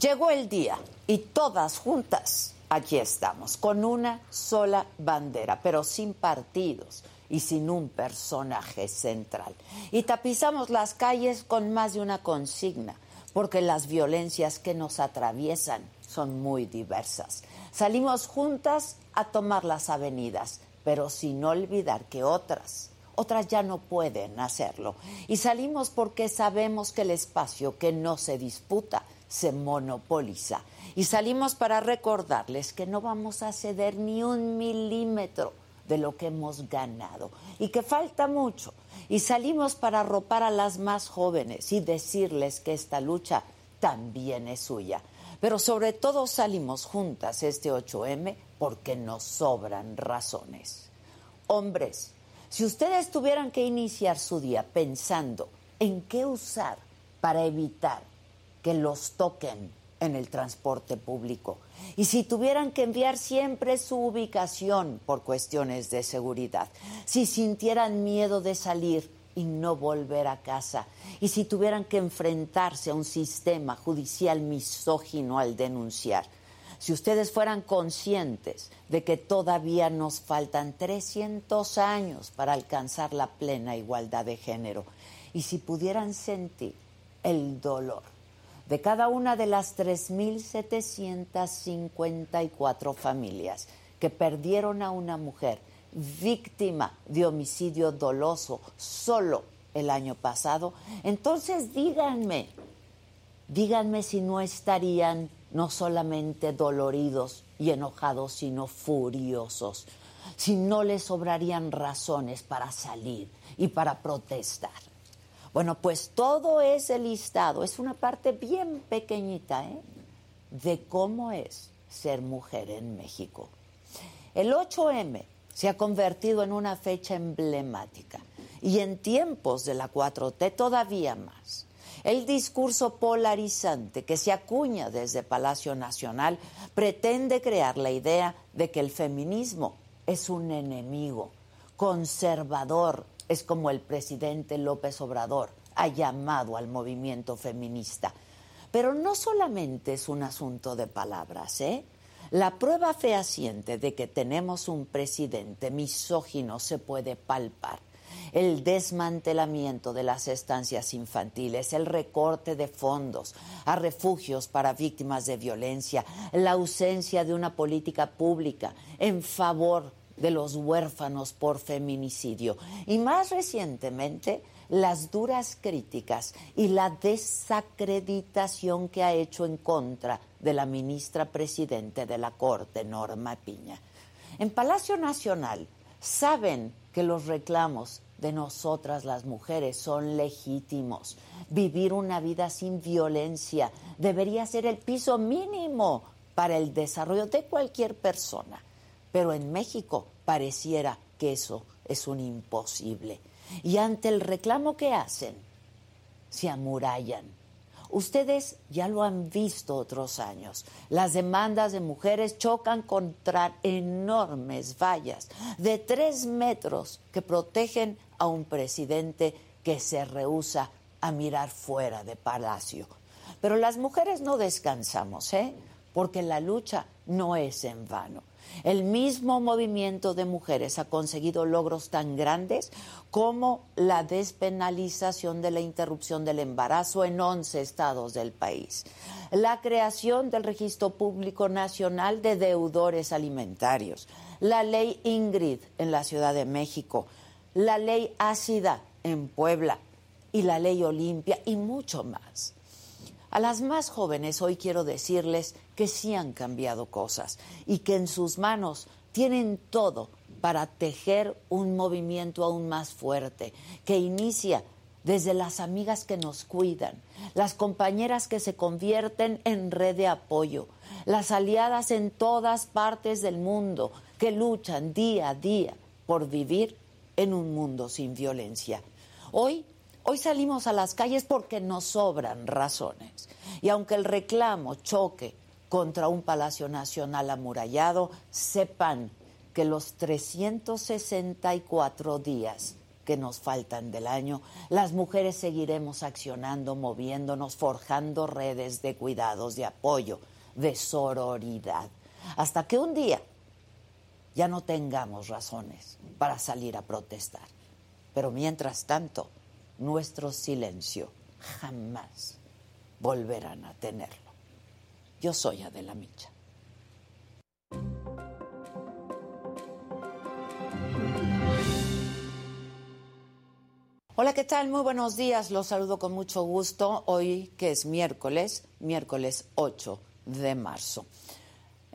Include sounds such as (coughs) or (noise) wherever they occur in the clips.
Llegó el día y todas juntas aquí estamos, con una sola bandera, pero sin partidos y sin un personaje central. Y tapizamos las calles con más de una consigna, porque las violencias que nos atraviesan son muy diversas. Salimos juntas a tomar las avenidas, pero sin olvidar que otras, otras ya no pueden hacerlo. Y salimos porque sabemos que el espacio que no se disputa se monopoliza. Y salimos para recordarles que no vamos a ceder ni un milímetro de lo que hemos ganado y que falta mucho. Y salimos para arropar a las más jóvenes y decirles que esta lucha también es suya. Pero sobre todo salimos juntas este 8M porque nos sobran razones. Hombres, si ustedes tuvieran que iniciar su día pensando en qué usar para evitar que los toquen en el transporte público. Y si tuvieran que enviar siempre su ubicación por cuestiones de seguridad, si sintieran miedo de salir y no volver a casa, y si tuvieran que enfrentarse a un sistema judicial misógino al denunciar, si ustedes fueran conscientes de que todavía nos faltan 300 años para alcanzar la plena igualdad de género, y si pudieran sentir el dolor de cada una de las 3.754 familias que perdieron a una mujer víctima de homicidio doloso solo el año pasado, entonces díganme, díganme si no estarían no solamente doloridos y enojados, sino furiosos, si no les sobrarían razones para salir y para protestar. Bueno, pues todo ese listado es una parte bien pequeñita ¿eh? de cómo es ser mujer en México. El 8M se ha convertido en una fecha emblemática y en tiempos de la 4T todavía más. El discurso polarizante que se acuña desde Palacio Nacional pretende crear la idea de que el feminismo es un enemigo conservador, es como el presidente López Obrador ha llamado al movimiento feminista. Pero no solamente es un asunto de palabras, ¿eh? La prueba fehaciente de que tenemos un presidente misógino se puede palpar. El desmantelamiento de las estancias infantiles, el recorte de fondos a refugios para víctimas de violencia, la ausencia de una política pública en favor de los huérfanos por feminicidio y más recientemente las duras críticas y la desacreditación que ha hecho en contra de la ministra presidente de la Corte, Norma Piña. En Palacio Nacional saben que los reclamos de nosotras las mujeres son legítimos. Vivir una vida sin violencia debería ser el piso mínimo para el desarrollo de cualquier persona. Pero en México pareciera que eso es un imposible. Y ante el reclamo que hacen, se amurallan. Ustedes ya lo han visto otros años. Las demandas de mujeres chocan contra enormes vallas de tres metros que protegen a un presidente que se rehúsa a mirar fuera de palacio. Pero las mujeres no descansamos, ¿eh? Porque la lucha no es en vano. El mismo movimiento de mujeres ha conseguido logros tan grandes como la despenalización de la interrupción del embarazo en 11 estados del país, la creación del Registro Público Nacional de Deudores Alimentarios, la ley Ingrid en la Ciudad de México, la ley Ácida en Puebla. Y la ley Olimpia y mucho más. A las más jóvenes hoy quiero decirles que sí han cambiado cosas y que en sus manos tienen todo para tejer un movimiento aún más fuerte, que inicia desde las amigas que nos cuidan, las compañeras que se convierten en red de apoyo, las aliadas en todas partes del mundo que luchan día a día por vivir en un mundo sin violencia. Hoy Hoy salimos a las calles porque nos sobran razones. Y aunque el reclamo choque contra un Palacio Nacional amurallado, sepan que los 364 días que nos faltan del año, las mujeres seguiremos accionando, moviéndonos, forjando redes de cuidados, de apoyo, de sororidad, hasta que un día ya no tengamos razones para salir a protestar. Pero mientras tanto, nuestro silencio jamás volverán a tenerlo. Yo soy Adela Micha. Hola, ¿qué tal? Muy buenos días. Los saludo con mucho gusto hoy que es miércoles, miércoles 8 de marzo.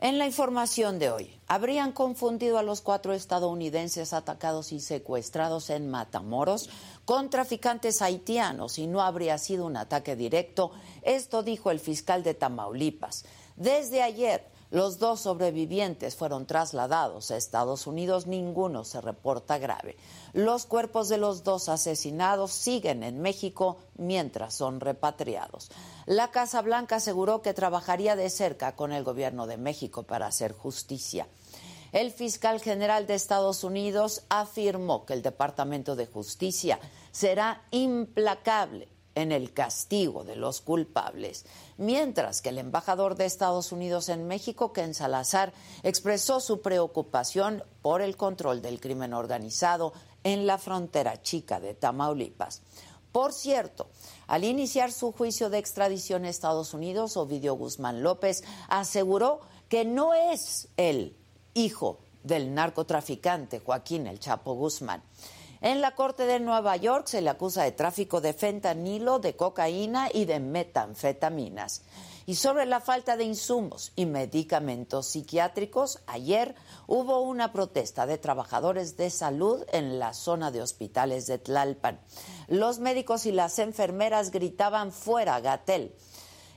En la información de hoy, habrían confundido a los cuatro estadounidenses atacados y secuestrados en Matamoros con traficantes haitianos y no habría sido un ataque directo. Esto dijo el fiscal de Tamaulipas. Desde ayer, los dos sobrevivientes fueron trasladados a Estados Unidos, ninguno se reporta grave. Los cuerpos de los dos asesinados siguen en México mientras son repatriados. La Casa Blanca aseguró que trabajaría de cerca con el gobierno de México para hacer justicia. El fiscal general de Estados Unidos afirmó que el Departamento de Justicia será implacable en el castigo de los culpables, mientras que el embajador de Estados Unidos en México, Ken Salazar, expresó su preocupación por el control del crimen organizado en la frontera chica de Tamaulipas. Por cierto, al iniciar su juicio de extradición a Estados Unidos, Ovidio Guzmán López aseguró que no es el hijo del narcotraficante Joaquín El Chapo Guzmán. En la Corte de Nueva York se le acusa de tráfico de fentanilo, de cocaína y de metanfetaminas. Y sobre la falta de insumos y medicamentos psiquiátricos, ayer hubo una protesta de trabajadores de salud en la zona de hospitales de Tlalpan. Los médicos y las enfermeras gritaban fuera Gatel.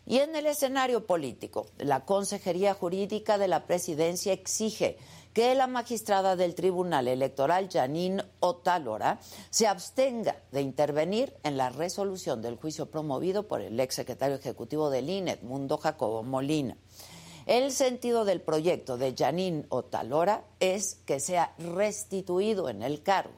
Y en el escenario político, la Consejería Jurídica de la Presidencia exige que la magistrada del Tribunal Electoral, Janine Otalora, se abstenga de intervenir en la resolución del juicio promovido por el ex secretario ejecutivo del INE, Mundo Jacobo Molina. El sentido del proyecto de Janine Otalora es que sea restituido en el cargo.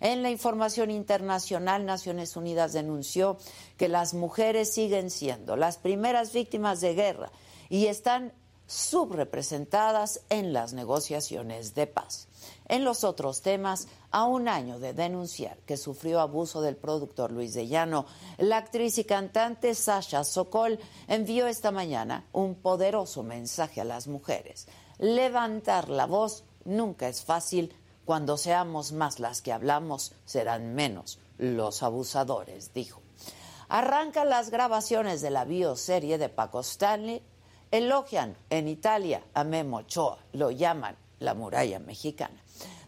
En la información internacional, Naciones Unidas denunció que las mujeres siguen siendo las primeras víctimas de guerra y están subrepresentadas en las negociaciones de paz. En los otros temas, a un año de denunciar que sufrió abuso del productor Luis de Llano, la actriz y cantante Sasha Sokol envió esta mañana un poderoso mensaje a las mujeres. Levantar la voz nunca es fácil. Cuando seamos más las que hablamos, serán menos los abusadores, dijo. Arranca las grabaciones de la bioserie de Paco Stanley Elogian en Italia a Memo Ochoa, lo llaman la muralla mexicana.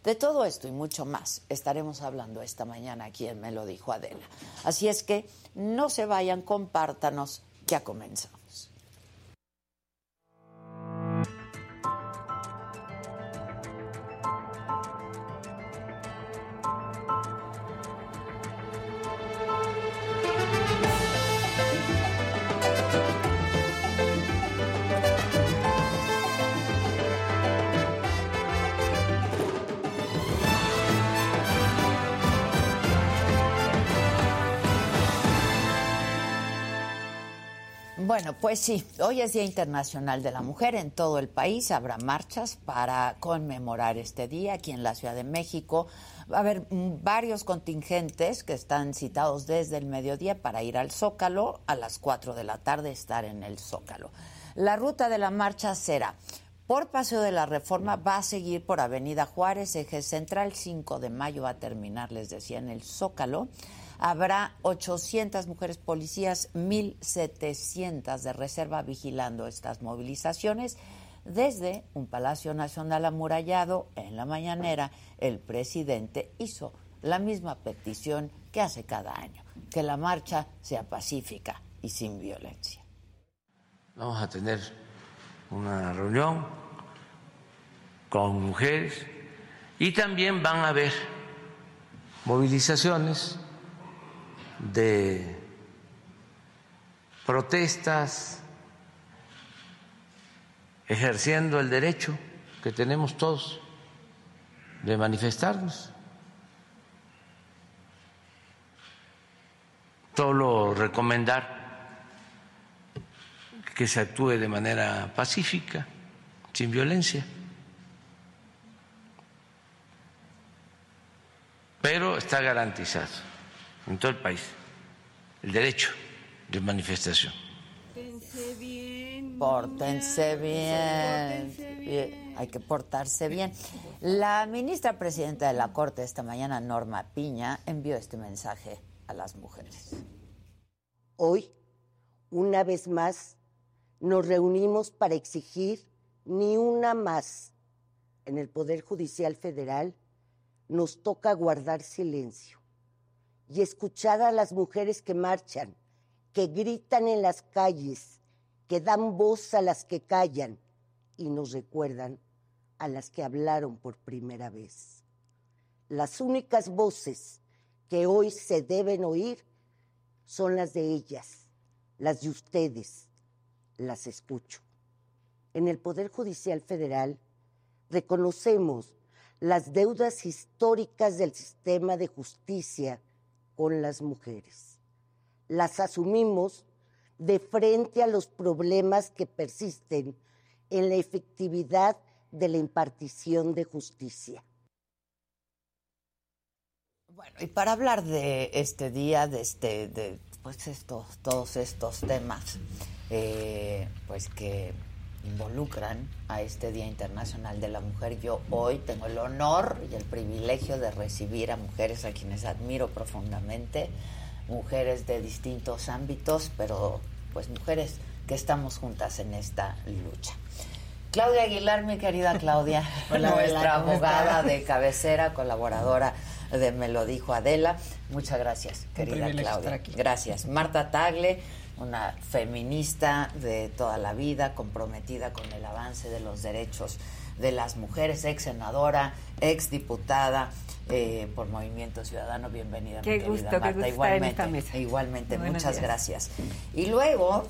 De todo esto y mucho más estaremos hablando esta mañana aquí en Me lo dijo Adela. Así es que no se vayan, compártanos, ya comenzamos. Bueno, pues sí, hoy es Día Internacional de la Mujer. En todo el país habrá marchas para conmemorar este día. Aquí en la Ciudad de México va a haber varios contingentes que están citados desde el mediodía para ir al Zócalo. A las 4 de la tarde estar en el Zócalo. La ruta de la marcha será por Paseo de la Reforma, va a seguir por Avenida Juárez, eje central, 5 de mayo va a terminar, les decía, en el Zócalo. Habrá 800 mujeres policías, 1.700 de reserva vigilando estas movilizaciones. Desde un Palacio Nacional amurallado, en la mañanera, el presidente hizo la misma petición que hace cada año, que la marcha sea pacífica y sin violencia. Vamos a tener una reunión con mujeres y también van a haber movilizaciones de protestas, ejerciendo el derecho que tenemos todos de manifestarnos. solo recomendar que se actúe de manera pacífica, sin violencia. Pero está garantizado en todo el país el derecho de manifestación. Pórtense bien. Pórtense bien. Hay que portarse bien. La ministra presidenta de la Corte esta mañana, Norma Piña, envió este mensaje a las mujeres. Hoy, una vez más, nos reunimos para exigir ni una más. En el Poder Judicial Federal nos toca guardar silencio y escuchar a las mujeres que marchan, que gritan en las calles, que dan voz a las que callan y nos recuerdan a las que hablaron por primera vez. Las únicas voces que hoy se deben oír son las de ellas, las de ustedes. Las escucho. En el Poder Judicial Federal reconocemos las deudas históricas del sistema de justicia con las mujeres. Las asumimos de frente a los problemas que persisten en la efectividad de la impartición de justicia. Bueno, y para hablar de este día, de este, pues estos, todos estos temas, eh, pues que involucran a este Día Internacional de la Mujer. Yo hoy tengo el honor y el privilegio de recibir a mujeres a quienes admiro profundamente, mujeres de distintos ámbitos, pero pues mujeres que estamos juntas en esta lucha. Claudia Aguilar, mi querida Claudia, (laughs) nuestra abogada de cabecera, colaboradora de Me lo dijo Adela. Muchas gracias, querida Claudia. Gracias. Marta Tagle una feminista de toda la vida, comprometida con el avance de los derechos de las mujeres, ex senadora, ex diputada eh, por Movimiento Ciudadano. Bienvenida, qué mi gusto, Marta. Qué igualmente, igualmente, muchas gracias. Y luego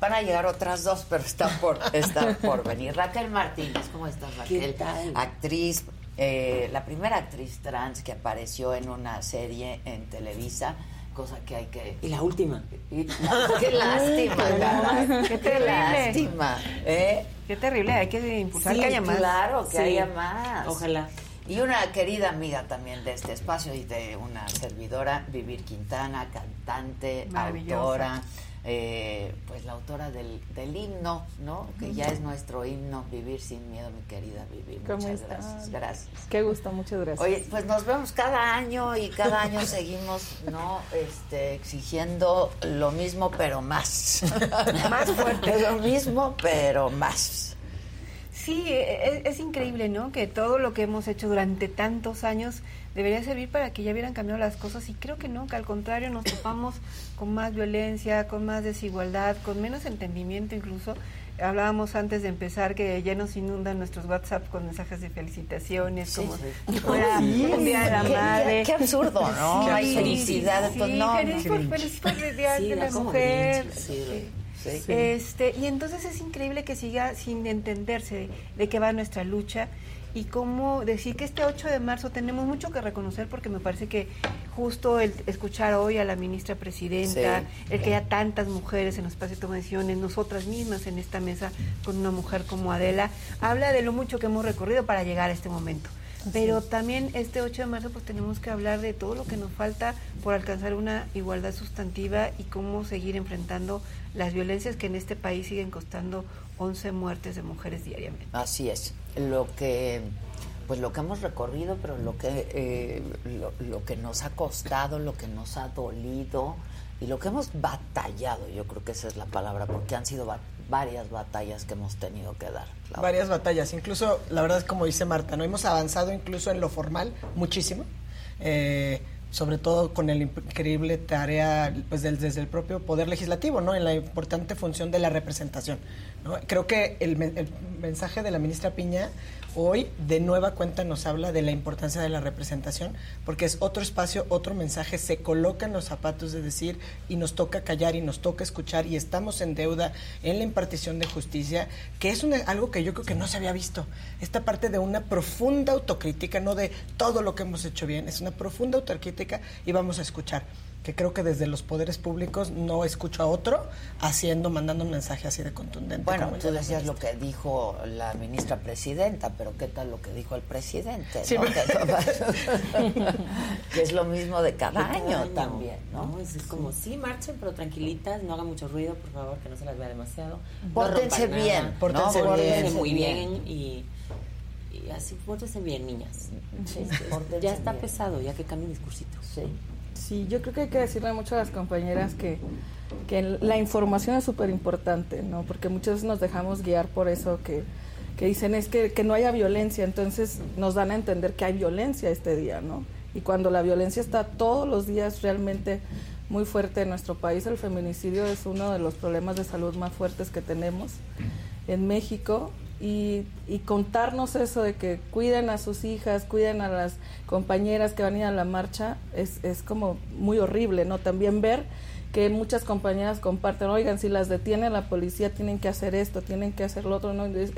van a llegar otras dos, pero están por, están por venir. Raquel Martínez, ¿cómo estás, Raquel? Actriz, eh, la primera actriz trans que apareció en una serie en Televisa cosa que hay que... Y la última. (laughs) qué lástima, qué, qué lástima. ¿eh? Qué terrible, hay que impulsar que haya más. Claro, que haya más. Ojalá. Y una querida amiga también de este espacio y de una servidora, Vivir Quintana, cantante, autora eh, pues la autora del, del, himno, ¿no? Que ya es nuestro himno, Vivir sin miedo, mi querida Vivir. Muchas gracias. Gracias. Qué gusto, muchas gracias. Oye, pues nos vemos cada año y cada año (laughs) seguimos, ¿no? Este, exigiendo lo mismo, pero más. (laughs) más fuerte. (laughs) lo mismo, pero más. Sí, e, e, es, increíble, ¿no? Que todo lo que hemos hecho durante tantos años debería servir para que ya hubieran cambiado las cosas y creo que no, que al contrario nos topamos (coughs) con más violencia, con más desigualdad, con menos entendimiento incluso. Hablábamos antes de empezar que ya nos inundan nuestros WhatsApp con mensajes de felicitaciones, como si fuera un día de la madre. Qué, absurdo, (laughs) ¿no? Hay felicidad. Sí, no, feliz, Día de la Mujer. Este, y entonces es increíble que siga sin entenderse de, qué va nuestra lucha y cómo decir que este 8 de marzo tenemos mucho que reconocer porque me parece que justo el escuchar hoy a la ministra presidenta, el que haya tantas mujeres en los espacios de toma de decisiones, nosotras mismas en esta mesa con una mujer como Adela, habla de lo mucho que hemos recorrido para llegar a este momento. Pero también este 8 de marzo pues tenemos que hablar de todo lo que nos falta por alcanzar una igualdad sustantiva y cómo seguir enfrentando las violencias que en este país siguen costando 11 muertes de mujeres diariamente. Así es. Lo que pues lo que hemos recorrido, pero lo que eh, lo, que nos ha costado, lo que nos ha dolido y lo que hemos batallado, yo creo que esa es la palabra, porque han sido varias batallas que hemos tenido que dar. Varias batallas, incluso la verdad es como dice Marta, no hemos avanzado incluso en lo formal muchísimo. Eh, sobre todo con el increíble tarea pues desde el propio poder legislativo, ¿no? En la importante función de la representación. Creo que el, el, mensaje de la ministra Piña hoy de nueva cuenta nos habla de la importancia de la representación, porque es otro espacio, otro mensaje, se coloca en los zapatos de decir y nos toca callar y nos toca escuchar y estamos en deuda en la impartición de justicia, que es algo que yo creo que no se había visto. Esta parte de una profunda autocrítica, no de todo lo que hemos hecho bien, es una profunda autocrítica y vamos a escuchar. Que creo que desde los poderes públicos no escucho a otro haciendo, mandando un mensaje así de contundente. Bueno, tú decías lo que dijo la ministra presidenta, pero ¿qué tal lo que dijo el presidente? Sí, (laughs) que es lo mismo de cada, año, también, ¿no? Es, como, sí, marchen, pero tranquilitas, no hagan mucho ruido, por favor, que no se las vea demasiado. Pórtense bien, pórtense bien. muy bien, y, así, pórtense bien, niñas. ya está pesado, ya que cambie el discursito. Sí. Sí, yo creo que hay que decirle mucho a las compañeras que, que la información es súper importante, ¿no? Porque muchas veces nos dejamos guiar por eso que, que dicen es que, que no haya violencia, entonces nos dan a entender que hay violencia este día, ¿no? Y cuando la violencia está todos los días realmente muy fuerte en nuestro país, el feminicidio es uno de los problemas de salud más fuertes que tenemos en México y, contarnos eso de que cuiden a sus hijas, cuiden a las compañeras que van a ir a la marcha, es, es como muy horrible, ¿no? También ver que muchas compañeras comparten, oigan, si las detiene la policía tienen que hacer esto, tienen que hacer lo otro, ¿no? Es,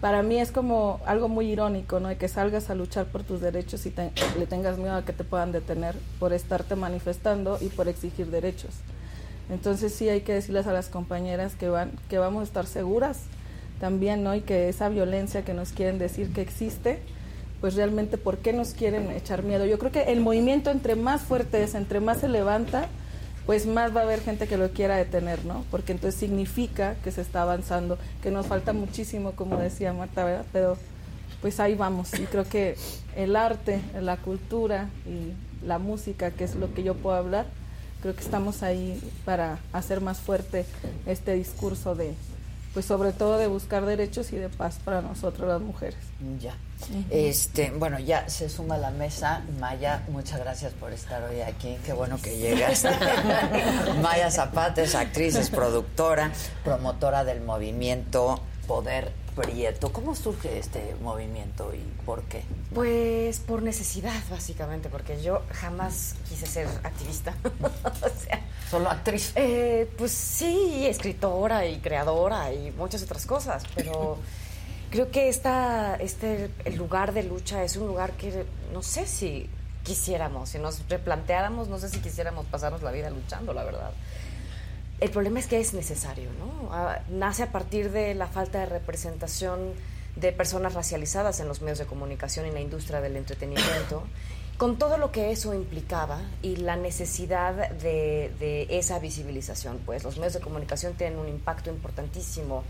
para mí es como algo muy irónico, ¿no? De que salgas a luchar por tus derechos y le tengas miedo a que te puedan detener por estarte manifestando y por exigir derechos. Entonces sí hay que decirles a las compañeras que van que vamos a estar seguras también, ¿no? Y que esa violencia que nos quieren decir que existe, pues realmente por qué nos quieren echar miedo. Yo creo que el movimiento entre más fuerte es, entre más se levanta, pues más va a haber gente que lo quiera detener, ¿no? Porque entonces significa que se está avanzando, que nos falta muchísimo, como decía Marta, ¿verdad? Pero pues ahí vamos. Y creo que el arte, la cultura y la música, que es lo que yo puedo hablar, creo que estamos ahí para hacer más fuerte este discurso de, pues sobre todo de buscar derechos y de paz para nosotros las mujeres. Ya. Este, bueno, ya se suma a la mesa. Maya, muchas gracias por estar hoy aquí. Qué bueno que llegas. (laughs) Maya Zapata es actriz, es productora, promotora del movimiento Poder Prieto. ¿Cómo surge este movimiento y por qué? Pues por necesidad, básicamente, porque yo jamás quise ser activista. (laughs) o sea, ¿Solo actriz? Eh, pues sí, escritora y creadora y muchas otras cosas, pero (laughs) creo que esta, este el lugar de lucha es un lugar que no sé si quisiéramos, si nos replanteáramos, no sé si quisiéramos pasarnos la vida luchando, la verdad. El problema es que es necesario, ¿no? Ah, nace a partir de la falta de representación de personas racializadas en los medios de comunicación y en la industria del entretenimiento (coughs) con todo lo que eso implicaba y la necesidad de, esa visibilización. Pues los medios de comunicación tienen un impacto importantísimo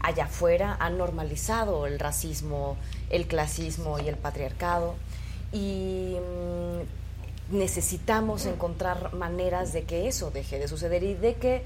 allá afuera, han normalizado el racismo, el clasismo y el patriarcado y mm, necesitamos encontrar maneras de que eso deje de suceder y de que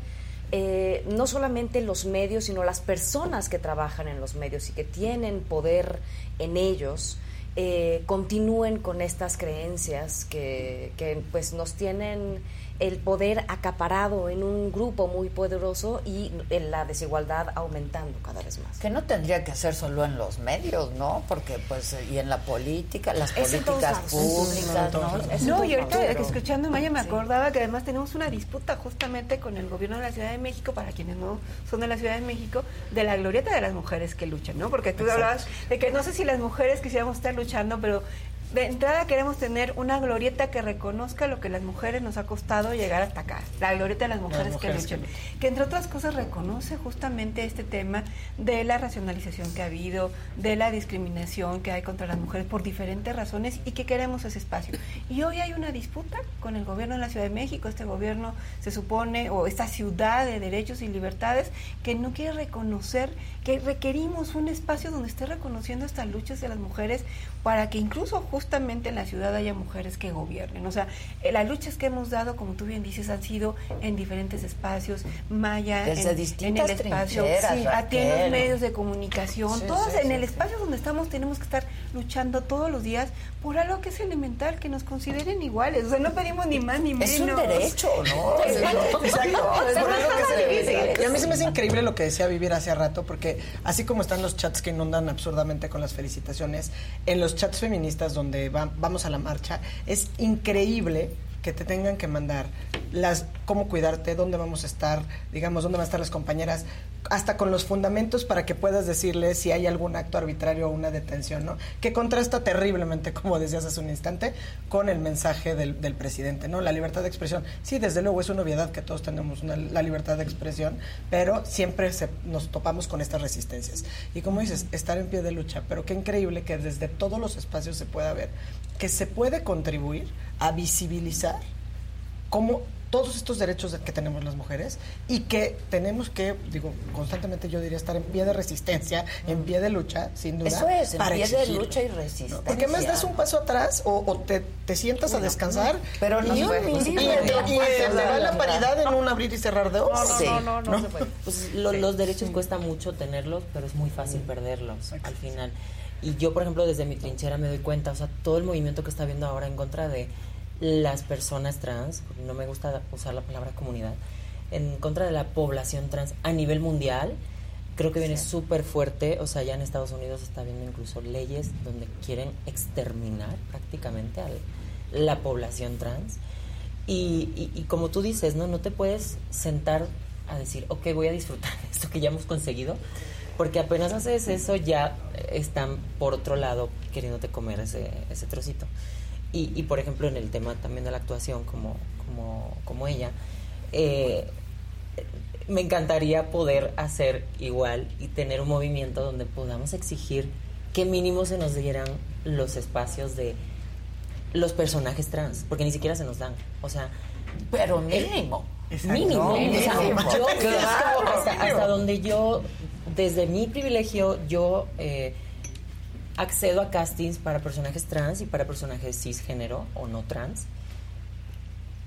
eh, no solamente los medios, sino las personas que trabajan en los medios y que tienen poder en ellos, eh, continúen con estas creencias que, que pues nos tienen el poder acaparado en un grupo muy poderoso y la desigualdad aumentando cada vez más. Que no tendría que ser solo en los medios, ¿no? Porque pues y en la política, las políticas públicas, ¿no? No, y ahorita escuchando Maya me acordaba que además tenemos una disputa justamente con el gobierno de la Ciudad de México, para quienes no son de la Ciudad de México, de la glorieta de las mujeres que luchan, ¿no? Porque tú hablabas de que no sé si las mujeres quisiéramos estar luchando, pero de entrada queremos tener una glorieta que reconozca lo que las mujeres nos ha costado llegar hasta acá. La glorieta de las mujeres, que luchan. Que, entre otras cosas reconoce justamente este tema de la racionalización que ha habido, de la discriminación que hay contra las mujeres por diferentes razones y que queremos ese espacio. Y hoy hay una disputa con el gobierno de la Ciudad de México. Este gobierno se supone, o esta ciudad de derechos y libertades, que no quiere reconocer que requerimos un espacio donde esté reconociendo estas luchas de las mujeres para que incluso justamente en la ciudad haya mujeres que gobiernen. O sea, eh, las luchas que hemos dado, como tú bien dices, han sido en diferentes espacios, Maya, en, en, el espacio, sí, atiendo medios de comunicación, todos en el espacio donde estamos tenemos que estar luchando todos los días por algo que es elemental, que nos consideren iguales. O sea, no pedimos ni más ni menos. Es un derecho, ¿no? (laughs) Exacto. (laughs) Y a mí se me hace increíble lo que decía Vivir hace rato, porque así como están los chats que inundan absurdamente con las felicitaciones, en los chats feministas donde vamos a la marcha, es increíble que te tengan que mandar las cómo cuidarte, dónde vamos a estar, digamos, dónde van a estar las compañeras, hasta con los fundamentos para que puedas decirle si hay algún acto arbitrario o una detención, ¿no? Que contrasta terriblemente, (laughs) como decías hace un instante, con el mensaje del, presidente, ¿no? La libertad de expresión. Sí, desde luego es una obviedad que todos tenemos la libertad de expresión, pero siempre nos topamos con estas resistencias. Y como dices, estar en pie de lucha, pero qué increíble que desde todos los espacios se pueda ver que se puede contribuir a visibilizar cómo todos estos derechos que tenemos las mujeres y que tenemos que, digo, constantemente yo diría estar en pie de resistencia, en pie de lucha, sin duda. Eso es, en pie de lucha y resistencia. Porque más das un paso atrás o, te, sientas a descansar. pero no y, un y, te va la paridad en un abrir y cerrar de ojos. No, no, no, no, se puede. Pues los derechos cuesta mucho tenerlos, pero es muy fácil perderlos al final. Y yo, por ejemplo, desde mi trinchera me doy cuenta, o sea, todo el movimiento que está habiendo ahora en contra de las personas trans, no me gusta usar la palabra comunidad, en contra de la población trans a nivel mundial, creo que viene súper fuerte, o sea, ya en Estados Unidos está viendo incluso leyes donde quieren exterminar prácticamente a la población trans. Y, y, como tú dices, ¿no? No te puedes sentar a decir, ok, voy a disfrutar de (laughs) esto que ya hemos conseguido, porque apenas haces eso ya están por otro lado queriéndote comer ese, ese trocito. Y, por ejemplo, en el tema también de la actuación, como, como, como ella, eh, me encantaría poder hacer igual y tener un movimiento donde podamos exigir que mínimo se nos dieran los espacios de los personajes trans, porque ni siquiera se nos dan. O sea, pero mínimo. mínimo. hasta, donde yo, desde mi privilegio, yo eh, accedo a castings para personajes trans y para personajes cisgénero o no trans,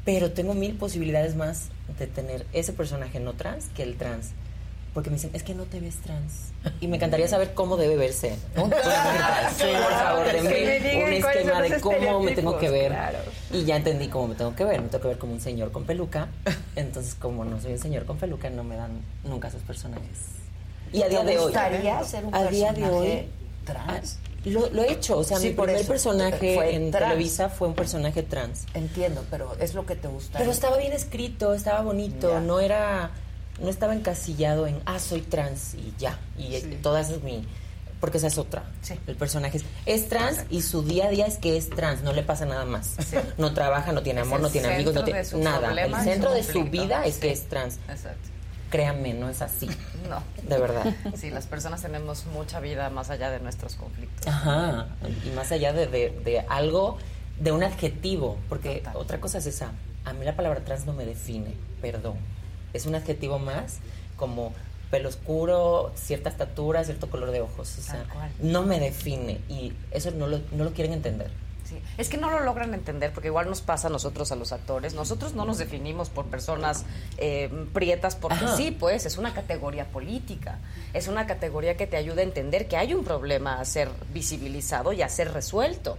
pero tengo mil posibilidades más de tener ese personaje no trans que el trans. Porque me dicen, es que no te ves trans. Y me encantaría saber cómo debe verse. (laughs) por favor, denme un esquema de cómo me tengo que ver. Y ya entendí cómo me tengo que ver. Me tengo que ver como un señor con peluca. Entonces, como no soy un señor con peluca, no me dan nunca esos personajes. Y a día de hoy. a día de hoy trans. Ah, lo, he hecho, o sea, mi primer personaje en Televisa fue un personaje trans. Entiendo, pero es lo que te gusta. Pero estaba bien escrito, estaba bonito, no era, no estaba encasillado en, ah, soy trans y ya, y todas es mi, porque esa es otra. El personaje es, trans y su día a día es que es trans, no le pasa nada más. No trabaja, no tiene amor, no tiene amigos, no tiene nada. El centro de su vida es que es trans. Exacto créanme, no es así. (laughs) No. De verdad. Sí, las personas tenemos mucha vida más allá de nuestros conflictos. Ajá. Y más allá de, de, algo, de un adjetivo. Porque otra cosa es esa. A mí la palabra trans no me define, perdón. Es un adjetivo más como pelo oscuro, cierta estatura, cierto color de ojos. O sea, no me define. Y eso no lo, no lo quieren entender. Es que no lo logran entender porque igual nos pasa a nosotros, a los actores. Nosotros no nos definimos por personas eh, prietas porque sí, pues es una categoría política. Es una categoría que te ayuda a entender que hay un problema a ser visibilizado y a ser resuelto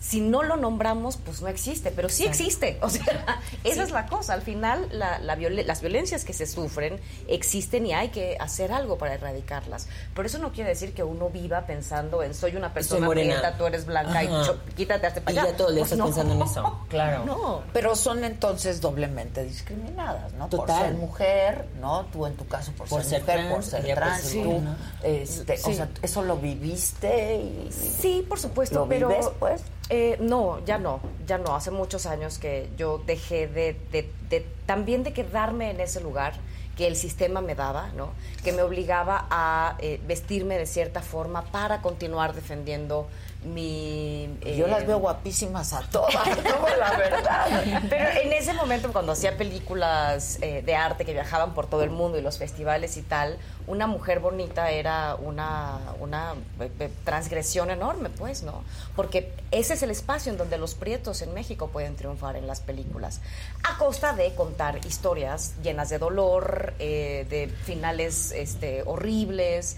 si no lo nombramos, pues no existe, pero sí existe. (laughs) O sea, esa es la cosa. Al final, la, las violencias que se sufren existen y hay que hacer algo para erradicarlas. Pero eso no quiere decir que uno viva pensando en soy una persona morena, tú eres blanca y quítate hasta para allá. Y ya todo el día pues pensando en eso. (laughs) Claro. No. Pero son entonces doblemente discriminadas, ¿no? Por ser mujer, ¿no? Tú en tu caso por, ser, mujer, por ser trans. tú, este, o sea, eso lo viviste y... Sí, por supuesto, ¿Lo pero... Vives, pues? Eh, no, ya no, ya no. Hace muchos años que yo dejé de, de, también de quedarme en ese lugar que el sistema me daba, ¿no? Que me obligaba a eh, vestirme de cierta forma para continuar defendiendo mi... Yo las veo guapísimas a todas, (laughs) la verdad. Pero en ese momento, cuando hacía películas eh, de arte que viajaban por todo el mundo y los festivales y tal, una mujer bonita era una, una eh, eh, transgresión enorme, pues, ¿no? Porque ese es el espacio en donde los prietos en México pueden triunfar en las películas, a costa de contar historias llenas de dolor, de finales este, horribles,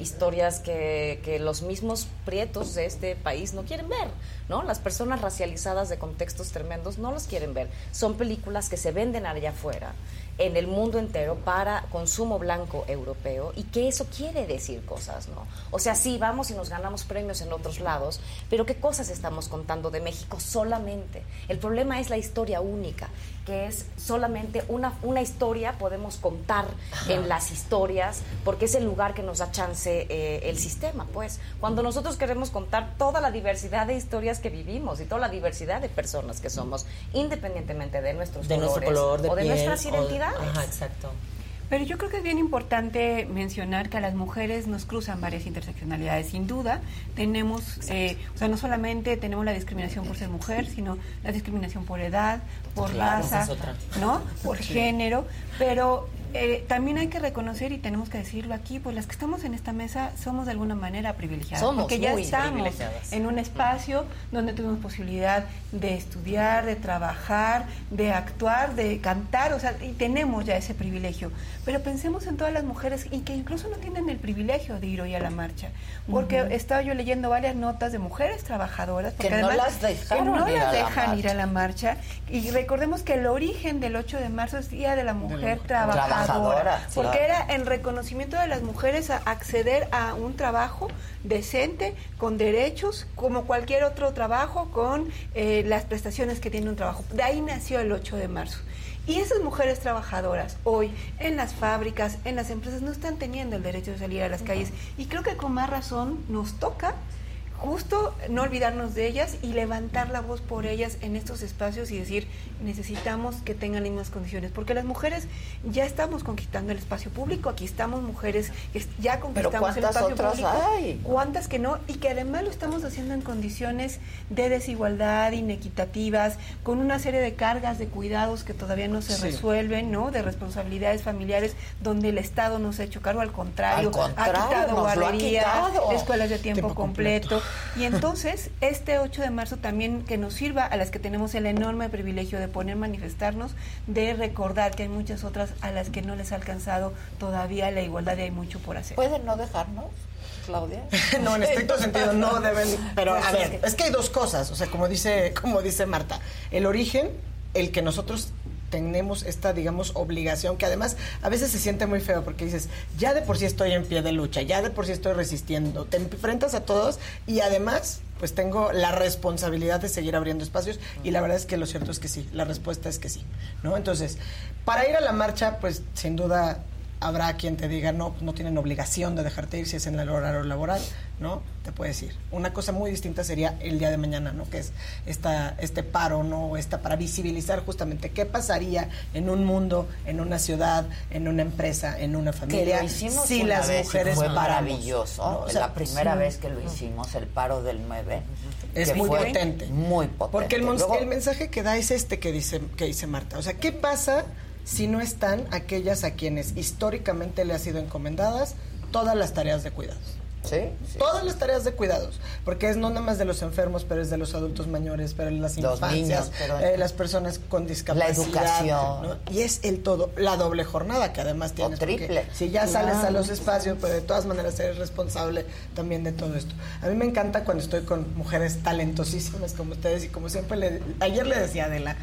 historias que, que los mismos prietos de este país no quieren ver, ¿no? Las personas racializadas de contextos tremendos no los quieren ver. Son películas que se venden allá afuera en el mundo entero para consumo blanco europeo y que eso quiere decir cosas, ¿no? O sea, sí, vamos y nos ganamos premios en otros lados, pero ¿qué cosas estamos contando de México solamente? El problema es la historia única, que es solamente una, una historia podemos contar en las historias, porque es el lugar que nos da chance eh, el sistema, pues. Cuando nosotros queremos contar toda la diversidad de historias que vivimos y toda la diversidad de personas que somos, independientemente de nuestros de colores nuestro color de o de piel, nuestras o- identidades. ajá, exacto. Pero yo creo que es bien importante mencionar que a las mujeres nos cruzan varias interseccionalidades. Sin duda, tenemos, eh, o sea, no solamente tenemos la discriminación por ser mujer, sino la discriminación por edad, por Claro, raza. ¿no? Por género. Pero eh, también hay que reconocer y tenemos que decirlo aquí, pues las que estamos en esta mesa somos de alguna manera privilegiadas. Somos porque ya estamos en un espacio donde tuvimos posibilidad de estudiar, de trabajar, de actuar, de cantar, o sea, y tenemos ya ese privilegio. Pero pensemos en todas las mujeres y que incluso no tienen el privilegio de ir hoy a la marcha. Porque estaba yo leyendo varias notas de mujeres trabajadoras porque Que no además las dejaron que no ir las la dejan ir a la marcha. Y recordemos que el origen del 8 de marzo es Día de la Mujer Trabajadora. Trabajadora, porque era en reconocimiento de las mujeres a acceder a un trabajo decente, con derechos, como cualquier otro trabajo, con eh, las prestaciones que tiene un trabajo. De ahí nació el 8 de marzo. Y esas mujeres trabajadoras hoy en las fábricas, en las empresas, no están teniendo el derecho de salir a las calles. Y creo que con más razón nos toca justo no olvidarnos de ellas y levantar la voz por ellas en estos espacios y decir necesitamos que tengan las mismas condiciones porque las mujeres ya estamos conquistando el espacio público aquí estamos mujeres que ya conquistamos el ¿cuántas espacio otras público hay? cuántas que no y que además lo estamos haciendo en condiciones de desigualdad inequitativas con una serie de cargas de cuidados que todavía no se Sí. resuelven no de responsabilidades familiares donde el Estado no se ha hecho cargo al contrario, Al contrario, ha quitado guarderías escuelas de tiempo, Tiempo completo. completo. Y entonces, este 8 de marzo también que nos sirva a las que tenemos el enorme privilegio de poder manifestarnos, de recordar que hay muchas otras a las que no les ha alcanzado todavía la igualdad y hay mucho por hacer. ¿Pueden no dejarnos, Claudia? (laughs) No, en estricto (laughs) sentido no deben, pero Pues a es ver, que- es que hay dos cosas, o sea, como dice, como dice Marta, el origen, el que nosotros tenemos esta, digamos, obligación, que además a veces se siente muy feo porque dices, ya de por sí estoy en pie de lucha, ya de por sí estoy resistiendo, te enfrentas a todos y además, pues tengo la responsabilidad de seguir abriendo espacios y la verdad es que lo cierto es que sí, la respuesta es que sí, ¿no? Entonces, para ir a la marcha, pues sin duda habrá quien te diga, no, no tienen obligación de dejarte ir si es en el horario laboral, ¿no? Te puedes ir. Una cosa muy distinta sería el día de mañana, ¿no? Que es esta, este paro, ¿no? Esta para visibilizar justamente qué pasaría en un mundo, en una ciudad, en una empresa, en una Que familia, lo hicimos si una las vez mujeres fue paramos, maravilloso. ¿no? O sea, la primera sí. vez que lo hicimos, el paro del 9. Es muy potente. Muy potente. Porque el, Luego- el mensaje que da es este que dice, que dice Marta. O sea, ¿qué pasa si no están aquellas a quienes históricamente le ha sido encomendadas todas las tareas de cuidados? Sí, sí. Todas las tareas de cuidados, porque es no nada más de los enfermos, pero es de los adultos mayores, pero las Los infancias, niños, pero- eh, las personas con discapacidad. educación. ¿no? Y es el todo, la doble jornada que además tienes. triple. Si ya sales a los espacios, pues de todas maneras eres responsable también de todo esto. A mí me encanta cuando estoy con mujeres talentosísimas como ustedes y como siempre, le, ayer le decía a Adela,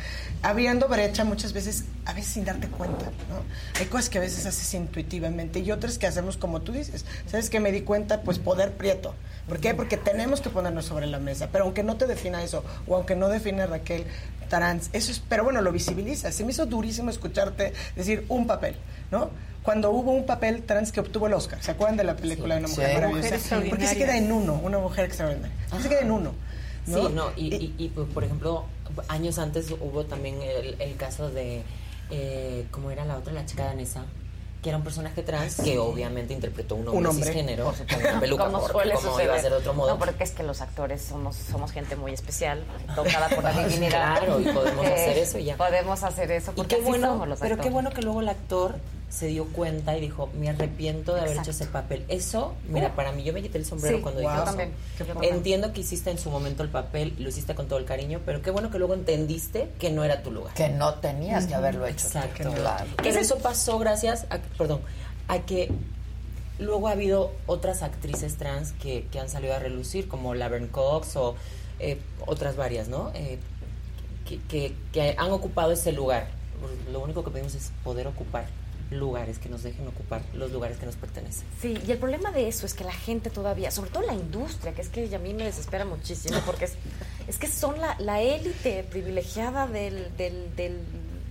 abriendo brecha muchas veces, a veces sin darte cuenta, ¿no? Hay cosas que a veces haces intuitivamente y otras que hacemos como tú dices. ¿Sabes que me di cuenta? Pues poder prieto. ¿Por qué? Porque tenemos que ponernos sobre la mesa. Pero aunque no te defina eso, o aunque no define Raquel trans, eso es, pero bueno, lo visibiliza. Se me hizo durísimo escucharte decir un papel, ¿no? Cuando hubo un papel trans que obtuvo el Oscar, ¿se acuerdan de la película de una mujer Sí. maravillosa? Mujer extraordinaria. ¿Por qué se queda en uno, una mujer extraordinaria? ¿Por qué se queda en uno? Sí, no, y, y- y, por ejemplo, años antes hubo también el, el caso de, eh, ¿cómo era la otra? La chica danesa, que era un personaje trans que obviamente interpretó un hombre, Un hombre, cisgénero por supuesto. con una peluca, como porque suele ¿cómo suceder. iba a ser de otro modo? No, porque es que los actores somos somos gente muy especial, tocada por la divinidad. Claro, y podemos (laughs) Eh, hacer eso ya. Podemos hacer eso Y porque qué así bueno, somos los pero qué actores. bueno que luego el actor se dio cuenta y dijo, me arrepiento de haber Exacto. hecho ese papel. Eso, mira, para mí, yo me quité el sombrero Sí, cuando wow. dije eso. también. Entiendo que hiciste en su momento el papel, lo hiciste con todo el cariño, pero qué bueno que luego entendiste que no era tu lugar. Que no tenías que haberlo hecho. Exacto. Claro. Pero eso pasó gracias a, perdón, a que luego ha habido otras actrices trans que, que han salido a relucir, como Laverne Cox o eh, otras varias, ¿no? Eh, que, que- que han ocupado ese lugar Lo único que pedimos es poder ocupar lugares, que nos dejen ocupar los lugares que nos pertenecen. Sí, y el problema de eso es que la gente todavía, sobre todo la industria, que es que a mí me desespera muchísimo, porque es, es que son la, la élite privilegiada del, del, del,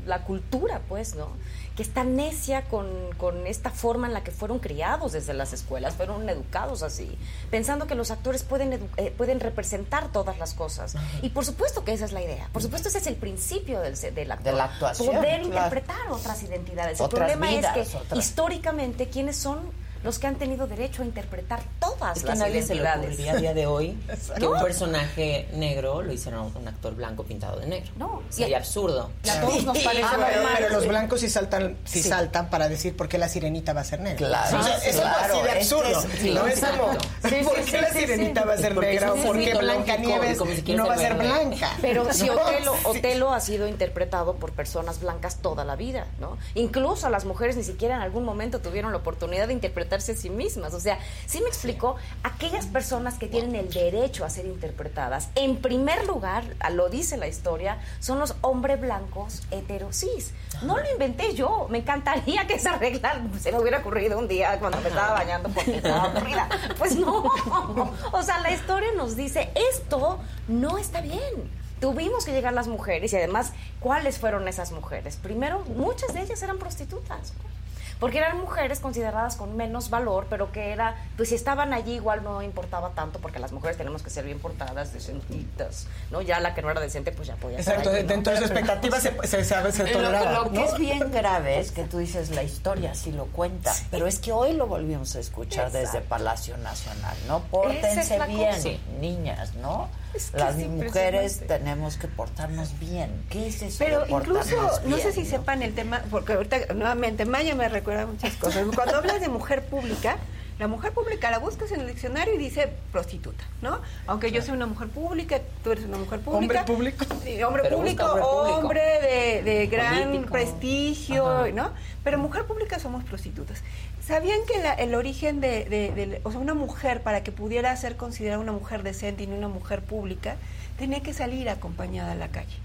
la cultura, pues, ¿no? Que está necia con, con, esta forma en la que fueron criados desde las escuelas, fueron educados así, pensando que los actores pueden, eh, pueden representar todas las cosas. Y por supuesto que esa es la idea, por supuesto ese es el principio del, del actor. De la actuación. Poder interpretar otras identidades. el problema es que históricamente, ¿quiénes son los que han tenido derecho a interpretar todas es las que nadie identidades. se le a día de hoy (laughs) que un personaje negro lo hiciera un actor blanco pintado de negro. No, sería absurdo. A todos nos parece Ah, pero, los blancos sí saltan, sí, Sí. saltan para decir por qué la sirenita va a ser negra. Claro, O sea, es algo claro, así de que absurdo. es- sí, no es como, (laughs) ¿por sí, qué sí, la sirenita sí. va a ser negra? ¿O por qué Blanca Nieves y como si quiere no va a ser verde. blanca? Pero (laughs) si No, Otelo, sí. Otelo ha sido interpretado por personas blancas toda la vida, ¿no? Incluso las mujeres ni siquiera en algún momento tuvieron la oportunidad de a sí mismas. O sea, sí me explico, aquellas personas que tienen el derecho a ser interpretadas, en primer lugar, lo dice la historia, son los hombres blancos heterosis. No lo inventé yo, me encantaría que esa regla se me hubiera ocurrido un día cuando me estaba bañando porque estaba aburrida. Pues no, o sea, la historia nos dice, esto no está bien. Tuvimos que llegar las mujeres y además, ¿cuáles fueron esas mujeres? Primero, muchas de ellas eran prostitutas. Porque eran mujeres consideradas con menos valor, pero que era, pues si estaban allí igual no importaba tanto, porque las mujeres tenemos que ser bien portadas, decentitas, ¿no? Ya la que no era decente, pues ya podía Exacto, allí, ¿no? dentro de su expectativa se, se, se, se toleraba. Lo, lo que ¿no? es bien grave es que tú dices la historia sí lo cuenta, pero es que hoy lo volvimos a escuchar desde Palacio Nacional, ¿no? Pórtense bien, cosa. niñas, ¿no? Es que Las es mujeres tenemos que portarnos bien. ¿Qué es eso? Pero de incluso, no sé si sepan el tema, porque ahorita nuevamente Maya me recuerda muchas cosas. Cuando hablas de mujer pública, la mujer pública la buscas en el diccionario y dice prostituta, ¿no? Aunque yo sea una mujer pública, tú eres una mujer pública. Hombre público. Sí, hombre Pero público, hombre público. hombre de, de gran Político. prestigio, Ajá. ¿no? Pero mujer pública somos prostitutas. ¿Sabían que la- el origen de, de- o sea, una mujer para que pudiera ser considerada una mujer decente y no una mujer pública, tenía que salir acompañada a la calle?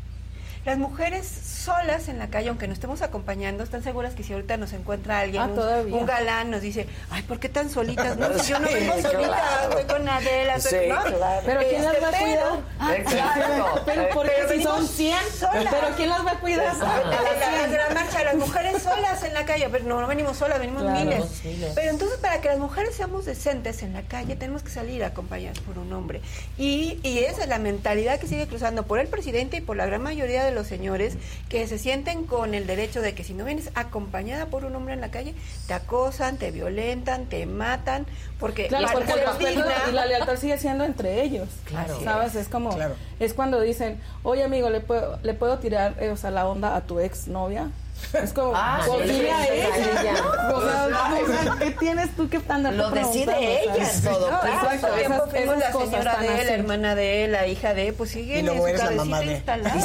Las mujeres solas en la calle, aunque no estemos acompañando, están seguras que si ahorita nos encuentra alguien, Ah, un- galán, nos dice, ay, ¿por qué tan solitas? No, si (laughs) yo no Sí, vengo solita, claro. estoy con Adela, estoy Sí, ¿no? claro. Pero ¿quién las va a Este, cuidar? Ah, Exacto. Pero ¿por qué Pero si son venimos 100? solas. ¿Pero quién las va a cuidar? A la- de la marcha, las mujeres solas en la calle, pero no, no venimos solas, venimos Claro. miles. Venimos miles. Pero entonces para que las mujeres seamos decentes en la calle tenemos que salir acompañadas por un hombre. Y, y esa es la mentalidad que sigue cruzando por el presidente y por la gran mayoría de los señores que se sienten con el derecho de que si no vienes acompañada por un hombre en la calle, te acosan, te violentan, te matan, porque Claro, digna- la lealtad sigue siendo entre ellos. Claro. ¿Sabes? Es como, Claro. es cuando dicen, oye amigo, ¿le puedo, ¿le puedo tirar eh, o sea, la onda a tu ex novia? (laughs) Es como, Ah, ¿por sí, ella? (laughs) O sea, ¿qué tienes tú que andar Lo decide ella en todo No, caso. Exacto, tiempo esas- fuimos esas la señora de él, la hermana de él, la hija de él, pues siguen Y en luego su eres la cabecita mamá de. instalada.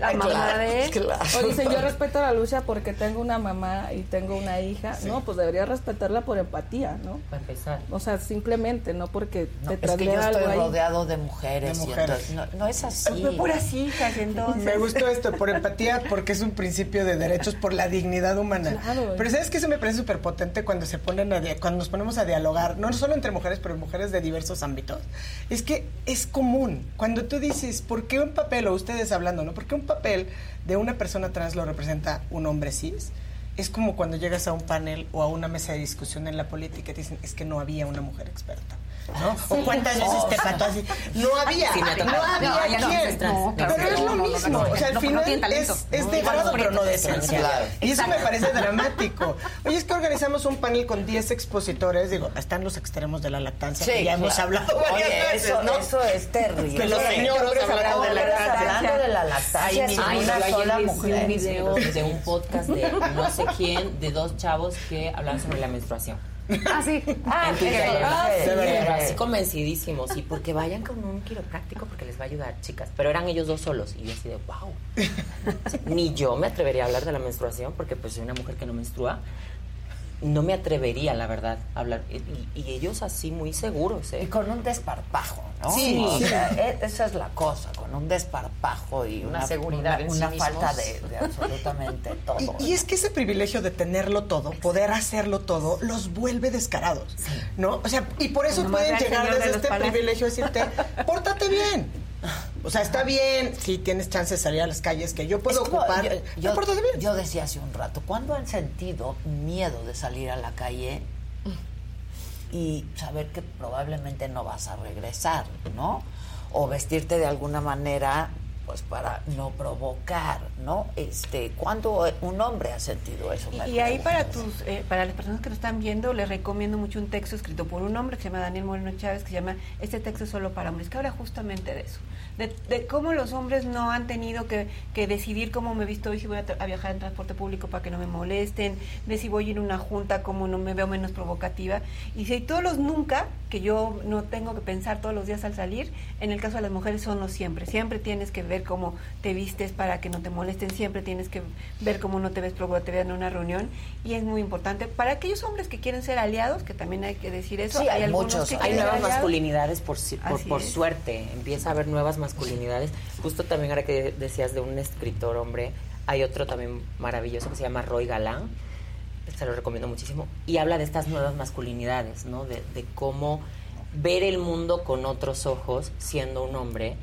La (laughs) mamá de él. claro. O dicen, yo respeto a la lucha porque tengo una mamá y tengo una hija. No, pues debería respetarla por empatía, ¿no? Para empezar. O sea, simplemente, no porque te es que yo estoy rodeado de mujeres, no, no es así. Fue puras hijas, entonces. Me gustó esto, por empatía, porque es un principio de derechos, por la dignidad humana. Claro. Pero ¿sabes que Eso me parece súper potente cuando se ponen a cuando nos ponemos a dialogar, no solo entre mujeres, pero mujeres de diversos ámbitos. Es que es común. Cuando tú dices, ¿por qué un papel, o ustedes hablando, ¿no? ¿Por qué un papel de una persona trans lo representa un hombre cis? Es como cuando llegas a un panel o a una mesa de discusión en la política y te dicen, es que no había una mujer experta. ¿No? O cuántas veces te pasó así. No había, Sí, no había No, no. No, pero es lo mismo. o sea, al final es, es de grado, pero no de Claro. esencial. Y eso me parece dramático. (laughs) Oye, es que organizamos un panel con 10 expositores. Digo, están los extremos de la lactancia, que ya hemos hablado varias Oye, veces, eso, ¿no? eso es terrible. Que los señores hablando de la lactancia. Hablando de la lactancia, Ay, una sola mujer. un video de un podcast de no sé quién, de dos chavos que hablaban sobre la menstruación. Ah, sí. Ah, En Ah, sí, así convencidísimos. Y porque vayan con un quiropráctico porque les va a ayudar, chicas. Pero eran ellos dos solos. Y yo así de, wow. (laughs) Ni yo me atrevería a hablar de la menstruación porque pues soy una mujer que no menstrua. No me atrevería, la verdad, a hablar. Y, ellos así muy seguros, ¿eh? Y con un desparpajo, ¿no? Sí. E, esa es la cosa, con un desparpajo y una, seguridad, una, falta de, absolutamente (laughs) todo. Y, es que ese privilegio de tenerlo todo, poder hacerlo todo, los vuelve descarados, ¿no? O sea, y por eso pueden llegar desde este privilegio a decirte, (laughs) pórtate bien. O sea, está bien si tienes chance de salir a las calles, que yo puedo ocupar. Yo, yo, decía hace un rato, ¿cuándo han sentido miedo de salir a la calle y saber que probablemente no vas a regresar, ¿no? O vestirte de alguna manera pues para no provocar, ¿no? Este, ¿cuándo un hombre ha sentido eso? Y, ahí para tus, eh, para las personas que lo están viendo, les recomiendo mucho un texto escrito por un hombre que se llama Daniel Moreno Chávez, que se llama Este texto es solo para hombres, que habla justamente de eso, de, cómo los hombres no han tenido que, decidir cómo me visto hoy si voy a, viajar en transporte público para que no me molesten, de si voy a ir a una junta, cómo no me veo menos provocativa, y si todos los nunca, que yo no tengo que pensar todos los días al salir, en el caso de las mujeres son los siempre, siempre tienes que ver cómo te vistes para que no te molesten, siempre tienes que ver cómo no te ves te en una reunión y es muy importante para aquellos hombres que quieren ser aliados, que también hay que decir eso. hay, muchos, hay nuevas masculinidades por, por, suerte, empieza a haber nuevas masculinidades. Justo también ahora que decías de un escritor hombre, hay otro también maravilloso que se llama Roy Galán, se lo recomiendo muchísimo, y habla de estas nuevas masculinidades, ¿no? De, de cómo ver el mundo con otros ojos siendo un hombre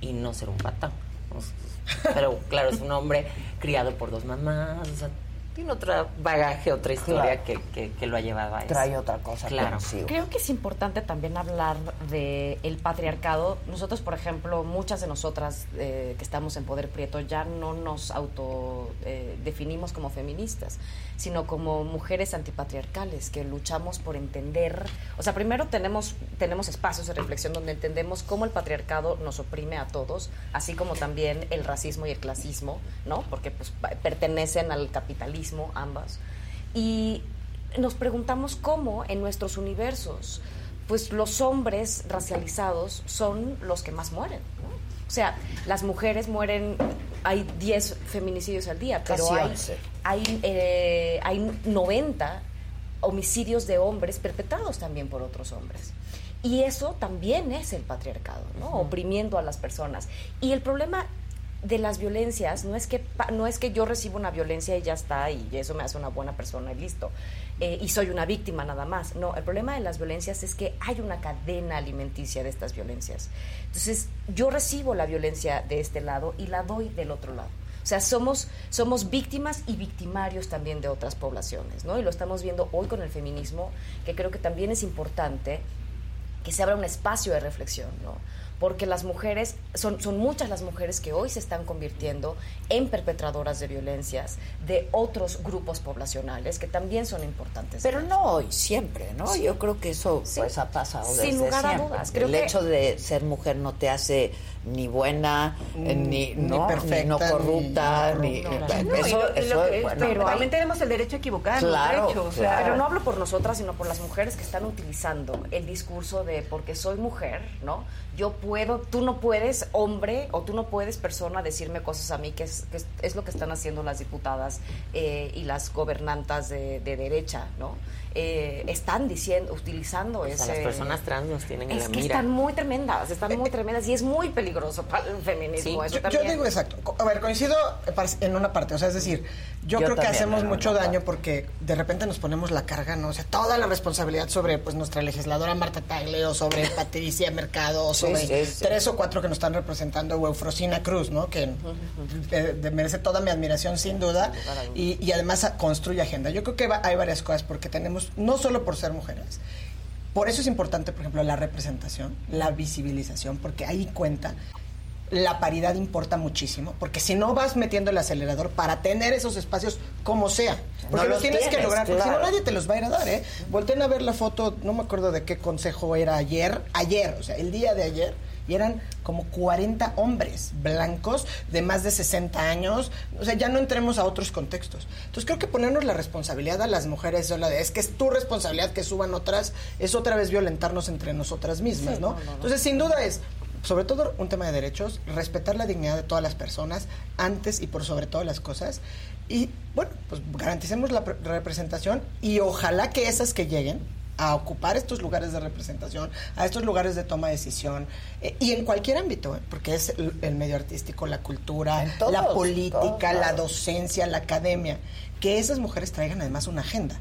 y no ser un patán. Pero claro, es un hombre criado por dos mamás, o sea, tiene otro bagaje, otra historia que, que, lo ha llevado a eso. Trae otra cosa. Claro. Creo que es importante también hablar del el patriarcado. Nosotros, por ejemplo, muchas de nosotras eh, que estamos en Poder Prieto ya no nos auto eh, definimos como feministas sino como mujeres antipatriarcales que luchamos por entender, o sea, primero tenemos, tenemos espacios de reflexión donde entendemos cómo el patriarcado nos oprime a todos, así como también el racismo y el clasismo, ¿no? Porque pues, pertenecen al capitalismo ambas. Y nos preguntamos cómo en nuestros universos, pues los hombres racializados son los que más mueren. O sea, las mujeres mueren, hay 10 feminicidios al día, pero hay, hay, eh, hay 90 homicidios de hombres perpetrados también por otros hombres. Y eso también es el patriarcado, ¿no? Oprimiendo a las personas. Y el problema de las violencias no es que no es que yo recibo una violencia y ya está y eso me hace una buena persona y listo eh, y soy una víctima nada más no el problema de las violencias es que hay una cadena alimenticia de estas violencias entonces yo recibo la violencia de este lado y la doy del otro lado o sea, somos, somos víctimas y victimarios también de otras poblaciones, ¿no? Y lo estamos viendo hoy con el feminismo, que creo que también es importante que se abra un espacio de reflexión, ¿no? Porque las mujeres, son, son muchas las mujeres que hoy se están convirtiendo en perpetradoras de violencias de otros grupos poblacionales que también son importantes. Pero no hoy, siempre, ¿no? Yo creo que eso pues ha pasado desde Sin lugar a dudas. Creo El hecho de ser mujer no te hace ni buena, mm, ni, no, perfecta, no corrupta, ni, eso, eso pero también tenemos el derecho a equivocar, claro, Pero no hablo por nosotras, sino por las mujeres que están utilizando el discurso de porque soy mujer, ¿no? Yo puedo, tú no puedes, hombre, o tú no puedes, persona, decirme cosas a mí, que es, que es, lo que están haciendo las diputadas eh, y las gobernantas de, de derecha, ¿no? Eh, están diciendo, utilizando ese... las personas trans nos tienen en la que están muy tremendas, están muy tremendas y es muy peligroso para el feminismo. yo, digo exacto. A ver, coincido en una parte, o sea, es decir, yo, creo que hacemos mucho daño porque de repente nos ponemos la carga, ¿no? O sea, toda la responsabilidad sobre pues nuestra legisladora Marta Tagle o sobre (laughs) Patricia Mercado o sobre tres o cuatro que nos están representando o Eufrosina Cruz, ¿no? Que merece toda mi admiración sin duda y, y además construye agenda. Yo creo que hay varias cosas porque tenemos no solo por ser mujeres. Por eso es importante, por ejemplo, la representación, la visibilización, porque ahí cuenta. La paridad importa muchísimo, porque si no vas metiendo el acelerador para tener esos espacios como sea, porque los, tienes, que lograr, porque si no nadie te los va a ir a dar, ¿eh? Volten a ver la foto, no me acuerdo de qué consejo era ayer, ayer, o sea, el día de ayer, y eran como 40 hombres blancos de más de 60 años. O sea, ya no entremos a otros contextos. Entonces creo que ponernos la responsabilidad a las mujeres, es que es tu responsabilidad que suban otras, es otra vez violentarnos entre nosotras mismas, ¿no? Entonces, sin duda es sobre todo un tema de derechos, respetar la dignidad de todas las personas antes y por sobre todas las cosas. Y bueno, pues garanticemos la representación y ojalá que esas que lleguen a ocupar estos lugares de representación, a estos lugares de toma de decisión, eh, y en cualquier ámbito, eh, porque es el, medio artístico, la cultura, la política, la docencia, la academia, que esas mujeres traigan además una agenda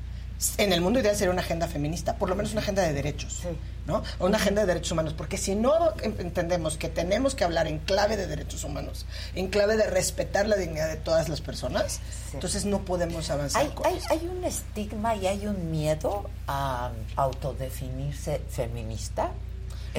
en el mundo ideal sería una agenda feminista, por lo menos una agenda de derechos, ¿no? una agenda de derechos humanos, porque si no entendemos que tenemos que hablar en clave de derechos humanos, en clave de respetar la dignidad de todas las personas, entonces no podemos avanzar. Hay, hay, hay un estigma y hay un miedo a autodefinirse feminista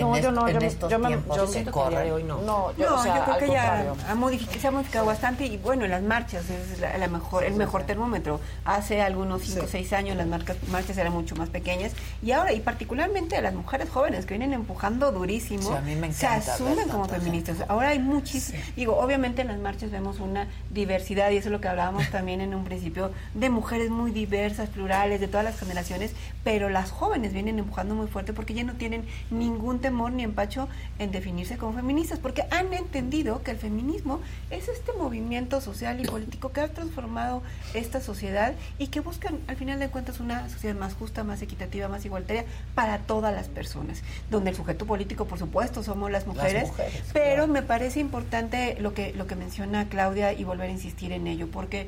no, yo no, yo, yo, me, yo siento que hoy no. No, yo, creo que ya ha modificado, se ha modificado bastante y bueno, en las marchas es la, mejor, el mejor termómetro. Hace algunos 5 o 6 años las marcas, marchas eran mucho más pequeñas y ahora, y particularmente las mujeres jóvenes que vienen empujando durísimo, se asumen como feministas. Ahora hay muchísimas, digo, obviamente en las marchas vemos una diversidad y eso es lo que hablábamos también en un principio, de mujeres muy diversas, plurales, de todas las generaciones, pero las jóvenes vienen empujando muy fuerte porque ya no tienen ningún temor ni empacho en definirse como feministas, porque han entendido que el feminismo es este movimiento social y político que ha transformado esta sociedad y que buscan, al final de cuentas, una sociedad más justa, más equitativa, más igualitaria para todas las personas, donde el sujeto político, por supuesto, somos las mujeres, pero me parece importante lo que, lo que menciona Claudia y volver a insistir en ello, porque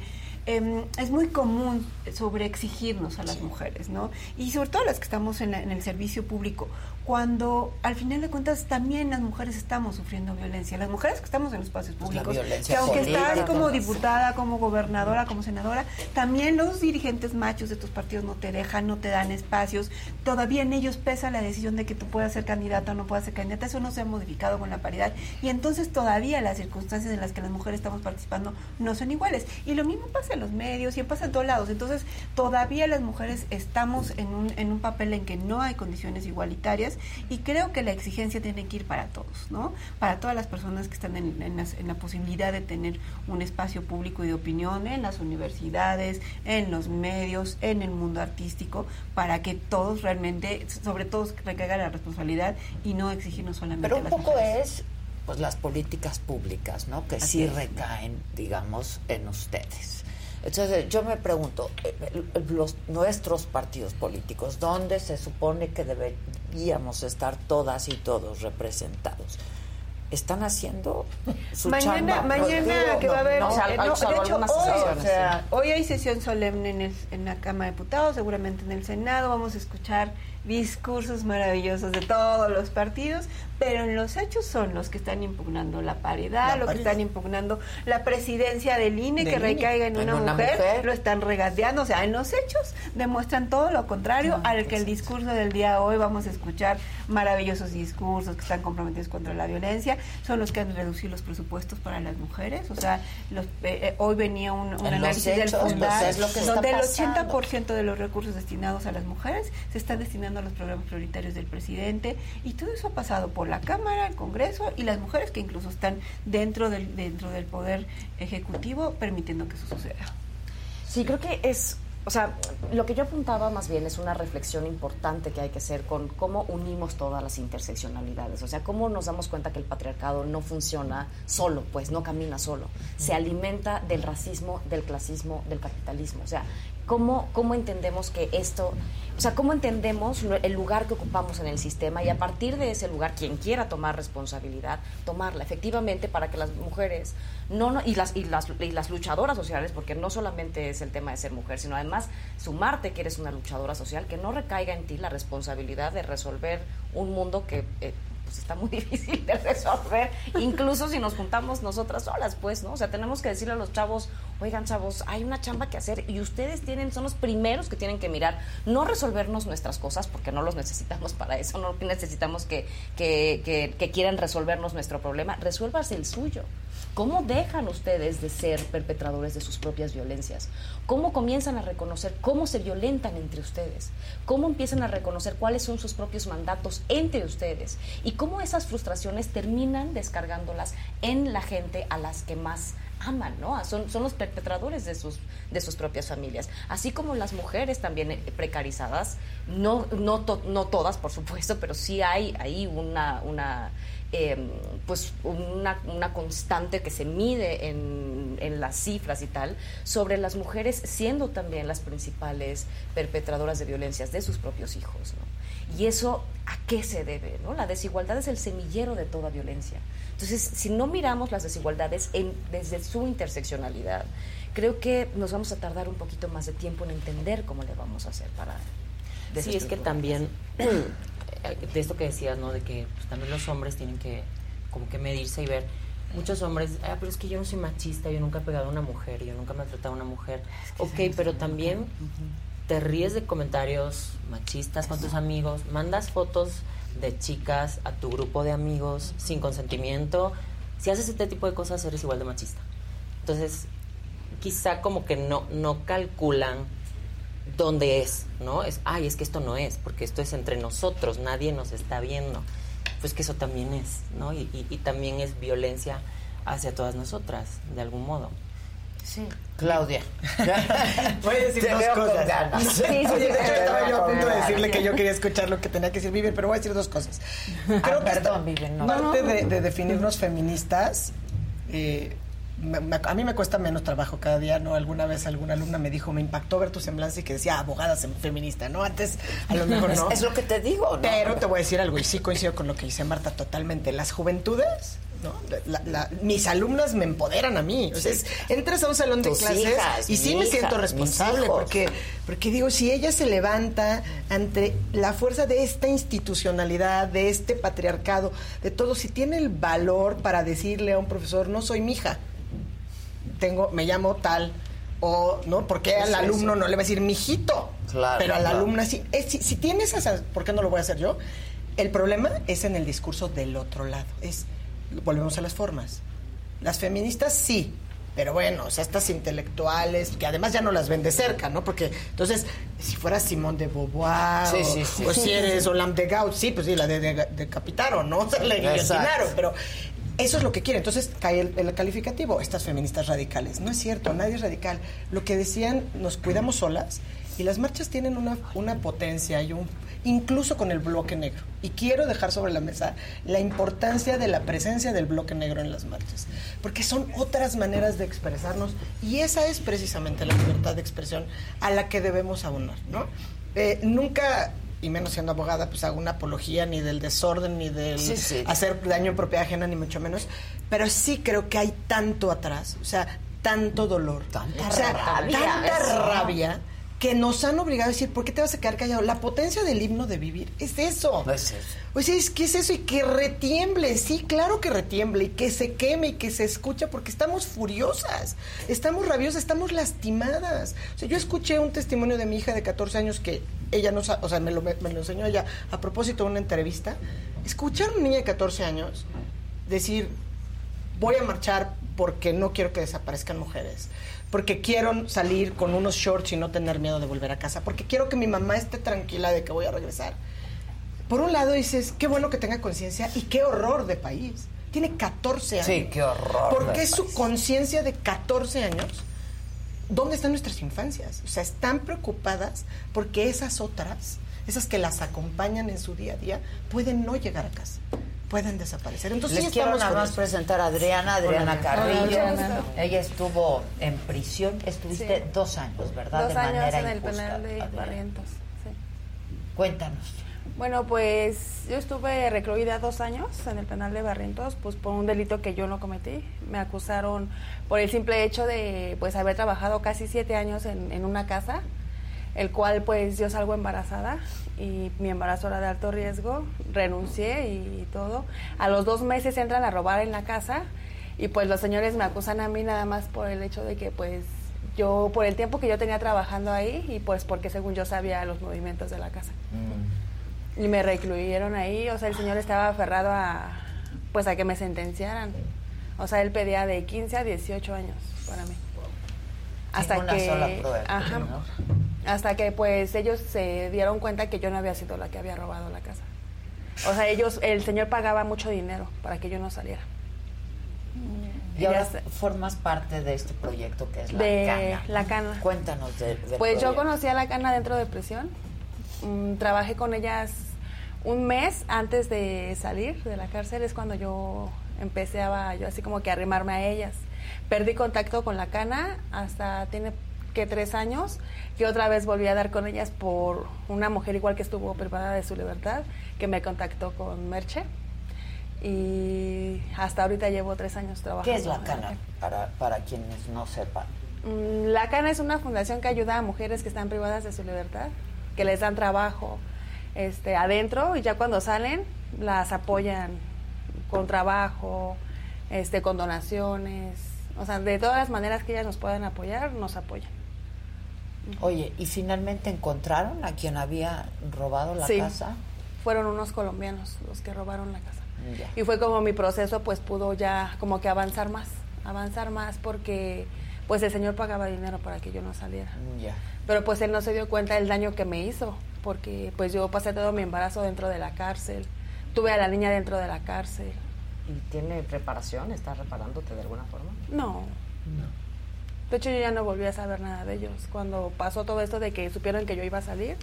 Em, es muy común sobre exigirnos a las mujeres, ¿no? Y sobre todo las que estamos en, el servicio público, cuando al final de cuentas también las mujeres estamos sufriendo violencia, las mujeres que estamos en los espacios pues públicos, que aunque estás como diputada, como gobernadora, como senadora, también los dirigentes machos de tus partidos no te dejan, no te dan espacios, todavía en ellos pesa la decisión de que tú puedas ser candidata o no puedas ser candidata, eso no se ha modificado con la paridad. Y entonces todavía las circunstancias en las que las mujeres estamos participando no son iguales. Y lo mismo pasa los medios y pasa en todos lados. Entonces, todavía las mujeres estamos en un, en un papel en que no hay condiciones igualitarias y creo que la exigencia tiene que ir para todos, ¿no? Para todas las personas que están en, en, la posibilidad de tener un espacio público y de opinión en las universidades, en los medios, en el mundo artístico, para que todos realmente, sobre todo, recaigan la responsabilidad y no exigirnos solamente Pero un poco es pues las políticas públicas, ¿no? Que sí recaen, digamos, en ustedes. Entonces yo me pregunto, eh, eh, los, nuestros partidos políticos, ¿dónde se supone que deberíamos estar todas y todos representados? están haciendo su mañana, Mañana que va a haber... de hecho, hoy, hoy hay sesión solemne en, en la Cámara de Diputados, seguramente en el Senado. Vamos a escuchar discursos maravillosos de todos los partidos, pero en los hechos son los que están impugnando la paridad, los que están impugnando la presidencia del INE, que recaiga en, una, mujer, lo están regateando, o sea, en los hechos demuestran todo lo contrario al que el discurso del día de hoy vamos a escuchar maravillosos discursos que están comprometidos contra la violencia, son los que han reducido los presupuestos para las mujeres, o sea, los, eh, eh, hoy venía un, análisis del Fundar, donde el 80% de los recursos destinados a las mujeres se están destinando a los programas prioritarios del presidente y todo eso ha pasado por la Cámara, el Congreso y las mujeres que incluso están dentro del, dentro del Poder Ejecutivo permitiendo que eso suceda. Sí, creo que es o sea, lo que yo apuntaba más bien es una reflexión importante que hay que hacer con cómo unimos todas las interseccionalidades. O sea, cómo nos damos cuenta que el patriarcado no funciona solo, pues no camina solo. Se alimenta del racismo, del clasismo, del capitalismo. O sea, ¿cómo, cómo entendemos que esto o sea, ¿cómo entendemos el lugar que ocupamos en el sistema y a partir de ese lugar, quien quiera tomar responsabilidad, tomarla efectivamente para que las mujeres no, y, las, y, las, y las luchadoras sociales, porque no solamente es el tema de ser mujer, sino además sumarte que eres una luchadora social, que no recaiga en ti la responsabilidad de resolver un mundo que eh, pues está muy (laughs) difícil de resolver, incluso si nos juntamos nosotras solas, pues, ¿no? O sea, tenemos que decirle a los chavos, oigan, chavos, hay una chamba que hacer y ustedes tienen, son los primeros que tienen que mirar, no resolvernos nuestras cosas, porque no los necesitamos para eso, no necesitamos que, que, que, que quieran resolvernos nuestro problema, resuélvase el suyo. ¿Cómo dejan ustedes de ser perpetradores de sus propias violencias? ¿Cómo comienzan a reconocer cómo se violentan entre ustedes? ¿Cómo empiezan a reconocer cuáles son sus propios mandatos entre ustedes? Y cómo esas frustraciones terminan descargándolas en la gente a las que más aman, ¿no? Son, son los perpetradores de sus, de sus propias familias. Así como las mujeres también eh, precarizadas, no, no, no todas, por supuesto, pero sí hay ahí una, una em, pues una, una, constante que se mide en, en, las cifras y tal sobre las mujeres siendo también las principales perpetradoras de violencias de sus propios hijos. ¿no? Y eso, ¿a qué se debe? ¿no? La desigualdad es el semillero de toda violencia. Entonces, si no miramos las desigualdades en, desde su interseccionalidad, creo que nos vamos a tardar un poquito más de tiempo en entender cómo le vamos a hacer para... Sí, es que también, (clears throat) (clears throat) de esto que decías, ¿no? De que pues, también los hombres tienen que como que medirse y ver. Muchos hombres, ah, pero es que yo no soy machista, yo nunca he pegado a una mujer, yo nunca me he tratado a una mujer. ok, pero también te ríes de comentarios machistas con tus amigos, mandas fotos de chicas a tu grupo de amigos sin consentimiento. Si haces este tipo de cosas, eres igual de machista. Entonces, quizá como que no, no calculan dónde es, ¿no? Es, ay, es que esto no es, porque esto es entre nosotros, nadie nos está viendo. Pues que eso también es, ¿no? Y, y, también es violencia hacia todas nosotras, de algún modo. Sí. Claudia. (laughs) Voy a decir dos cosas. Sí, sí, Oye, de hecho, estaba yo a punto de decirle que yo quería escuchar lo que tenía que decir Vivian, pero voy a decir dos cosas. Creo ah, que perdón, Vivian, no. Parte de, de definirnos feministas, eh, a mí me cuesta menos trabajo cada día, ¿no? Alguna vez alguna alumna me dijo, me impactó ver tu semblanza y que decía abogada feminista, ¿no? Antes, a lo mejor (laughs) no. es, lo que te digo, ¿no? Pero te voy a decir algo, y sí coincido con lo que dice Marta totalmente. Las juventudes ¿no? mis alumnas me empoderan a mí. entras a un salón de clases y sí me siento responsable porque, porque digo, si ella se levanta ante la fuerza de esta institucionalidad, de este patriarcado, de todo, si tiene el valor para decirle a un profesor, no soy mi hija, tengo, me llamo tal, o, ¿no? Porque al alumno no le va a decir mijito. Claro, pero a la alumna sí. si, si tienes esa, ¿por qué no lo voy a hacer yo? El problema es en el discurso del otro lado. Es, volvemos a las formas. Las feministas sí, pero bueno, o sea, estas intelectuales, que además ya no las ven de cerca, ¿no? Porque entonces, si fuera Simón de Beauvoir, o, si eres Olam de Gaut, sí, pues sí, la de, decapitaron, ¿no? (laughs) O sea, le guillotinaron, pero eso es lo que quiere. Entonces cae el, calificativo, estas feministas radicales. No es cierto, nadie es radical. Lo que decían, nos cuidamos solas y las marchas tienen una, una potencia y un incluso con el bloque negro. Y quiero dejar sobre la mesa la importancia de la presencia del bloque negro en las marchas, porque son otras maneras de expresarnos y esa es precisamente la libertad de expresión a la que debemos abonar, ¿no? Eh, nunca y menos siendo abogada, pues hago una apología ni del desorden, ni del hacer daño en propiedad ajena, ni mucho menos. Pero sí creo que hay tanto atrás, o sea, tanto dolor, tanta rabia, tanta rabia que nos han obligado a decir, ¿por qué te vas a quedar callado? La potencia del himno de vivir es eso. No es eso. O sea, es que es eso y que retiemble, sí, claro que retiemble y que se queme y que se escucha porque estamos furiosas, estamos rabiosas, estamos lastimadas. O sea, yo escuché un testimonio de mi hija de 14 años que ella no o sea, me lo, me lo enseñó ella a propósito de una entrevista. Escuchar a una niña de 14 años decir, voy a marchar porque no quiero que desaparezcan mujeres porque quiero salir con unos shorts y no tener miedo de volver a casa, porque quiero que mi mamá esté tranquila de que voy a regresar. Por un lado dices, qué bueno que tenga conciencia y qué horror de país. Tiene 14 años. Sí, qué horror. ¿Por qué su conciencia de 14 años? ¿Dónde están nuestras infancias? O sea, están preocupadas porque esas otras, esas que las acompañan en su día a día, pueden no llegar a casa pueden desaparecer. Entonces, Les quiero nada más presentar a Adriana, Adriana Carrillo. Ella estuvo en prisión, estuviste dos años, ¿verdad? Dos años en el penal de Barrientos. Sí. Cuéntanos. Bueno, pues yo estuve recluida dos años en el penal de Barrientos, pues por un delito que yo no cometí. Me acusaron por el simple hecho de pues haber trabajado casi siete años en, en una casa el cual pues yo salgo embarazada y mi embarazo era de alto riesgo, renuncié y todo. A los dos meses entran a robar en la casa y pues los señores me acusan a mí nada más por el hecho de que pues yo, por el tiempo que yo tenía trabajando ahí y pues porque según yo sabía los movimientos de la casa. Mm. Y me recluyeron ahí, o sea, el señor estaba aferrado a pues a que me sentenciaran. O sea, él pedía de 15 a 18 años para mí. Hasta que ajá, hasta que pues ellos se dieron cuenta que yo no había sido la que había robado la casa. O sea, ellos, el señor pagaba mucho dinero para que yo no saliera. Y ahora formas parte de este proyecto que es La de Cana. La Cana. Cuéntanos de, Pues yo conocí a La Cana dentro de prisión. Mm, trabajé con ellas un mes antes de salir de la cárcel es cuando yo empecé a, yo así como que arrimarme a ellas. Perdí contacto con la cana hasta tiene que tres años, que otra vez volví a dar con ellas por una mujer igual que estuvo preparada de su libertad, que me contactó con Merche. Y hasta ahorita llevo tres años trabajando. ¿Qué es la cana? Para, para quienes no sepan. Mm, la Cana es una fundación que ayuda a mujeres que están privadas de su libertad, que les dan trabajo este, adentro y ya cuando salen las apoyan con trabajo, este, con donaciones, o sea, de todas las maneras que ellas nos puedan apoyar, nos apoyan. Oye, ¿y finalmente encontraron a quien había robado la sí, casa? Fueron unos colombianos los que robaron la casa. Y fue como mi proceso, pues pudo ya como que avanzar más, avanzar más porque pues el señor pagaba dinero para que yo no saliera. Ya. Pero pues él no se dio cuenta del daño que me hizo, porque pues yo pasé todo mi embarazo dentro de la cárcel, tuve a la niña dentro de la cárcel. ¿Y tiene reparación? ¿Está reparándote de alguna forma? No. De hecho, yo ya no volví a saber nada de ellos. Cuando pasó todo esto de que supieron que yo iba a salir,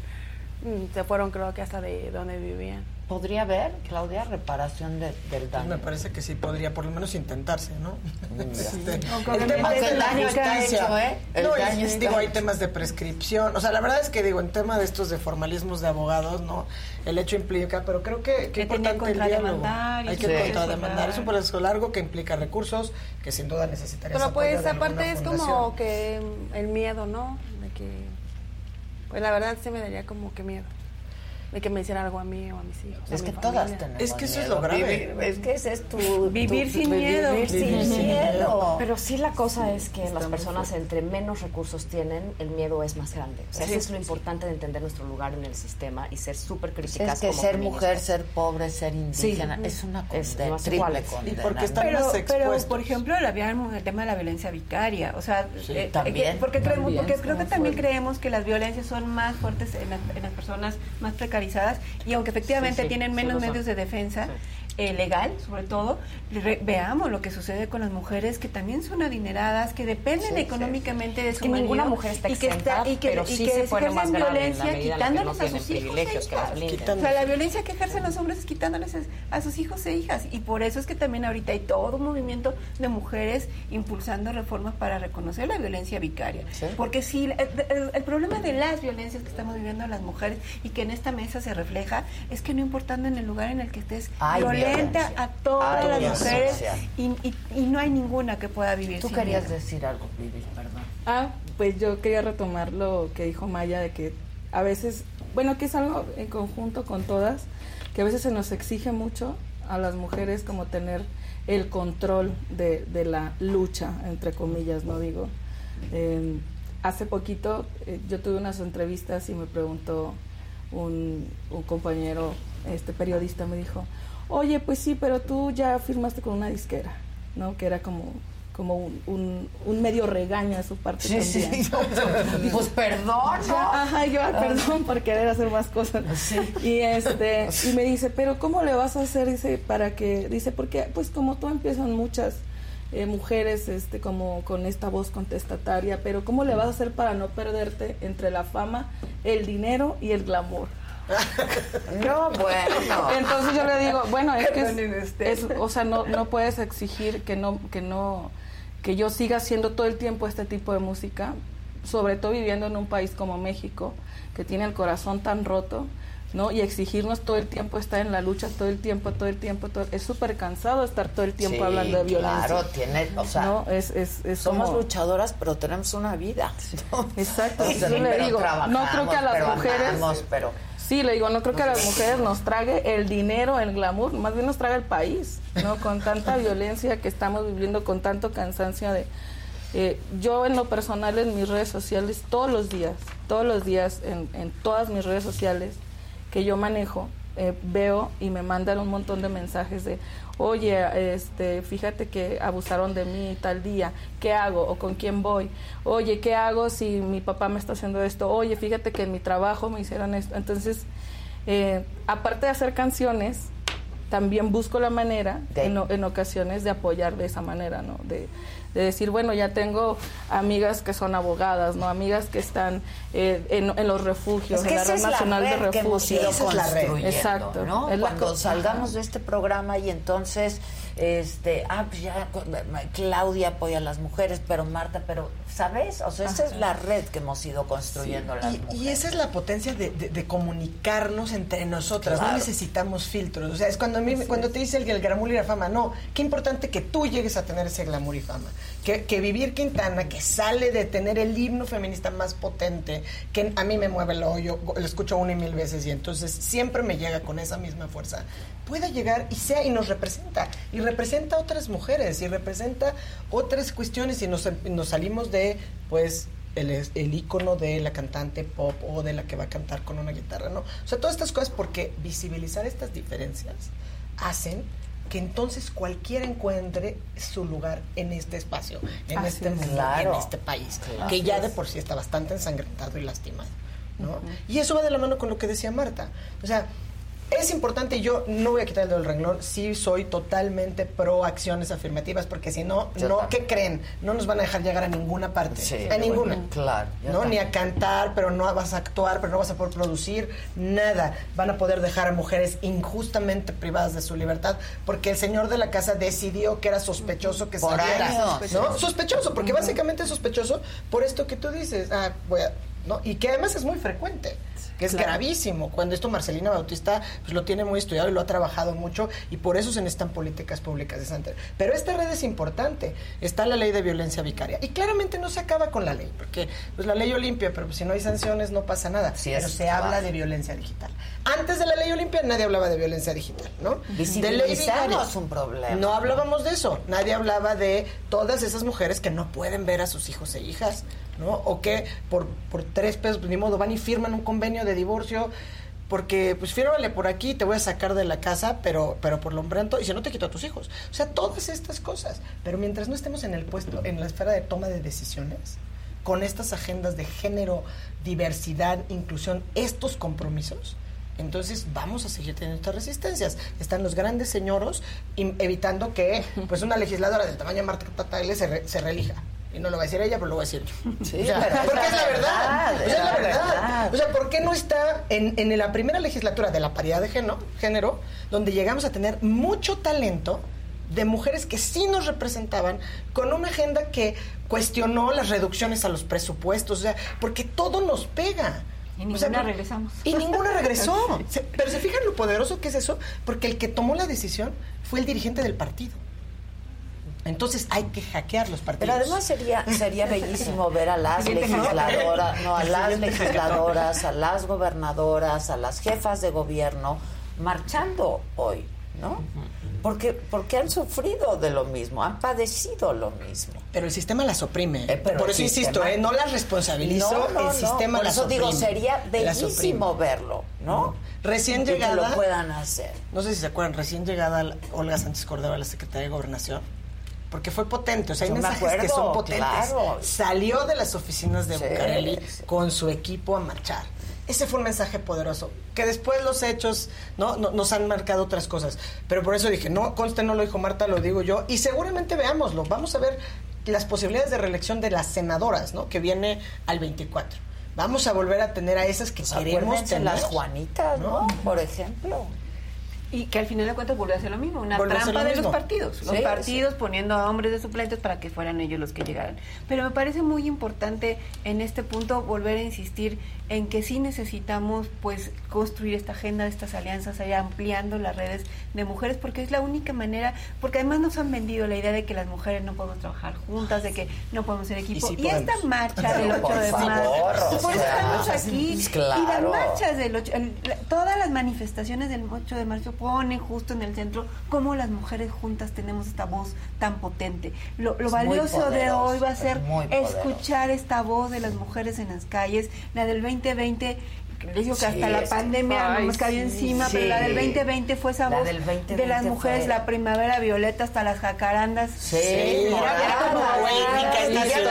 mm, se fueron creo que hasta de donde vivían. ¿Podría haber, Claudia, reparación de, del daño? Me parece que sí podría por lo menos intentarse, ¿no? (laughs) Este, el tema de el daño está hecho, ¿eh? El no, daño y, está digo, hay temas de prescripción. O sea, la verdad es que digo, en tema de estos de formalismos de abogados, ¿no? El hecho implica, pero creo que, que importante el diálogo. Hay que sí. contrademandar. Es un proceso largo que implica recursos, que sin duda necesitaría Pero pues aparte es fundación. como que el miedo, ¿no? De que, pues la verdad sí me daría como que miedo. De que me hicieran algo a mí o a mis hijos. Es que todas tenemos Es que eso es lo grave. Vivir- es que ese es tu... Vivir tu- sin tu- miedo. Vivir sin Vivir sin miedo. Pero sí la cosa es que las personas entre menos recursos tienen, el miedo es más grande. O sea, eso es lo importante de entender nuestro lugar en el sistema y ser súper críticas Es que como ser feministas. mujer, ser pobre, ser indígena, Sí. es una Es condena, más triple condena. Y porque están pero, más pero por ejemplo la, el tema de la violencia vicaria o sea eh, también, eh, porque creemos también porque es creo que también creemos que las violencias son más fuertes en, las- en las personas más precarizadas y aunque efectivamente Sí, sí, tienen menos medios de defensa eh, legal sobre todo re- veamos lo que sucede con las mujeres que también son adineradas que dependen Sí, sí, económicamente de su que ninguna mujer está y que exenta, y que, pero y sí que se ejercen más en violencia en que quitándoles no a sus hijos e que hijas. O sea, la violencia que ejercen los hombres es quitándoles a sus hijos e hijas. Y por eso es que también ahorita hay todo un movimiento de mujeres impulsando reformas para reconocer la violencia vicaria. Porque si el, el- el problema de las violencias que estamos viviendo las mujeres y que en esta mesa se refleja es que no importando en el lugar en el que estés, violenta a todas Hay las mujeres y, y- y no hay ninguna que pueda vivir Tú sin querías miedo. decir algo, Vivi, perdón. Ah, pues yo quería retomar lo que dijo Maya de que a veces, bueno, que es algo en conjunto con todas, que a veces se nos exige mucho a las mujeres como tener el control de, de la lucha, entre comillas, no digo. Eh, hace poquito eh, yo tuve unas entrevistas y me preguntó un, un compañero, este periodista, me dijo, oye, pues sí, pero tú ya firmaste con una disquera, ¿no? Que era como como un, un, un medio regaño de su parte Sí, sí. también. pues perdón, ¿no? Ajá, yo, "Ay, perdón por querer hacer más cosas. Y este, y me dice, pero ¿cómo le vas a hacer? Dice, para que, dice, porque pues como tú empiezan muchas eh, mujeres este como con esta voz contestataria, pero ¿cómo le vas a hacer para no perderte entre la fama, el dinero y el glamour? No, bueno. Entonces yo le digo, bueno, es que es, o sea, no, no puedes exigir que no, que no, que yo siga haciendo todo el tiempo este tipo de música, sobre todo viviendo en un país como México, que tiene el corazón tan roto, ¿no? Y exigirnos todo el tiempo estar en la lucha, todo el tiempo, todo el tiempo, todo- es súper cansado estar todo el tiempo Sí, hablando de violencia. Claro, tiene, o sea, no, es, es, es somos como- luchadoras, pero tenemos una vida. ¿no? Exacto, (laughs) O y sea, yo le digo, no creo que a las mujeres- pero Sí, le digo, no creo que a las mujeres nos trague el dinero, el glamour, más bien nos traga el país, ¿no? Con tanta (laughs) violencia que estamos viviendo, con tanto cansancio de... eh, yo en lo personal en mis redes sociales, todos los días, todos los días en, en todas mis redes sociales que yo manejo, eh, veo y me mandan un montón de mensajes de, oye, este, fíjate que abusaron de mí tal día, ¿qué hago? ¿O con quién voy? Oye, ¿qué hago si mi papá me está haciendo esto? Oye, fíjate que en mi trabajo me hicieron esto. Entonces, eh, aparte de hacer canciones, también busco la manera De- en, en ocasiones de apoyar de esa manera, ¿no? De, de decir, bueno, ya tengo amigas que son abogadas, ¿no? Amigas que están eh, en, los refugios, en la Red Nacional de Refugios. es la red. Exacto. ¿no? Cuando salgamos de este programa y entonces este, ah, pues ya Claudia apoya a las mujeres, pero Marta, pero, ¿sabes? O sea, esa es la red que hemos ido construyendo las y, mujeres. Y esa es la potencia de, comunicarnos entre nosotras, no necesitamos filtros. O sea, es cuando a mí, cuando te dice el, el glamour y la fama, no, qué importante que tú llegues a tener ese glamour y fama. Que, vivir Quintana, que sale de tener el himno feminista más potente, que a mí me mueve el hoyo, lo escucho una y mil veces y entonces siempre me llega con esa misma fuerza pueda llegar y sea y nos representa y representa a otras mujeres y representa otras cuestiones y nos, nos salimos de pues el, el icono de la cantante pop o de la que va a cantar con una guitarra, ¿no? O sea, todas estas cosas porque visibilizar estas diferencias hacen que entonces cualquiera encuentre su lugar en este espacio, en este mundo, en este país, que ya de por sí está bastante ensangrentado y lastimado, ¿no? Y eso va de la mano con lo que decía Marta. O sea, es importante, yo no voy a quitar el dedo del renglón, sí soy totalmente pro acciones afirmativas, porque si no, no ¿qué creen? No nos van a dejar llegar a ninguna parte, a ninguna. claro. ¿no? Ni a cantar, pero no vas a actuar, pero no vas a poder producir, nada. Van a poder dejar a mujeres injustamente privadas de su libertad, porque el señor de la casa decidió que era sospechoso que saliera. ¿no? Sospechoso, porque básicamente es sospechoso por esto que tú dices. Ah, voy a, ¿no? Y que además es muy frecuente que es gravísimo. Cuando esto Marcelina Bautista pues, lo tiene muy estudiado y lo ha trabajado mucho y por eso se necesitan políticas públicas de Santa. Pero esta red es importante. Está la ley de violencia vicaria y claramente no se acaba con la ley, porque pues la ley Olimpia, pero pues, si no hay sanciones no pasa nada. pero se habla de violencia digital. Antes de la ley Olimpia nadie hablaba de violencia digital, ¿no? De ley vicaria. un problema. No hablábamos de eso. Nadie hablaba de todas esas mujeres que no pueden ver a sus hijos e hijas ¿no? O que por, tres pesos, pues ni modo, van y firman un convenio de divorcio porque pues fírmale por aquí, te voy a sacar de la casa, pero, pero por lo pronto, y si no te quito a tus hijos. O sea, todas estas cosas. Pero mientras no estemos en el puesto, en la esfera de toma de decisiones, con estas agendas de género, diversidad, inclusión, estos compromisos, entonces vamos a seguir teniendo estas resistencias. Están los grandes señoros evitando que pues una legisladora del tamaño de Marta Tatale se, se reelija y no lo va a decir ella, pero lo voy a decir yo. (laughs) Sí, porque es la verdad. Es, la, verdad. O sea, ¿por qué no está en, en la primera legislatura de la paridad de género, género, donde llegamos a tener mucho talento de mujeres que sí nos representaban, con una agenda que cuestionó las reducciones a los presupuestos, o sea, porque todo nos pega. Y ninguna regresamos. Y ninguna regresó. (laughs) Pero se fijan lo poderoso que es eso, porque el que tomó la decisión fue el dirigente del partido. Entonces hay que hackear los partidos. Pero además sería sería (laughs) bellísimo ver a las legisladoras, no a las legisladoras, a las gobernadoras, a las jefas de gobierno marchando hoy, ¿no? Porque porque han sufrido de lo mismo, han padecido lo mismo. Pero el sistema las oprime. Eh, por eso insisto, ¿eh? no las responsabilizo, el sistema por eso digo, sería bellísimo verlo, ¿no? Recién llegada. Que lo puedan hacer. No sé si se acuerdan, recién llegada Olga Sánchez Cordero, la secretaria de Gobernación porque fue potente, o sea, hay mensajes que son potentes. Salió de las oficinas de Bucareli con su equipo a marchar. Ese fue un mensaje poderoso, que después los hechos ¿no? nos han marcado otras cosas. Pero por eso dije, no, conste, no lo dijo Marta, lo digo yo, y seguramente veámoslo. Vamos a ver las posibilidades de reelección de las senadoras, ¿no? Que viene al 24. Vamos a volver a tener a esas que pues queremos tener. las Juanitas, ¿no? Por ejemplo. Y que al final de cuentas vuelve a ser lo mismo, una trampa de los partidos. Los partidos poniendo a hombres de suplentes para que fueran ellos los que llegaran. Pero me parece muy importante en este punto volver a insistir en que sí necesitamos pues construir esta agenda, estas alianzas, allá ampliando las redes de mujeres, porque es la única manera, porque además nos han vendido la idea de que las mujeres no podemos trabajar juntas, de que no podemos ser equipo. Y, esta marcha (laughs) del 8 de marzo, por eso estamos aquí, y las marchas del 8, todas las manifestaciones del 8 de marzo ponen justo en el centro cómo las mujeres juntas tenemos esta voz tan potente. Lo, valioso de hoy va a ser escuchar esta voz de las mujeres en las calles, la del 2020 Digo que hasta la pandemia nos cayó encima, pero la del 2020 fue esa voz de las mujeres, la primavera violeta hasta las jacarandas. Sí,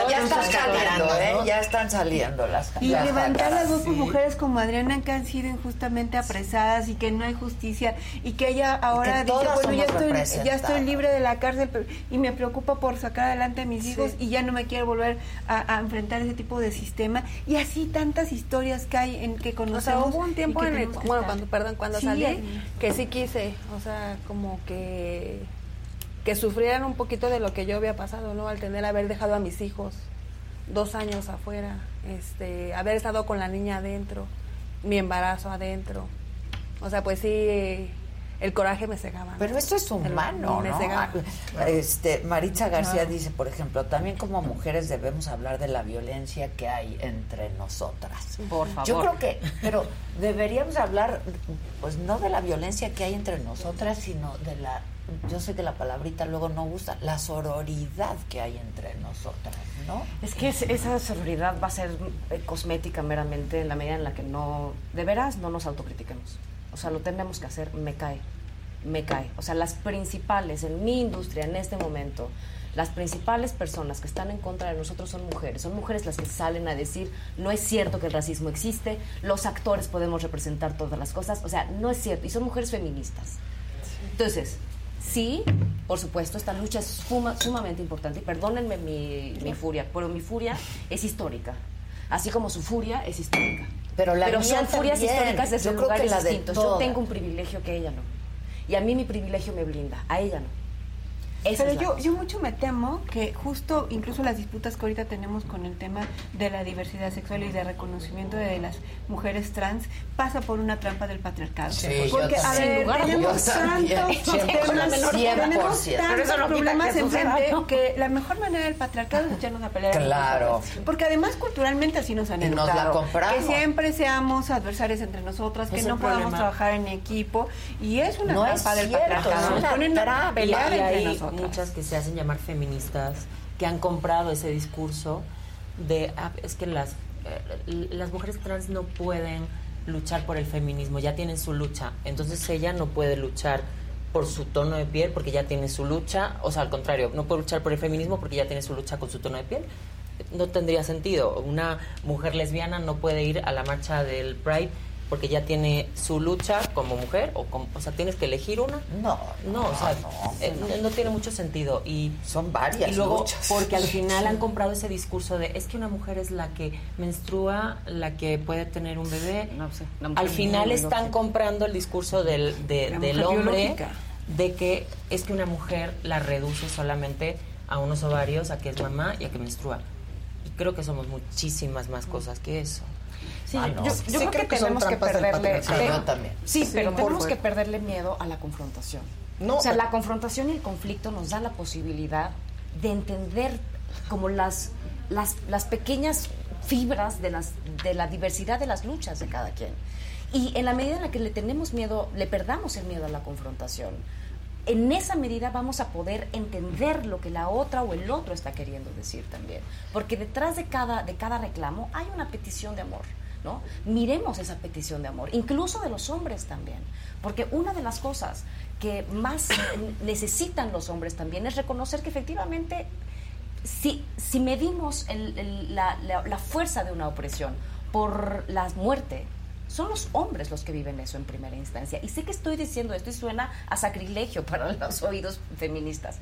ya, están saliendo, ¿eh? Ya están saliendo las Y levantar las dos mujeres como Adriana que han sido injustamente apresadas y que no hay justicia y que ella ahora dice, bueno, ya estoy, ya estoy libre de la cárcel y me preocupa por sacar adelante a mis hijos y ya no me quiero volver a, enfrentar ese tipo de sistema. Y así tantas historias que hay en que o sea, hubo un tiempo en el, bueno, cuando, perdón, cuando salí, que sí quise, o sea, como que que sufrieran un poquito de lo que yo había pasado, ¿no? Al tener, haber dejado a mis hijos dos años afuera, este, haber estado con la niña adentro, mi embarazo adentro. O sea, pues sí, el coraje me cegaba. Pero esto es humano, ¿no? Este, Maritza García dice, por ejemplo, también como mujeres debemos hablar de la violencia que hay entre nosotras. Por favor. Yo creo que, pero deberíamos hablar, pues no de la violencia que hay entre nosotras, sino de la, yo sé que la palabrita luego no gusta, la sororidad que hay entre nosotras, ¿no? Es que esa sororidad va a ser eh, cosmética meramente en la medida en la que no, de veras, no nos autocritiquemos. O sea, lo tenemos que hacer, me cae, me cae. O sea, las principales en mi industria en este momento, las principales personas que están en contra de nosotros son mujeres. Son mujeres las que salen a decir, no es cierto que el racismo existe, los actores podemos representar todas las cosas. O sea, no es cierto. Y son mujeres feministas. Entonces, sí, por supuesto, esta lucha es sumamente importante. Y perdónenme mi, mi furia, pero mi furia es histórica. Así como su furia es histórica. Pero, la son furias históricas desde Yo lugares distintos. Yo tengo un privilegio que ella no. Y a mí mi privilegio me blinda, a ella no. Pero yo, yo mucho me temo que justo incluso las disputas que ahorita tenemos con el tema de la diversidad sexual y de reconocimiento de las mujeres trans pasa por una trampa del patriarcado. Porque, a ver, tenemos tantos (laughs) tenemos tantos problemas enfrente que la mejor manera del patriarcado es echarnos a pelear. Claro. Porque además culturalmente así nos han educado. que siempre seamos adversarios entre nosotras, que no podamos trabajar en equipo y es una trampa del patriarcado. Nos ponen a pelear entre nosotros muchas que se hacen llamar feministas que han comprado ese discurso de ah, es que las eh, las mujeres trans no pueden luchar por el feminismo, ya tienen su lucha, entonces ella no puede luchar por su tono de piel porque ya tiene su lucha, o sea, al contrario, no puede luchar por el feminismo porque ya tiene su lucha con su tono de piel. No tendría sentido. Una mujer lesbiana no puede ir a la marcha del Pride porque ya tiene su lucha como mujer o o sea tienes que elegir una. No no, o sea eh, no, tiene mucho sentido y son varias y luego porque al final han (laughs) comprado ese discurso de es que una mujer es la que menstrua la que puede tener un bebé al final están comprando el discurso del del hombre de que es que una mujer la reduce solamente a unos ovarios a que es mamá y a que menstrua. Y creo que somos muchísimas más cosas que eso Sí, ah, yo, creo que, tenemos que perderle. Sí, pero tenemos que perderle miedo a la confrontación. No, o sea, la confrontación y el conflicto nos da la posibilidad de entender como las, las, las pequeñas fibras de, las, de la diversidad de las luchas de cada quien. Y en la medida en la que le tenemos miedo, le perdamos el miedo a la confrontación, en esa medida vamos a poder entender lo que la otra o el otro está queriendo decir también. Porque detrás de cada, de cada reclamo hay una petición de amor. ¿no? Miremos esa petición de amor, incluso de los hombres también, porque una de las cosas que más (laughs) necesitan los hombres también es reconocer que efectivamente si, si medimos la, la, fuerza de una opresión por la muerte, son los hombres los que viven eso en primera instancia. Y sé que estoy diciendo esto y suena a sacrilegio (laughs) para los oídos feministas,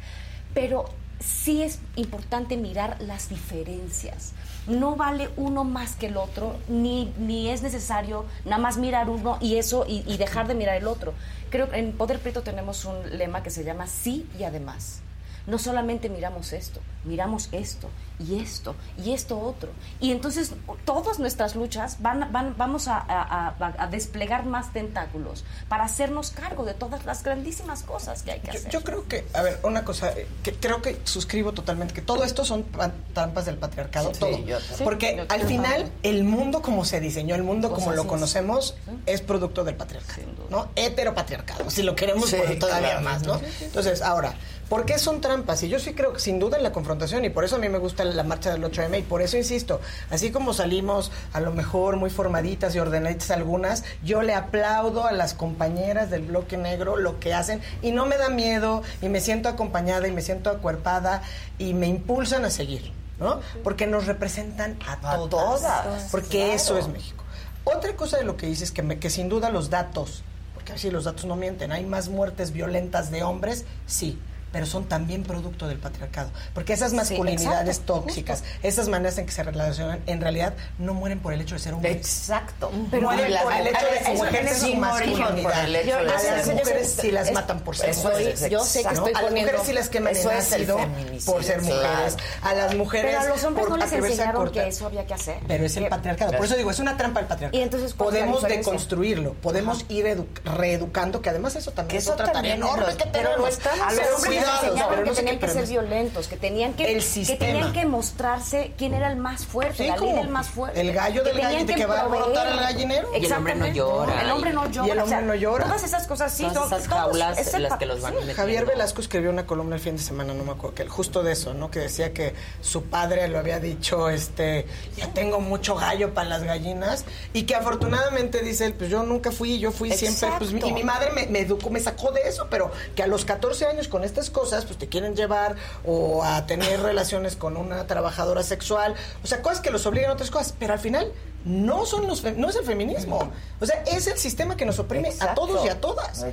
pero sí es importante mirar las diferencias no vale uno más que el otro, ni, ni es necesario nada más mirar uno y eso y, dejar de mirar el otro. Creo que en Poder Prieto tenemos un lema que se llama sí y además no solamente miramos esto, miramos esto y esto y esto otro. Y entonces todas nuestras luchas van, van vamos a, desplegar más tentáculos para hacernos cargo de todas las grandísimas cosas que hay que hacer. Yo creo que, a ver, una cosa, que creo que suscribo totalmente, que todo esto son trampas del patriarcado, todo. Porque al final el mundo como se diseñó, el mundo como lo conocemos, es producto del patriarcado, ¿no? Heteropatriarcado, si lo queremos todavía más, ¿no? Entonces, ahora, ¿Por qué son trampas? Y yo sí creo que sin duda en la confrontación, y por eso a mí me gusta la marcha del 8M, y por eso insisto, así como salimos a lo mejor muy formaditas y ordenaditas algunas, yo le aplaudo a las compañeras del bloque negro lo que hacen, y no me da miedo, y me siento acompañada, y me siento acuerpada, y me impulsan a seguir, ¿no? Porque nos representan a, todas, porque eso es México. Otra cosa de lo que dices, que, que sin duda los datos, porque así los datos no mienten, hay más muertes violentas de hombres, sí pero son también producto del patriarcado. Porque esas masculinidades tóxicas, esas maneras en que se relacionan, en realidad no mueren por el hecho de ser hombres. Exacto. Pero mueren por el hecho de su mujer su masculinidad. A las mujeres sí las matan por ser mujeres. Yo sé que estoy A las mujeres sí las queman en ácido por ser mujeres. A las mujeres Pero a los hombres no les enseñaron que eso había que hacer. Pero es el patriarcado. Por eso digo, es una trampa el patriarcado. Y entonces, podemos deconstruirlo, podemos ir reeducando, que además eso también es otra tarea enorme que tenemos. A los hombres enseñaron que tenían que ser violentos, que tenían que, que tenían que mostrarse quién era el más fuerte, la líder más fuerte. El gallo del gallo que, va a brotar al gallinero. Y el hombre no llora. El hombre no llora. Y el hombre no llora. Todas esas cosas sí. Todas esas jaulas las que los van. Javier Velasco escribió una columna el fin de semana, no me acuerdo, que justo de eso, ¿no? Que decía que su padre lo había dicho, este, ya tengo mucho gallo para las gallinas y que afortunadamente dice él, pues yo nunca fui, yo fui siempre, pues y mi madre me, me educó, me sacó de eso, pero que a los 14 años con estas cosas, pues te quieren llevar o a tener (laughs) relaciones con una trabajadora sexual, o sea, cosas que los obligan a otras cosas, pero al final no son los no es el feminismo. O sea, es el sistema que nos oprime a todos y a todas.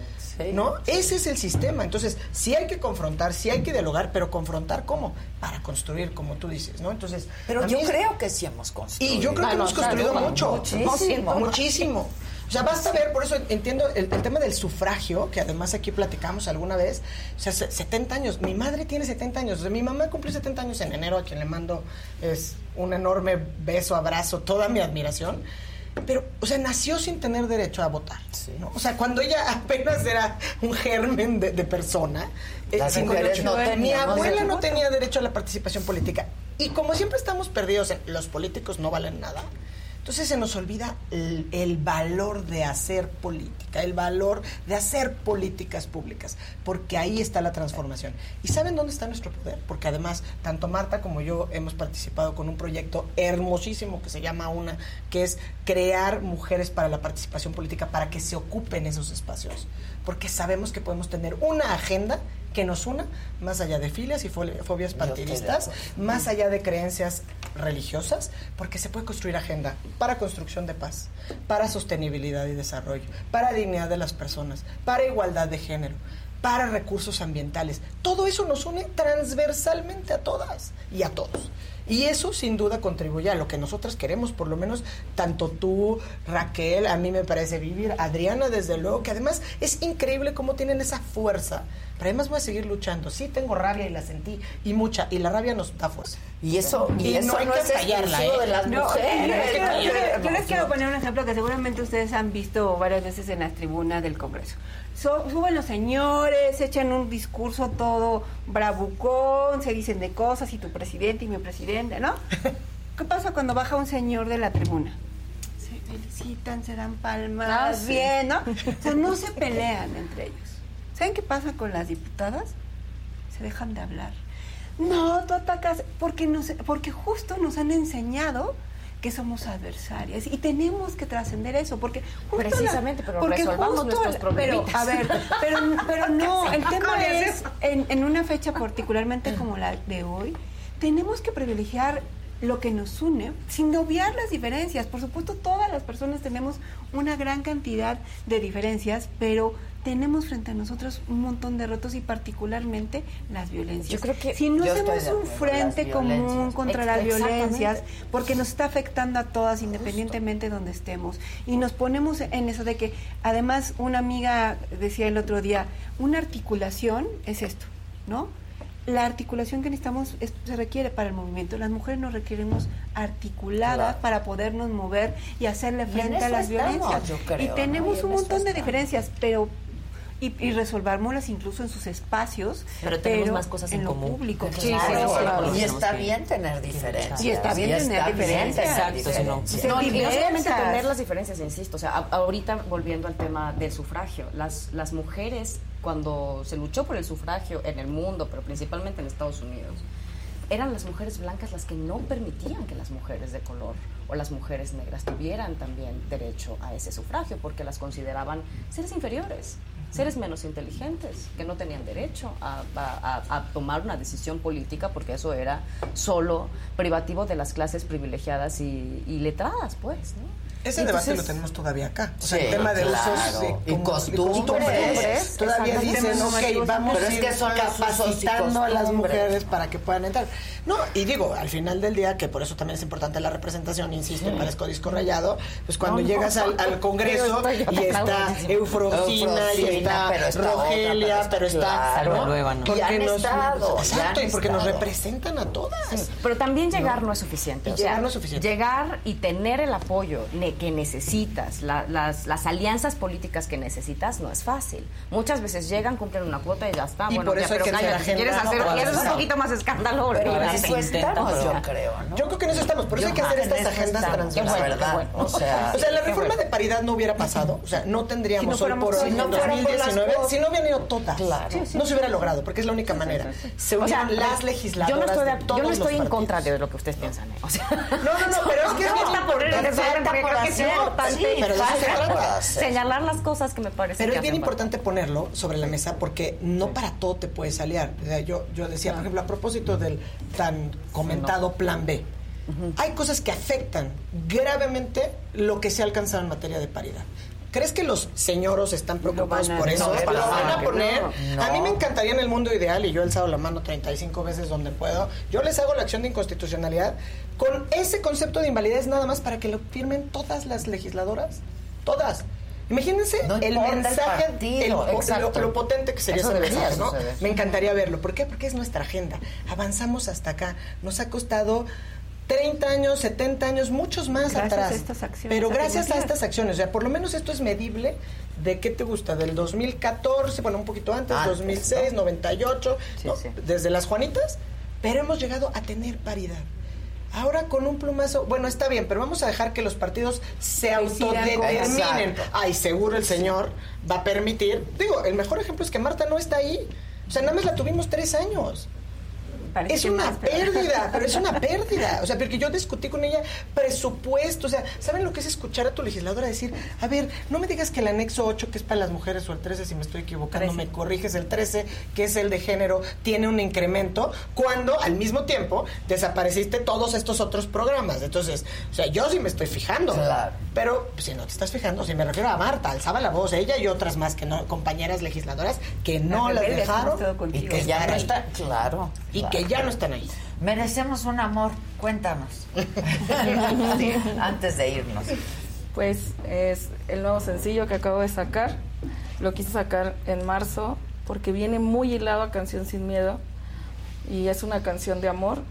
¿No? Ese es el sistema. Entonces, sí hay que confrontar, sí hay que dialogar, pero confrontar cómo? Para construir, como tú dices, ¿no? Entonces, pero yo creo que sí hemos construido. Y yo creo que hemos construido mucho. Muchísimo. Muchísimo. O sea, basta ver, por eso entiendo el, tema del sufragio, que además aquí platicamos alguna vez. O sea, 70 años. Mi madre tiene 70 años. O sea, mi mamá cumplió 70 años en enero, a quien le mando es un enorme beso, abrazo, toda mi admiración. Pero, o sea, nació sin tener derecho a votar. ¿no? O sea, cuando ella apenas era un germen de, persona, eh, sin derecho, no mi abuela no tenía derecho a la participación política. Y como siempre estamos perdidos en los políticos no valen nada, entonces se nos olvida el, valor de hacer política, el valor de hacer políticas públicas, porque ahí está la transformación. ¿Y saben dónde está nuestro poder? Porque además, tanto Marta como yo hemos participado con un proyecto hermosísimo que se llama UNA, que es crear mujeres para la participación política, para que se ocupen esos espacios. Porque sabemos que podemos tener una agenda que nos una, más allá de filias y fobias partidistas, más allá de creencias religiosas, porque se puede construir agenda para construcción de paz, para sostenibilidad y desarrollo, para dignidad de las personas, para igualdad de género, para recursos ambientales. Todo eso nos une transversalmente a todas y a todos. Y eso sin duda contribuye a lo que nosotras queremos, por lo menos tanto tú, Raquel, a mí me parece vivir, Adriana desde luego, que además es increíble cómo tienen esa fuerza. Pero además voy a seguir luchando. Sí tengo rabia y la sentí, y mucha, y la rabia nos da fuerza. Y eso, y, eso no, es callarla, ¿eh? de las mujeres. yo les quiero poner un ejemplo que seguramente ustedes han visto varias veces en las tribunas del Congreso suben los señores, echan un discurso todo bravucón, se dicen de cosas y tu presidente y mi presidente, ¿no? (laughs) ¿Qué pasa cuando baja un señor de la tribuna? Se felicitan, se dan palmas, ah, bien, ¿no? (laughs) O sea, no se pelean entre ellos. ¿Saben qué pasa con las diputadas? Se dejan de hablar. No, tú atacas, porque, nos, porque justo nos han enseñado que somos adversarias. Y tenemos que trascender eso porque precisamente pero resolvamos nuestros pero a ver pero, pero (laughs) no el tema es en, en una fecha particularmente como la de hoy tenemos que privilegiar lo que nos une, sin obviar las diferencias. Por supuesto, todas las personas tenemos una gran cantidad de diferencias, pero tenemos frente a nosotros un montón de retos y particularmente las violencias. Yo creo que si no hacemos un frente común contra las violencias, porque nos está afectando a todas independientemente de donde estemos, y nos ponemos en eso de que, además, una amiga decía el otro día, una articulación es esto, ¿no? la articulación que necesitamos se requiere para el movimiento. Las mujeres nos requerimos articuladas para podernos mover y hacerle frente a las violencias. y tenemos un montón de diferencias, pero y, y resolvámoslas incluso en sus espacios. Pero tenemos más cosas en, lo común. público. Sí, Y está bien tener diferencias. Y está bien tener diferencias. Exacto. No, y no solamente tener las diferencias, insisto. O sea, ahorita volviendo al tema del sufragio, las, las mujeres cuando se luchó por el sufragio en el mundo, pero principalmente en Estados Unidos, eran las mujeres blancas las que no permitían que las mujeres de color o las mujeres negras tuvieran también derecho a ese sufragio, porque las consideraban seres inferiores, seres menos inteligentes, que no tenían derecho a, tomar una decisión política, porque eso era solo privativo de las clases privilegiadas y, y letradas, pues, ¿no? Ese debate lo tenemos todavía acá. O sea, el tema de usos y costumbres. Todavía dicen, ok, vamos a ir capacitando a las mujeres para que puedan entrar. No, y digo, al final del día, que por eso también es importante la representación, insisto, parezco disco rayado, pues cuando llegas al, Congreso y está Eufrosina y está, Rogelia, pero está... Porque han nos, estado, exacto, y porque nos representan a todas. pero también llegar no, es suficiente. llegar no es suficiente. Llegar y tener el apoyo que necesitas, las, las alianzas políticas que necesitas, no es fácil. Muchas veces llegan, cumplen una cuota y ya está. Y bueno, por eso hay que cállate, quieres hacer, quieres un poquito más escándalo. Pero en eso estamos, yo creo, ¿no? Yo creo que en eso estamos, por eso hay que hacer estas agendas transversales. o, sea, o sea, la reforma de paridad no hubiera pasado, o sea, no tendríamos si hoy por hoy, en 2019, si no hubieran ido todas, no se hubiera logrado, porque es la única manera. Se unieron las legisladoras yo no estoy, de todos Yo no estoy en contra de lo que ustedes piensan, ¿eh? O sea, no, no, no, pero es que es bien importante señalar las cosas que me parecen Pero es bien importante ponerlo sobre la mesa porque no para todo te puede salir. O sea, yo, yo decía, por ejemplo, a propósito del tan comentado plan B, hay cosas que afectan gravemente lo que se ha alcanzado en materia de paridad. ¿Crees que los señoros están preocupados por eso? ¿Lo van a poner? A mí me encantaría en el mundo ideal, y yo he alzado la mano 35 veces donde puedo, yo les hago la acción de inconstitucionalidad con ese concepto de invalidez nada más para que lo firmen todas las legisladoras. Todas. Imagínense el mensaje, el, lo, potente que sería esa medida, ¿no? Me encantaría verlo. ¿Por qué? Porque es nuestra agenda. Avanzamos hasta acá. Nos ha costado 30 años, 70 años, muchos más atrás. pero gracias a estas acciones, o sea, por lo menos esto es medible de qué te gusta, del 2014, bueno, un poquito antes, 2006, 98, desde las Juanitas, pero hemos llegado a tener paridad. Ahora con un plumazo, bueno, está bien, pero vamos a dejar que los partidos se autodeterminen. Ay, seguro el señor va a permitir. Digo, el mejor ejemplo es que Marta no está ahí. O sea, nada más la tuvimos tres años es una pérdida, (laughs) pero es una pérdida. O sea, porque yo discutí con ella presupuesto. O sea, ¿saben lo que es escuchar a tu legisladora decir, a ver, no me digas que el anexo 8, que es para las mujeres, o el 13, si me estoy equivocando, me corriges, el 13, que es el de género, tiene un incremento, cuando al mismo tiempo desapareciste todos estos otros programas. Entonces, o sea, yo sí me estoy fijando. Claro. Pero pues, si no te estás fijando, si me refiero a Marta, alzaba la voz, ella y otras más que no, compañeras legisladoras, que no las dejaron. Y que ya no está, claro. Y que ya no están ahí. Merecemos un amor, cuéntanos. (laughs) antes de irnos. Pues es el nuevo sencillo que acabo de sacar. Lo quise sacar en marzo porque viene muy hilado a Canción Sin Miedo y es una canción de amor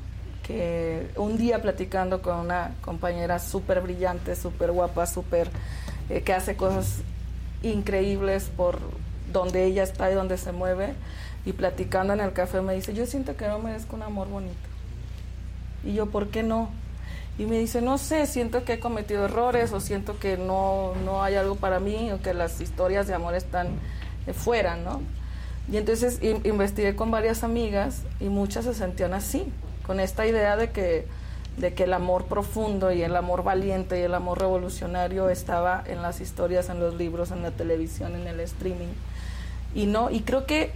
que un día platicando con una compañera súper brillante, súper guapa, súper eh, que hace cosas increíbles por donde ella está y donde se mueve, y platicando en el café me dice, yo siento que no merezco un amor bonito. Y yo, ¿por qué no? Y me dice, no sé, siento que he cometido errores o siento que no, no hay algo para mí o que las historias de amor están fuera, ¿no? Y entonces investigué con varias amigas y muchas se sentían así, con esta idea de que, de que el amor profundo y el amor valiente y el amor revolucionario estaba en las historias, en los libros, en la televisión, en el streaming. Y no, y creo que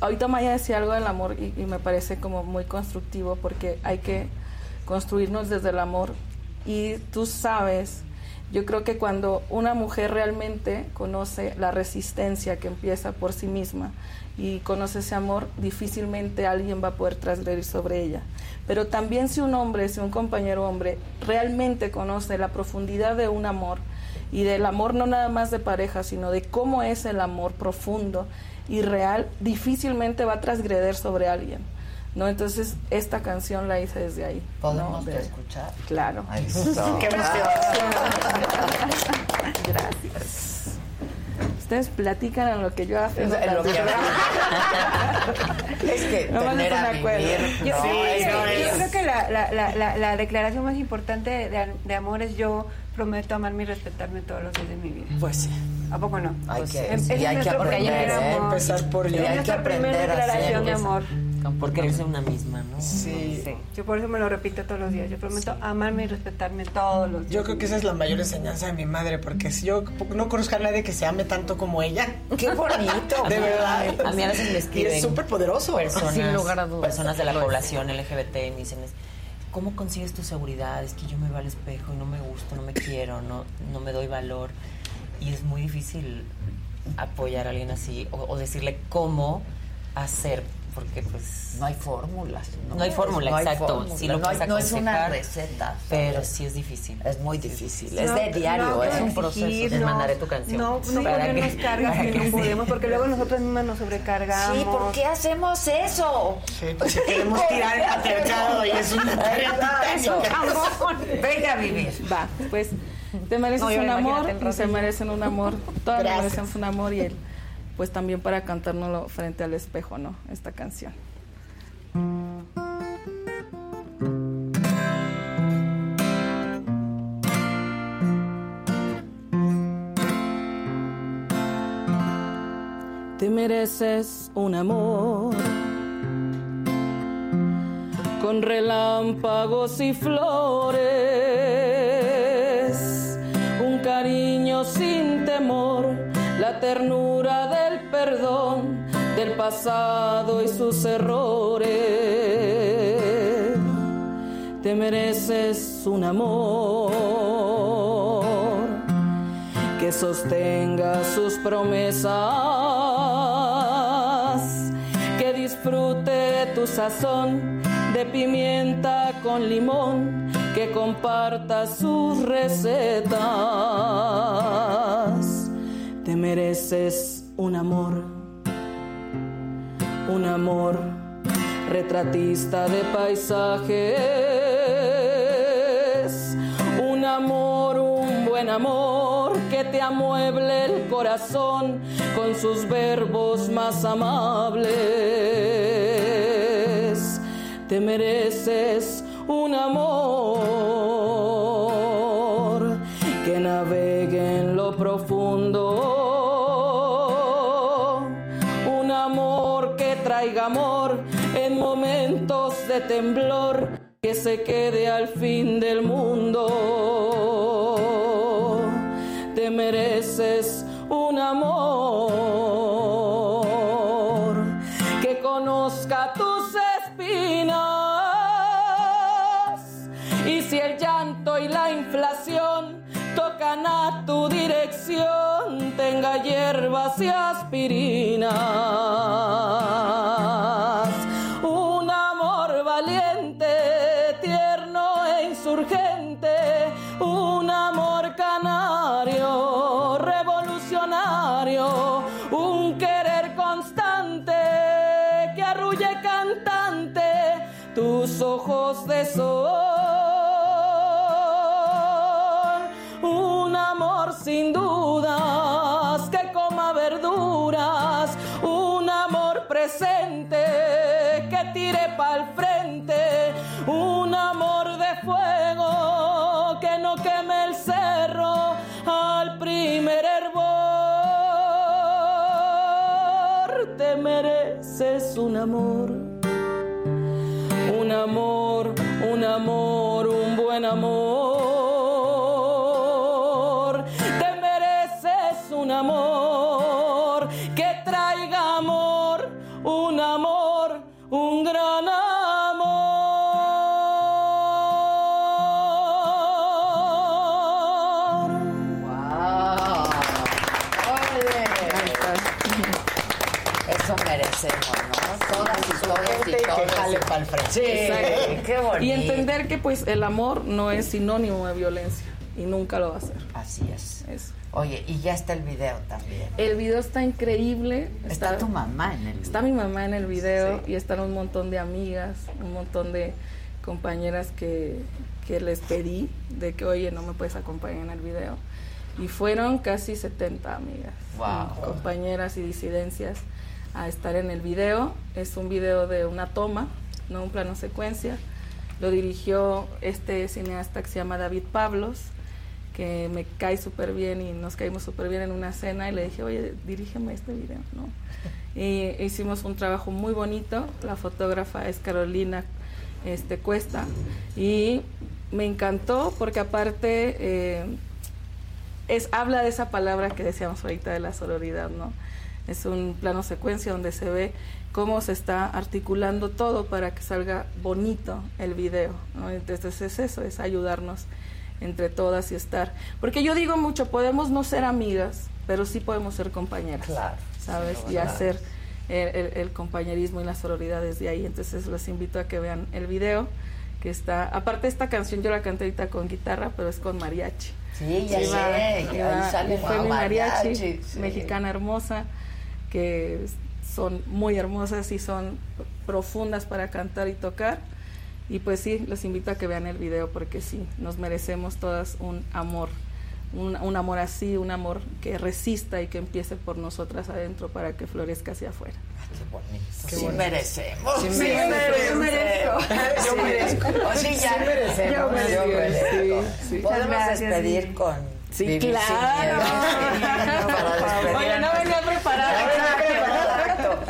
ahorita Maya decía algo del amor y, me parece como muy constructivo porque hay que construirnos desde el amor y tú sabes, yo creo que cuando una mujer realmente conoce la resistencia que empieza por sí misma y conoce ese amor, difícilmente alguien va a poder transgredir sobre ella. Pero también si un hombre, si un compañero hombre realmente conoce la profundidad de un amor y del amor no nada más de pareja, sino de cómo es el amor profundo, y real difícilmente va a transgreder sobre alguien. ¿no? Entonces, esta canción la hice desde ahí. ¿Podemos escuchar? Claro. (laughs) ¡Qué emoción! (laughs) Gracias. Ustedes platican a lo que yo hago. Es, lo que es que no tener a vivir. Yo, sí, yo, creo que la, la, la, la, declaración más importante de, de amor es yo prometo amarme y respetarme todos los días de mi vida. Pues sí. ¿A poco no? Hay pues, que, es, y hay que aprender, ¿eh? empezar por yo. Es la primera declaración de amor. Por quererse una misma, ¿no? Sí. sí. Yo por eso me lo repito todos los días. Yo prometo amarme y respetarme todos los días. Yo creo que esa es la mayor enseñanza de mi madre, porque si yo no conozco a nadie que se ame tanto como ella. ¡Qué bonito! de verdad. A mí a veces me escriben. Y es súper poderoso. Personas, Sin lugar a dudas. Personas de la población LGBT me dicen ¿cómo consigues tu seguridad? Es que yo me veo al espejo y no me gusto, no me quiero, no, no me doy valor. Y es muy difícil apoyar a alguien así o decirle cómo hacer porque pues no hay fórmulas no, hay fórmula exacto. no, es una receta pero sí es difícil. Es muy difícil. Es de diario es un proceso. les mandaré tu canción. No no para que, nos cargas que, no podemos porque luego nosotros mismas nos sobrecargamos. Sí ¿por qué hacemos eso? sí pues si queremos tirar el patriarcado y es una tarea (laughs) venga a vivir. Va pues te mereces un amor y se merecen un amor. Todas merecen un amor y él pues también para cantárnoslo frente al espejo, ¿no? Esta canción. Te mereces un amor con relámpagos y flores, un cariño sin temor, la ternura de perdón del pasado y sus errores. Te mereces un amor que sostenga sus promesas, que disfrute tu sazón de pimienta con limón, que comparta sus recetas te mereces un amor, un amor retratista de paisajes, un amor, un buen amor que te amueble el corazón con sus verbos más amables. Te mereces un amor que navegue en lo profundo amor en momentos de temblor, que se quede al fin del mundo. Te mereces un amor que conozca tus espinas. Y si el llanto y la inflación tocan a tu dirección, tenga hierbas y aspirina. Mereces un amor un amor, un amor, un buen amor. Todas y todos y Sí, qué bonito. Y entender que pues el amor no es sinónimo de violencia y nunca lo va a ser. Así es. Oye, y ya está el video también. El video está increíble. Está, tu mamá en el video. Está mi mamá en el video y están un montón de amigas, un montón de compañeras que, que les pedí de que, oye, no me puedes acompañar en el video. y fueron casi 70 amigas, compañeras y disidencias a estar en el video. Es un video de una toma, no un plano secuencia. Lo dirigió este cineasta que se llama David Pablos, que me cae súper bien y nos caímos súper bien en una cena y le dije, oye, dirígeme este video, ¿no? Y hicimos un trabajo muy bonito, la fotógrafa es Carolina este, Cuesta y me encantó porque aparte eh, es, habla de esa palabra que decíamos ahorita de la sororidad, ¿no? Es un plano secuencia donde se ve cómo se está articulando todo para que salga bonito el video. ¿no? Entonces es eso, es ayudarnos entre todas y estar. Porque yo digo mucho, podemos no ser amigas, pero sí podemos ser compañeras. Claro. ¿Sabes? y hacer el, compañerismo y las sororidades de ahí. Entonces los invito a que vean el video que está, aparte esta canción yo la canté ahorita con guitarra, pero es con mariachi. Sí, ya sé, fue mi mariachi, mexicana hermosa, que son muy hermosas y son profundas para cantar y tocar. Y pues sí, los invito a que vean el video porque sí, nos merecemos todas un amor, un, amor así, un amor que resista y que empiece por nosotras adentro para que florezca hacia afuera. Qué bonito. sí merecemos. Sí, Yo merezco. Yo merezco. (laughs) sí, ya. merecemos. Yo merezco. Podemos despedir con... Sí, claro. Oye, no venía preparada.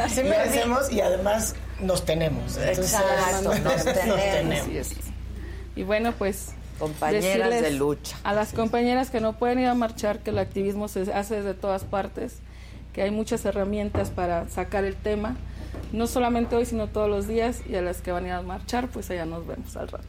Sí merecemos y además nos tenemos. Exacto, nos tenemos. Y bueno, pues compañeras de lucha. A las compañeras que no pueden ir a marchar, que el activismo se hace desde todas partes, que hay muchas herramientas para sacar el tema, no solamente hoy, sino todos los días, y a las que van a ir a marchar, pues allá nos vemos al rato.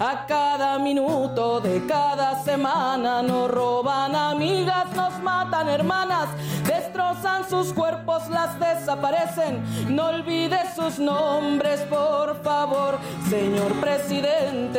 A cada minuto de cada semana nos roban amigas, nos matan hermanas, destrozan sus cuerpos, las desaparecen. No olvide sus nombres, por favor, señor presidente.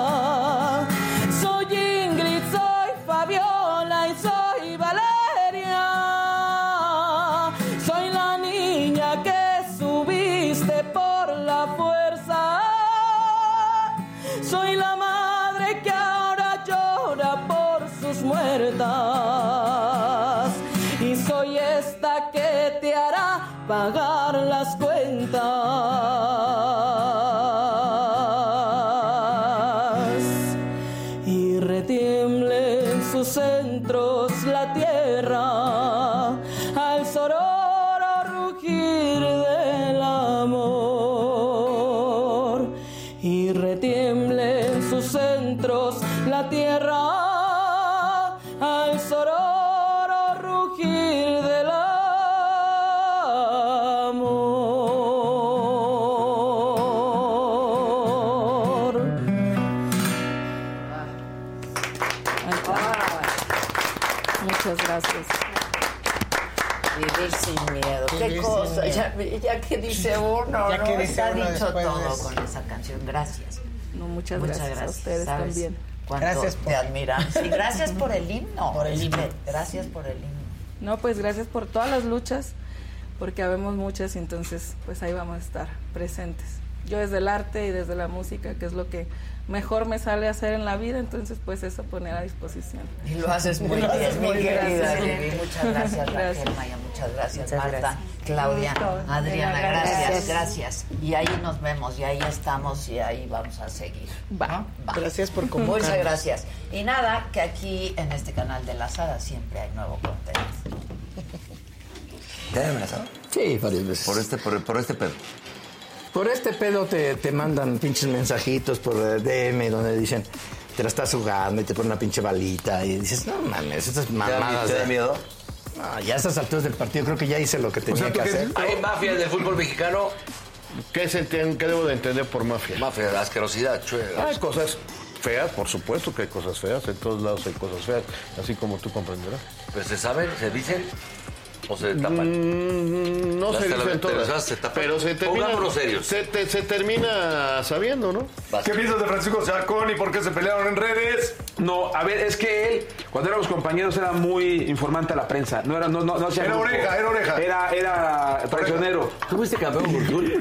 Pagar las cuentas ya, que dice (laughs) uno, ya que dice Está dicho todo con esa canción. Gracias. No, muchas, gracias, a ustedes también. gracias por... te admiramos. Y gracias por el himno. Por el himno. Gracias por el himno. No, pues gracias por todas las luchas, porque habemos muchas y entonces pues ahí vamos a estar presentes. Yo desde el arte y desde la música, que es lo que mejor me sale hacer en la vida, entonces pues eso poner a disposición. Y lo haces muy bien, muy querida. Muchas gracias, Raquel Maya, muchas gracias, Marta, Claudia, Adriana, gracias, gracias, Y ahí nos vemos, y ahí estamos, y ahí vamos a seguir. Va. Gracias por convocarnos. Muchas gracias. Y nada, que aquí en este canal de la Sala siempre hay nuevo contenido. ¿Te has amenazado? Sí, varias veces. Por este, por, por este pedo. Por este pedo te, te mandan pinches mensajitos por DM donde dicen, te la estás jugando y te ponen una pinche balita y dices, no mames, estas mamadas. ¿Te da miedo? No, ya a estas alturas del partido creo que ya hice lo que tenía que hacer. ¿Hay mafias del fútbol mexicano? ¿Qué, se entiende- qué debo de entender por mafia? Mafia, la asquerosidad, chuela. Hay cosas feas, por supuesto que hay cosas feas, en todos lados hay cosas feas, así como tú comprenderás. Pues se saben, se dicen o se tapan. Mm, no Las se dicen todas, se tapan. pero se termina, serios. Se, te- se termina sabiendo, ¿no? ¿Qué piensas de Francisco Sacón y por qué se pelearon en redes? No, a ver, es que él, cuando éramos compañeros, era muy informante a la prensa. No era, no, no, no hacía Era grupo. oreja, era oreja. Era, era traicionero. ¿Tú fuiste campeón con Cruz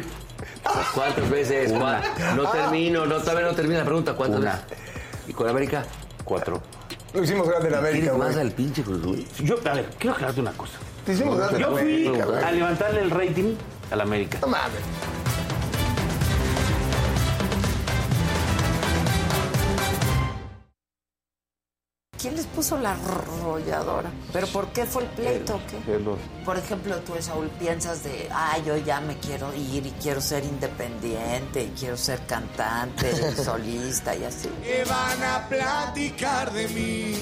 ¿Cuántas veces? Una. ¿Cuá- No termino, no, todavía no termina la pregunta. ¿Cuántas Una. veces? ¿Y con América? Cuatro. Lo hicimos grande en América, ¿Quieres más al pinche Cruz Azul? Yo, a ver, quiero aclararte una cosa. Yo fui a levantarle el rating a la América. No mames. Puso la arrolladora? ¿Pero por qué fue el pleito? qué? Por ejemplo, tú, Saúl, piensas de, ah, yo ya me quiero ir y quiero ser independiente y quiero ser cantante (laughs) y solista y así. que van a platicar de mí.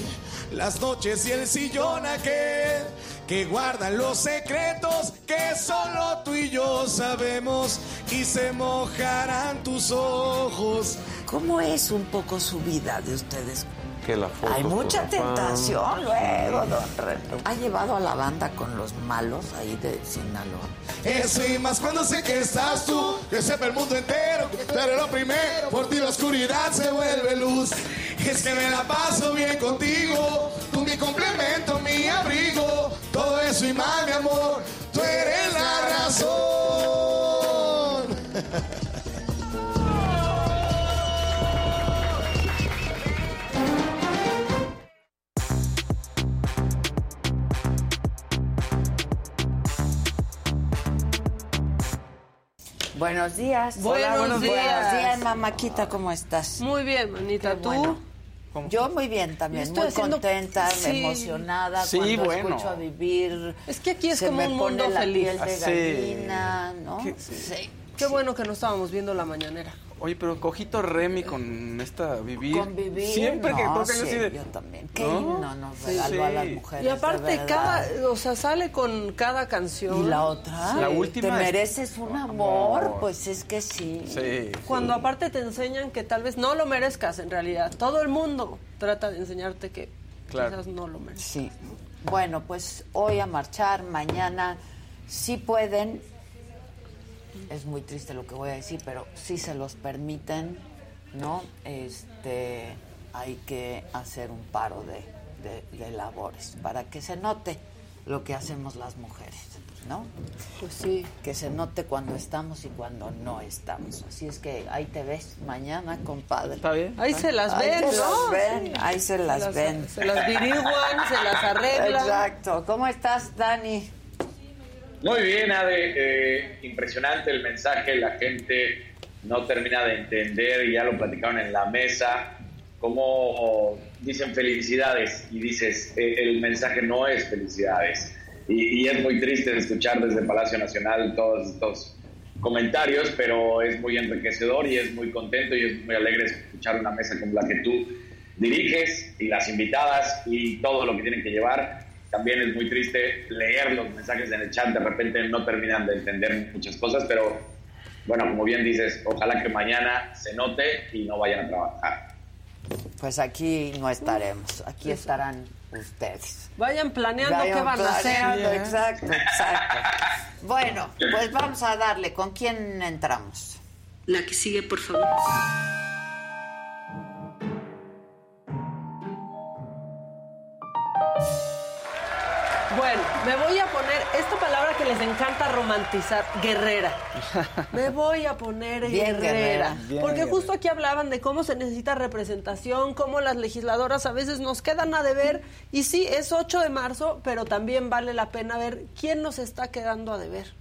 Las noches y el sillón aquel que guardan los secretos que solo tú y yo sabemos y se mojarán tus ojos. ¿Cómo es un poco su vida de ustedes? Que la foto Hay mucha tentación luego, don René. ¿Ha llevado a la banda con los malos ahí de Sinaloa? Eso y más cuando sé que estás tú, que sepa el mundo entero, pero lo primero, por ti la oscuridad se vuelve luz. Es que me la paso bien contigo, tú mi complemento, mi abrigo, todo eso y más, mi amor, tú eres la razón. Buenos días. Buenos Buenos días. Buenos días, mamáquita, ¿cómo estás? Muy bien, manita. ¿Tú? bueno. Yo muy bien también, estoy muy haciendo- contenta, Sí. emocionada Sí, cuando bueno. escucho a vivir. Es que aquí es se como me un pone mundo la feliz. piel de Ah, sí. gallina, ¿no? Sí. Qué bueno que no estábamos viendo la mañanera. Oye, pero cojito Remy con esta vivir. Convivir. Siempre que no, toca yo sí, así de. yo también. Qué ¿No? himno nos Sí, a las mujeres. Y aparte, cada, o sea, sale con cada canción. ¿Y la otra? La última ¿Te es- mereces un amor? Amor. Pues es que sí. Sí. Cuando aparte te enseñan que tal vez no lo merezcas en realidad. Todo el mundo trata de enseñarte que Claro. quizás no lo mereces. Sí. Bueno, pues hoy a marchar, mañana, si pueden. Es muy triste lo que voy a decir, pero si se los permiten, ¿no? Este, hay que hacer un paro de, de- de labores para que se note lo que hacemos las mujeres, ¿no? Pues sí. Que se note cuando estamos y cuando no estamos. Así es que ahí te ves mañana, compadre. Está bien. Ahí se las Ahí ven, se ¿no? las ven, Sí. ahí se las ven. Se las diriguan, se las arreglan. Exacto. ¿Cómo estás, Dani? Muy bien, Ade. Eh, impresionante el mensaje. La gente no termina de entender, ya lo platicaron en la mesa, cómo dicen felicidades y dices, eh, el mensaje no es felicidades. Y, y es muy triste escuchar desde Palacio Nacional todos estos comentarios, pero es muy enriquecedor y es muy contento y es muy alegre escuchar una mesa como la que tú diriges y las invitadas y todo lo que tienen que llevar. También es muy triste leer los mensajes en el chat, de repente no terminan de entender muchas cosas, pero bueno, como bien dices, ojalá que mañana se note y no vayan a trabajar. Pues aquí no estaremos, aquí estarán ustedes. Vayan planeando Vayan qué van a hacer. Exacto, exacto. Bueno, (laughs) pues vamos a darle. ¿Con quién entramos? La que sigue, por favor. Bueno, me voy a poner esta palabra que les encanta romantizar, guerrera. (laughs) Me voy a poner Bien guerrera. guerrera. Bien porque guerrera. justo aquí hablaban de cómo se necesita representación, cómo las legisladoras a veces nos quedan a deber. Y sí, es 8 de marzo, pero también vale la pena ver quién nos está quedando a deber.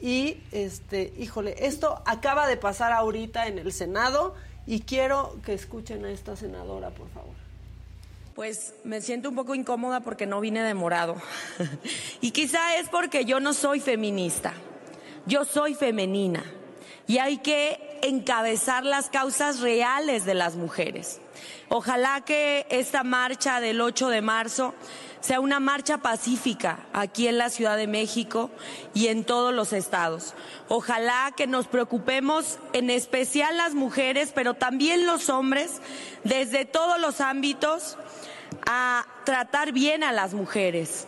Y, este, híjole, esto acaba de pasar ahorita en el Senado y quiero que escuchen a esta senadora, por favor. Pues me siento un poco incómoda porque no vine de morado. (laughs) y quizá es porque yo no soy feminista. Yo soy femenina. Y hay que encabezar las causas reales de las mujeres. Ojalá que esta marcha del 8 de marzo sea una marcha pacífica aquí en la Ciudad de México y en todos los estados. Ojalá que nos preocupemos en especial las mujeres, pero también los hombres, desde todos los ámbitos, a tratar bien a las mujeres,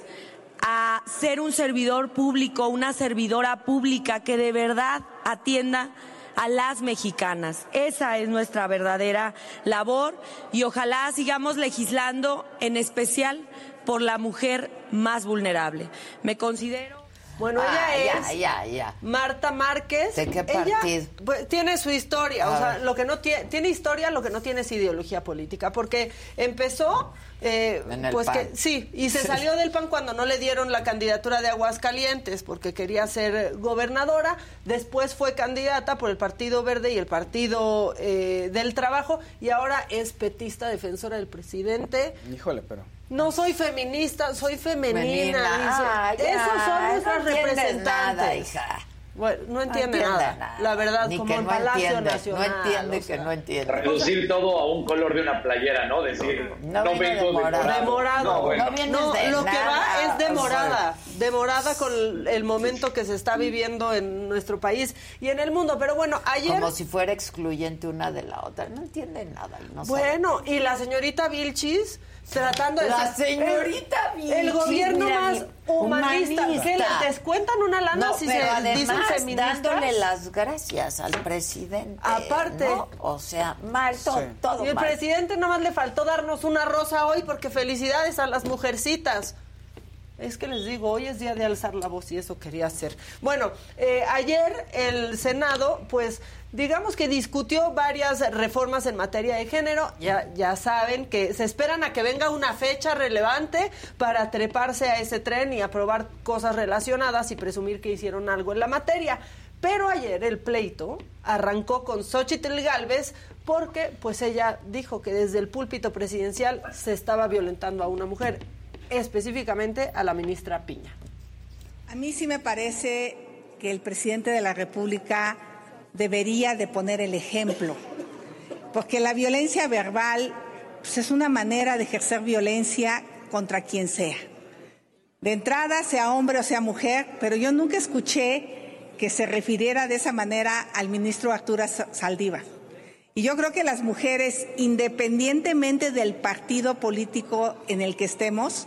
a ser un servidor público, una servidora pública que de verdad atienda a las mexicanas. Esa es nuestra verdadera labor y ojalá sigamos legislando en especial por la mujer más vulnerable. Me considero Bueno, Ah, ella ya, es ya, ya. Marta Márquez. ¿De qué Ella, partido? pues, tiene su historia, A o sea, ver. lo que no tiene, tiene historia, lo que no tiene es ideología política, porque empezó, eh, En el pues PAN. que sí, y se salió del PAN cuando no le dieron la candidatura de Aguascalientes, porque quería ser gobernadora. Después fue candidata por el Partido Verde y el Partido eh, del Trabajo, y ahora es petista defensora del presidente. Híjole, pero. No soy feminista, soy femenina. Femenina. dice. Ah, ya, Esos son no entiendes representantes. nada, hija. Bueno, no entiende, entiende nada, nada. La verdad, Ni como que en no Palacio entiende, Nacional. No entiende o que no entiende. Reducir todo a un color de una playera, ¿no? Decir, No no, viene vengo de morado. De morado. No, bueno. No vienes No, de lo que va es de o sea. morada, de morada con el momento que se está viviendo en nuestro país y en el mundo. Pero bueno, ayer... Como si fuera excluyente una de la otra. No entiende nada. sabe. Bueno, y la señorita Vilchis tratando de La ser- señorita el, el gobierno mira, más humanista. humanista. ¿Qué le descuentan una lana No, si pero se además dicen feministas? dándole las gracias al presidente. Aparte. ¿no? O sea, mal, to- Sí. todo Y el mal. presidente nomás le faltó darnos una rosa hoy porque felicidades a las mujercitas. Es que les digo, hoy es día de alzar la voz y eso quería hacer. Bueno, eh, ayer el Senado, pues digamos que discutió varias reformas en materia de género. Ya, ya saben que se esperan a que venga una fecha relevante para treparse a ese tren y aprobar cosas relacionadas y presumir que hicieron algo en la materia. Pero ayer el pleito arrancó con Xochitl Galvez porque pues ella dijo que desde el púlpito presidencial se estaba violentando a una mujer, específicamente a la ministra Piña. A mí sí me parece que el presidente de la República debería de poner el ejemplo, porque la violencia verbal pues, es una manera de ejercer violencia contra quien sea. De entrada, sea hombre o sea mujer, pero yo nunca escuché que se refiriera de esa manera al ministro Arturo Saldívar. Y yo creo que las mujeres, independientemente del partido político en el que estemos,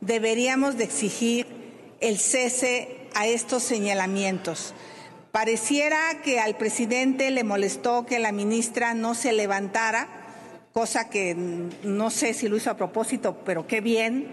deberíamos de exigir el cese a estos señalamientos. Pareciera que al presidente le molestó que la ministra no se levantara, cosa que no sé si lo hizo a propósito, pero qué bien,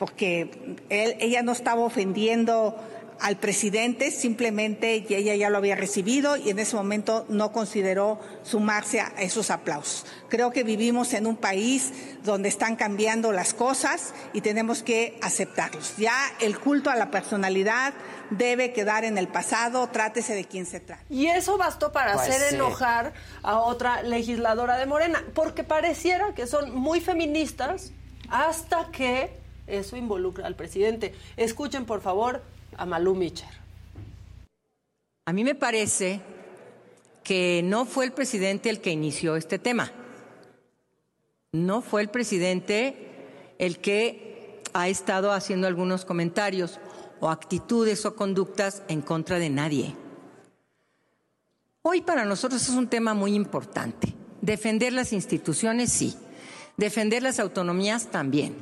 porque ella no estaba ofendiendo al presidente, simplemente y ella ya lo había recibido y en ese momento no consideró sumarse a esos aplausos. Creo que vivimos en un país donde están cambiando las cosas y tenemos que aceptarlos. Ya el culto a la personalidad debe quedar en el pasado, trátese de quien se trate. Y eso bastó para Pues hacer sí. enojar a otra legisladora de Morena, porque pareciera que son muy feministas hasta que eso involucra al presidente. Escuchen, por favor, a Malú Micher. A mí me parece que no fue el presidente el que inició este tema. No fue el presidente el que ha estado haciendo algunos comentarios o actitudes o conductas en contra de nadie. Hoy para nosotros es un tema muy importante. Defender las instituciones, sí. Defender las autonomías, también.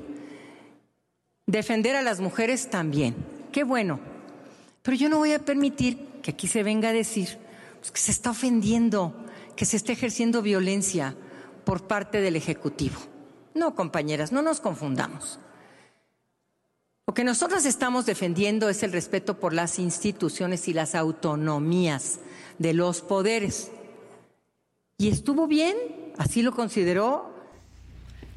Defender a las mujeres, también. Qué bueno. Pero yo no voy a permitir que aquí se venga a decir pues, que se está ofendiendo, que se está ejerciendo violencia por parte del Ejecutivo. No, compañeras, no nos confundamos. Lo que nosotros estamos defendiendo es el respeto por las instituciones y las autonomías de los poderes. Y estuvo bien, así lo consideró.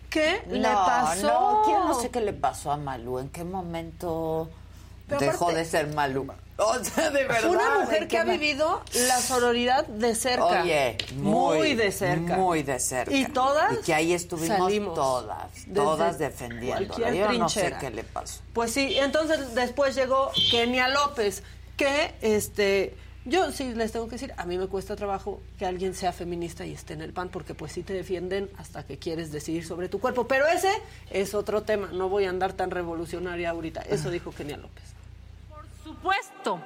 ¿Qué No, le pasó? No, yo no sé qué le pasó a Malú. ¿En qué momento Pero dejó aparte- de ser Malú? (laughs) O sea, de verdad. Una ¿en mujer que ha vivido la sororidad de cerca. Oye, muy, muy, de cerca. Muy de cerca. Y todas Y que ahí estuvimos salimos todas, todas cualquier Yo no sé trinchera. qué le pasó. Pues sí, entonces después llegó Kenia López, que este yo sí les tengo que decir, a mí me cuesta trabajo que alguien sea feminista y esté en el PAN, porque pues sí te defienden hasta que quieres decidir sobre tu cuerpo. Pero ese es otro tema, no voy a andar tan revolucionaria ahorita. Eso dijo Kenia López. Supuesto,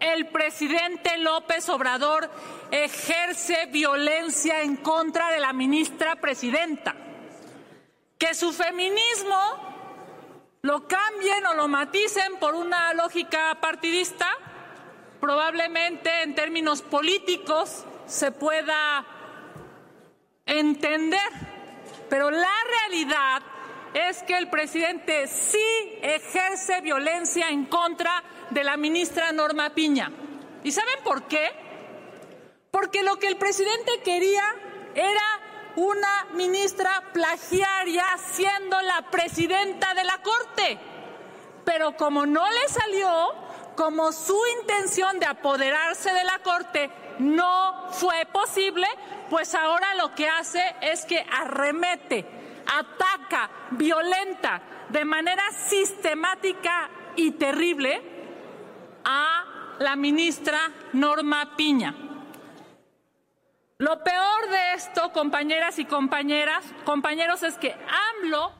el presidente López Obrador ejerce violencia en contra de la ministra presidenta. Que su feminismo lo cambien o lo maticen por una lógica partidista, probablemente en términos políticos se pueda entender, pero la realidad es que el presidente sí ejerce violencia en contra de la ministra Norma Piña. ¿Y saben por qué? Porque lo que el presidente quería era una ministra plagiaria siendo la presidenta de la Corte. Pero como no le salió, como su intención de apoderarse de la Corte no fue posible, pues ahora lo que hace es que arremete, ataca, violenta de manera sistemática y terrible a la ministra Norma Piña. Lo peor de esto, compañeras y compañeras, compañeros, es que AMLO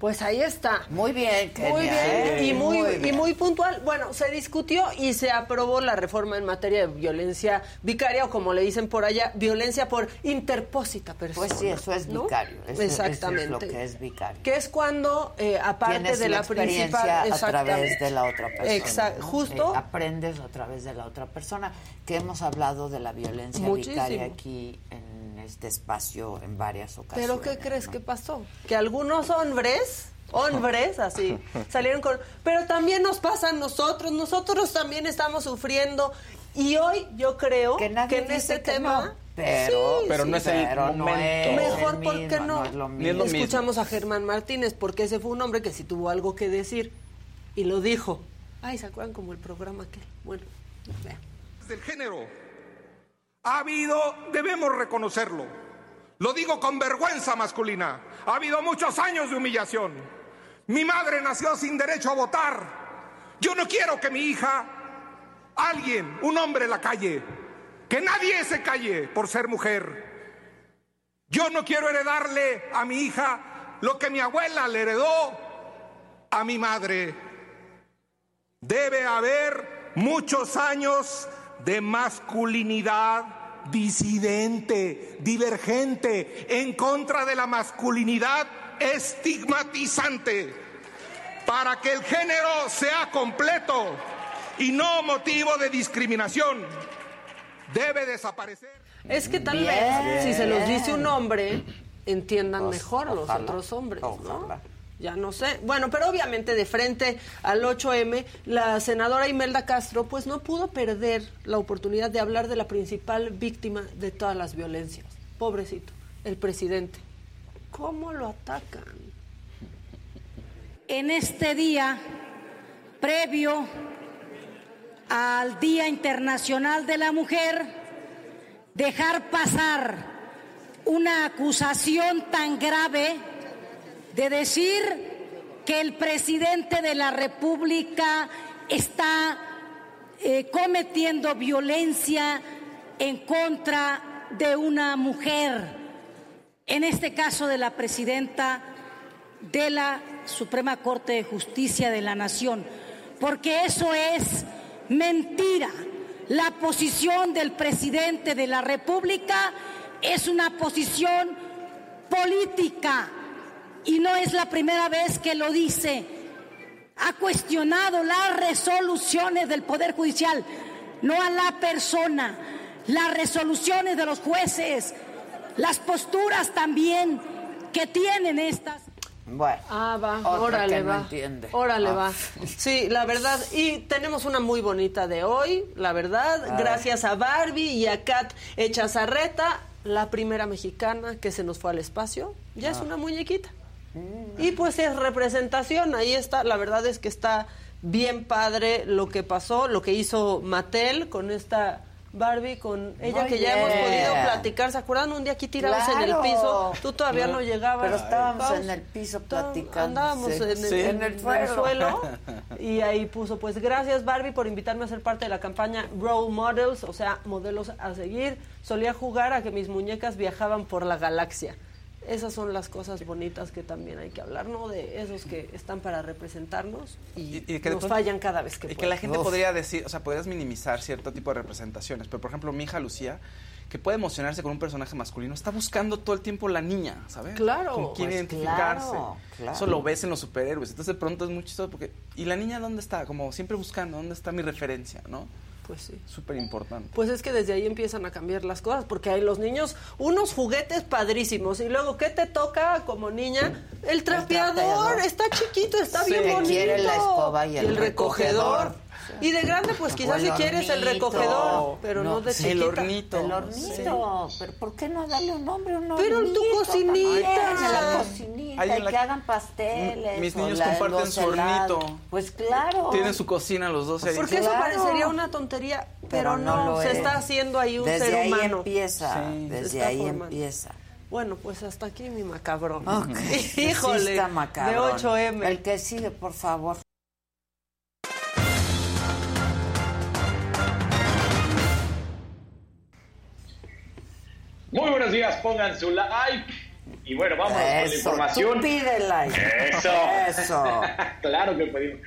Pues ahí está. Muy bien, Muy bien, ¿eh? y muy, Muy y bien. muy puntual. Bueno, se discutió y se aprobó la reforma en materia de violencia vicaria, o como le dicen por allá, violencia por interpósita persona. Pues sí, eso es vicario. Eso- eso Exactamente. es lo que es vicario. Que es cuando, eh, aparte Tienes de la, la, principal. a través de la otra persona. Exacto, ¿no? justo. Eh, aprendes a través de la otra persona. Que hemos hablado de la violencia Muchísimo. vicaria aquí en este espacio en varias ocasiones. Pero ¿qué crees que pasó? Que algunos hombres, hombres así, (laughs) salieron con... Pero también nos pasa a nosotros, nosotros también estamos sufriendo. Y hoy yo creo que, en este que tema... no, pero- Sí, Pero sí, no es el no momento. es Mejor, el ¿por qué mismo, no? no es lo mismo. Escuchamos a Germán Martínez, porque ese fue un hombre que sí tuvo algo que decir y lo dijo. Ay, ¿se acuerdan como el programa que... Bueno, vean. del género. Ha habido, debemos reconocerlo, lo digo con vergüenza masculina, ha habido muchos años de humillación. Mi madre nació sin derecho a votar. Yo no quiero que mi hija, alguien, un hombre la calle, que nadie se calle por ser mujer. Yo no quiero heredarle a mi hija lo que mi abuela le heredó a mi madre. Debe haber muchos años de masculinidad disidente, divergente, en contra de la masculinidad estigmatizante, para que el género sea completo y no motivo de discriminación. Debe desaparecer. Es que tal Bien. vez, si se los dice un hombre, entiendan Pues, mejor los ojalá, otros hombres, ¿no? Ya no sé. Bueno, pero obviamente de frente al 8M, la senadora Imelda Castro pues no pudo perder la oportunidad de hablar de la principal víctima de todas las violencias. Pobrecito, el presidente. ¿Cómo lo atacan? en este día previo al Día Internacional de la Mujer, dejar pasar una acusación tan grave de decir que el presidente de la República está eh, cometiendo violencia en contra de una mujer, en este caso de la presidenta de la Suprema Corte de Justicia de la Nación, porque eso es mentira. La posición del presidente de la República es una posición política y no es la primera vez que lo dice. Ha cuestionado las resoluciones del Poder Judicial, no a la persona, las resoluciones de los jueces, las posturas también que tienen estas. Bueno. Ah, va, órale, que no va. entiende. Órale, Ah. va. Sí, la verdad. Y tenemos una muy bonita de hoy, la verdad. Gracias a Barbie y a Kat Echazarreta, la primera mexicana que se nos fue al espacio. Ya es Ah. una muñequita. Y pues es representación, ahí está. La verdad es que está bien padre lo que pasó, lo que hizo Mattel con esta Barbie, con ella Muy que ya hemos podido platicar. ¿Se acuerdan un día aquí tirados en el piso? Tú todavía no, No. llegabas. Pero estábamos en el piso platicando. Andábamos Sí. en, el- Sí. en En el el suelo. suelo. (laughs) Y ahí puso, pues gracias Barbie por invitarme a ser parte de la campaña Role Models, o sea, modelos a seguir. Solía jugar a que mis muñecas viajaban por la galaxia. Esas son las cosas bonitas que también hay que hablar, ¿no? De esos que están para representarnos y, Y que nos pronto- fallan cada vez que Y que la gente podría decir, o sea, podrías minimizar cierto tipo de representaciones. Pero, por ejemplo, mi hija Lucía, que puede emocionarse con un personaje masculino, está buscando todo el tiempo la niña, ¿sabes? Claro. Con quién Pues identificarse. claro, claro. Eso lo ves en los superhéroes. Entonces, de pronto es muy chistoso porque... ¿Y la niña dónde está? Como siempre buscando, ¿dónde está mi referencia, no? Pues sí. Súper importante. Pues es que desde ahí empiezan a cambiar las cosas, porque hay los niños unos juguetes padrísimos y luego ¿qué te toca como niña? El trapeador, trapeador. está chiquito, está bien bonito. quiere la escoba y el recogedor. recogedor. Y de grande pues quizás si quieres el hornito. recogedor, pero no, de sí, chiquita. El hornito. El hornito. Pero ¿por qué no darle un nombre a un Pero en tu hornito cocinita. En la cocinita. Ahí en y la- que hagan pasteles. Mis niños la- comparten su hornito. Pues claro. Tienen su cocina los dos ahí. Porque eso Claro. parecería una tontería, pero, no, lo se es. está haciendo ahí un Desde ser ahí humano. empieza, Se desde ahí formando. empieza. Bueno, pues hasta aquí mi macabrón. Ok. (laughs) Híjole, Sí está macabrón. de 8M. El que sigue, por favor. Muy buenos días, pongan su like. Y bueno, vamos con la información. tú pide like. Eso. Eso. (laughs) claro que pedimos.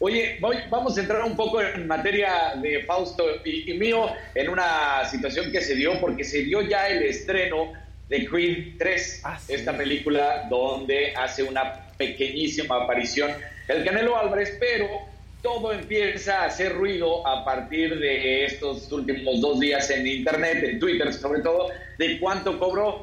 Oye, voy- vamos a entrar un poco en materia de Fausto y, y mío en una situación que se dio, porque se dio ya el estreno de Creed 3, esta película donde hace una pequeñísima aparición el Canelo Álvarez, pero todo empieza a hacer ruido a partir de estos últimos dos días en Internet, en Twitter sobre todo, de cuánto cobró.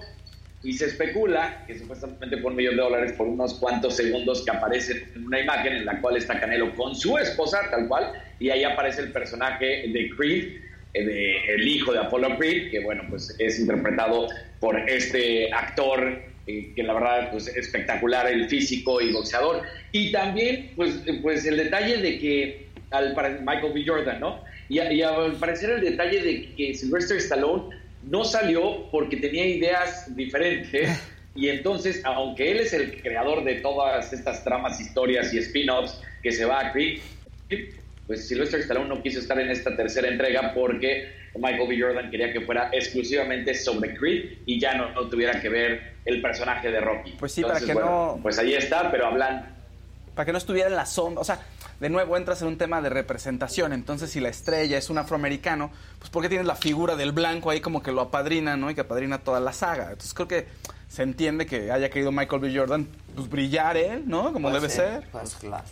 Y se especula que supuestamente fue un millón de dólares por unos cuantos segundos que aparece en una imagen en la cual está Canelo con su esposa, tal cual, y ahí aparece el personaje de Creed, eh, de el hijo de Apollo Creed, que bueno, pues es interpretado por este actor eh, que la verdad pues espectacular, el físico y boxeador, y también pues, pues el detalle de que al Michael B. Jordan, ¿no? Y, y al parecer el detalle de que Sylvester Stallone no salió porque tenía ideas diferentes y entonces, aunque él es el creador de todas estas tramas, historias y spin-offs que se va a pues Sylvester Stallone no quiso estar en esta tercera entrega porque Michael B. Jordan quería que fuera exclusivamente sobre Creed y ya no, no tuviera que ver el personaje de Rocky. Pues sí, para que bueno, no- Pues ahí está, pero hablan para que no estuviera en la sombra. O sea, de nuevo entras en un tema de representación. Entonces, si la estrella es un afroamericano, pues ¿por qué tienes la figura del blanco ahí como que lo apadrina, ¿no? Y que apadrina toda la saga. Entonces, creo que se entiende que haya querido Michael B. Jordan pues, brillar él, ¿no? Como Pues debe sí, ser. Pues claro.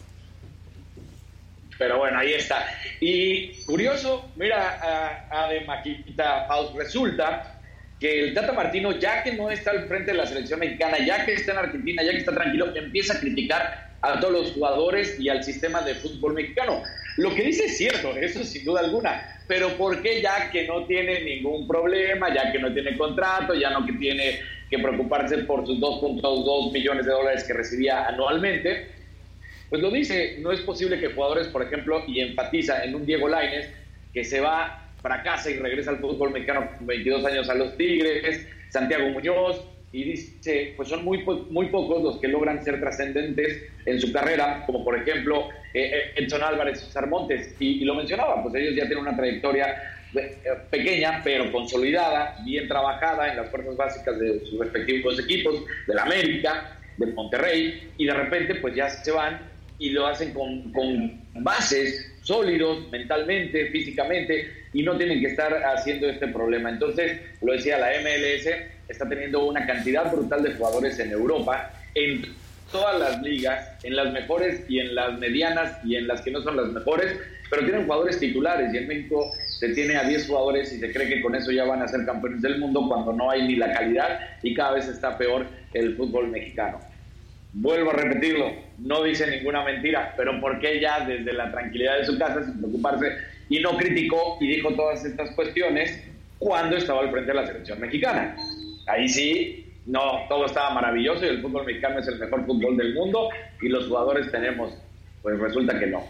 Pero bueno, ahí está. Y curioso, mira, a, a de Maquita Faust, resulta que el Tata Martino, ya que no está al frente de la selección mexicana, ya que está en Argentina, ya que está tranquilo, empieza a criticar a todos los jugadores y al sistema de fútbol mexicano. Lo que dice es cierto, eso sin duda alguna, pero ¿por qué ya que no tiene ningún problema, ya que no tiene contrato, ya no que tiene que preocuparse por sus 2.2 millones de dólares que recibía anualmente? Pues lo dice, no es posible que jugadores, por ejemplo, y enfatiza en un Diego Lainez, que se va, fracasa y regresa al fútbol mexicano con 22 años a los Tigres, Santiago Muñoz, y dice, pues son muy, muy pocos los que logran ser trascendentes en su carrera, como por ejemplo eh, eh, Edson Álvarez y César Montes, y, y lo mencionaba, pues ellos ya tienen una trayectoria eh, pequeña, pero consolidada, bien trabajada en las fuerzas básicas de sus respectivos equipos, del América, del Monterrey, y de repente pues ya se van y lo hacen con, con bases sólidos mentalmente, físicamente, y no tienen que estar haciendo este problema. Entonces, lo decía, la MLS está teniendo una cantidad brutal de jugadores en Europa, en todas las ligas, en las mejores y en las medianas y en las que no son las mejores, pero tienen jugadores titulares y en México se tiene a 10 jugadores y se cree que con eso ya van a ser campeones del mundo cuando no hay ni la calidad y cada vez está peor el fútbol mexicano. Vuelvo a repetirlo, no dice ninguna mentira, pero ¿por qué ya desde la tranquilidad de su casa sin preocuparse y no criticó y dijo todas estas cuestiones cuando estaba al frente de la selección mexicana? Ahí sí, no, todo estaba maravilloso y el fútbol mexicano es el mejor fútbol del mundo y los jugadores tenemos, pues resulta que no.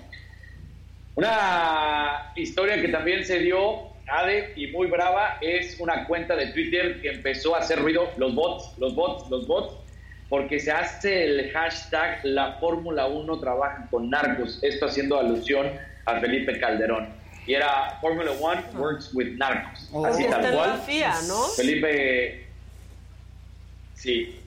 Una historia que también se dio, Ade, y muy brava, es una cuenta de Twitter que empezó a hacer ruido, los bots, los bots, los bots, porque se hace el hashtag La Fórmula 1 trabaja con narcos, esto haciendo alusión a Felipe Calderón. Y era Fórmula 1 works with narcos. Oh. Así tal cual. Felipe, sí,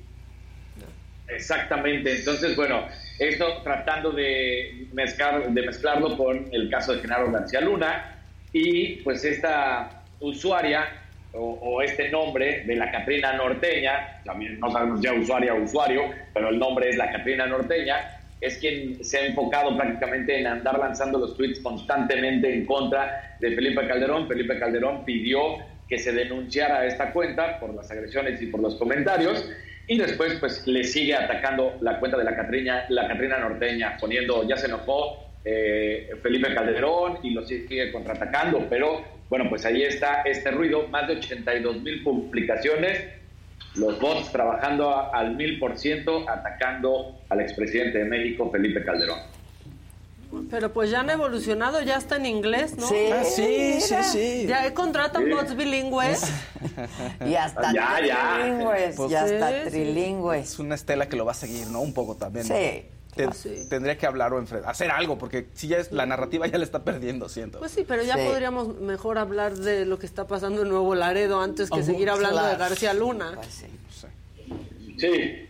exactamente. Entonces, bueno, esto tratando de, mezclar, de mezclarlo con el caso de Genaro García Luna y pues esta usuaria o, o este nombre de la Catrina Norteña, también no sabemos ya usuaria o usuario, pero el nombre es la Catrina Norteña, es quien se ha enfocado prácticamente en andar lanzando los tweets constantemente en contra de Felipe Calderón. Felipe Calderón pidió que se denunciara a esta cuenta por las agresiones y por los comentarios y después pues le sigue atacando la cuenta de la Catrina, la Catrina Norteña, poniendo ya se enojó eh, Felipe Calderón y lo sigue contraatacando, pero bueno, pues ahí está este ruido, más de 82 mil publicaciones, los bots trabajando a- al mil por ciento, atacando al expresidente de México, Felipe Calderón. Pero pues ya han evolucionado, ya está en inglés, ¿no? Sí. Ah, sí, sí, sí. Ya contratan Sí. bots bilingües. Y hasta Ya, ya. trilingües, Pues- ya hasta Sí, sí. trilingües. Es una estela que lo va a seguir, ¿no? Un poco también. Sí. Te- Tendría que hablar o enfre- hacer algo, porque si ya es la narrativa ya le está perdiendo, siento. Pues sí, pero ya podríamos mejor hablar de lo que está pasando en Nuevo Laredo antes que seguir hablando de. García Luna. Sí,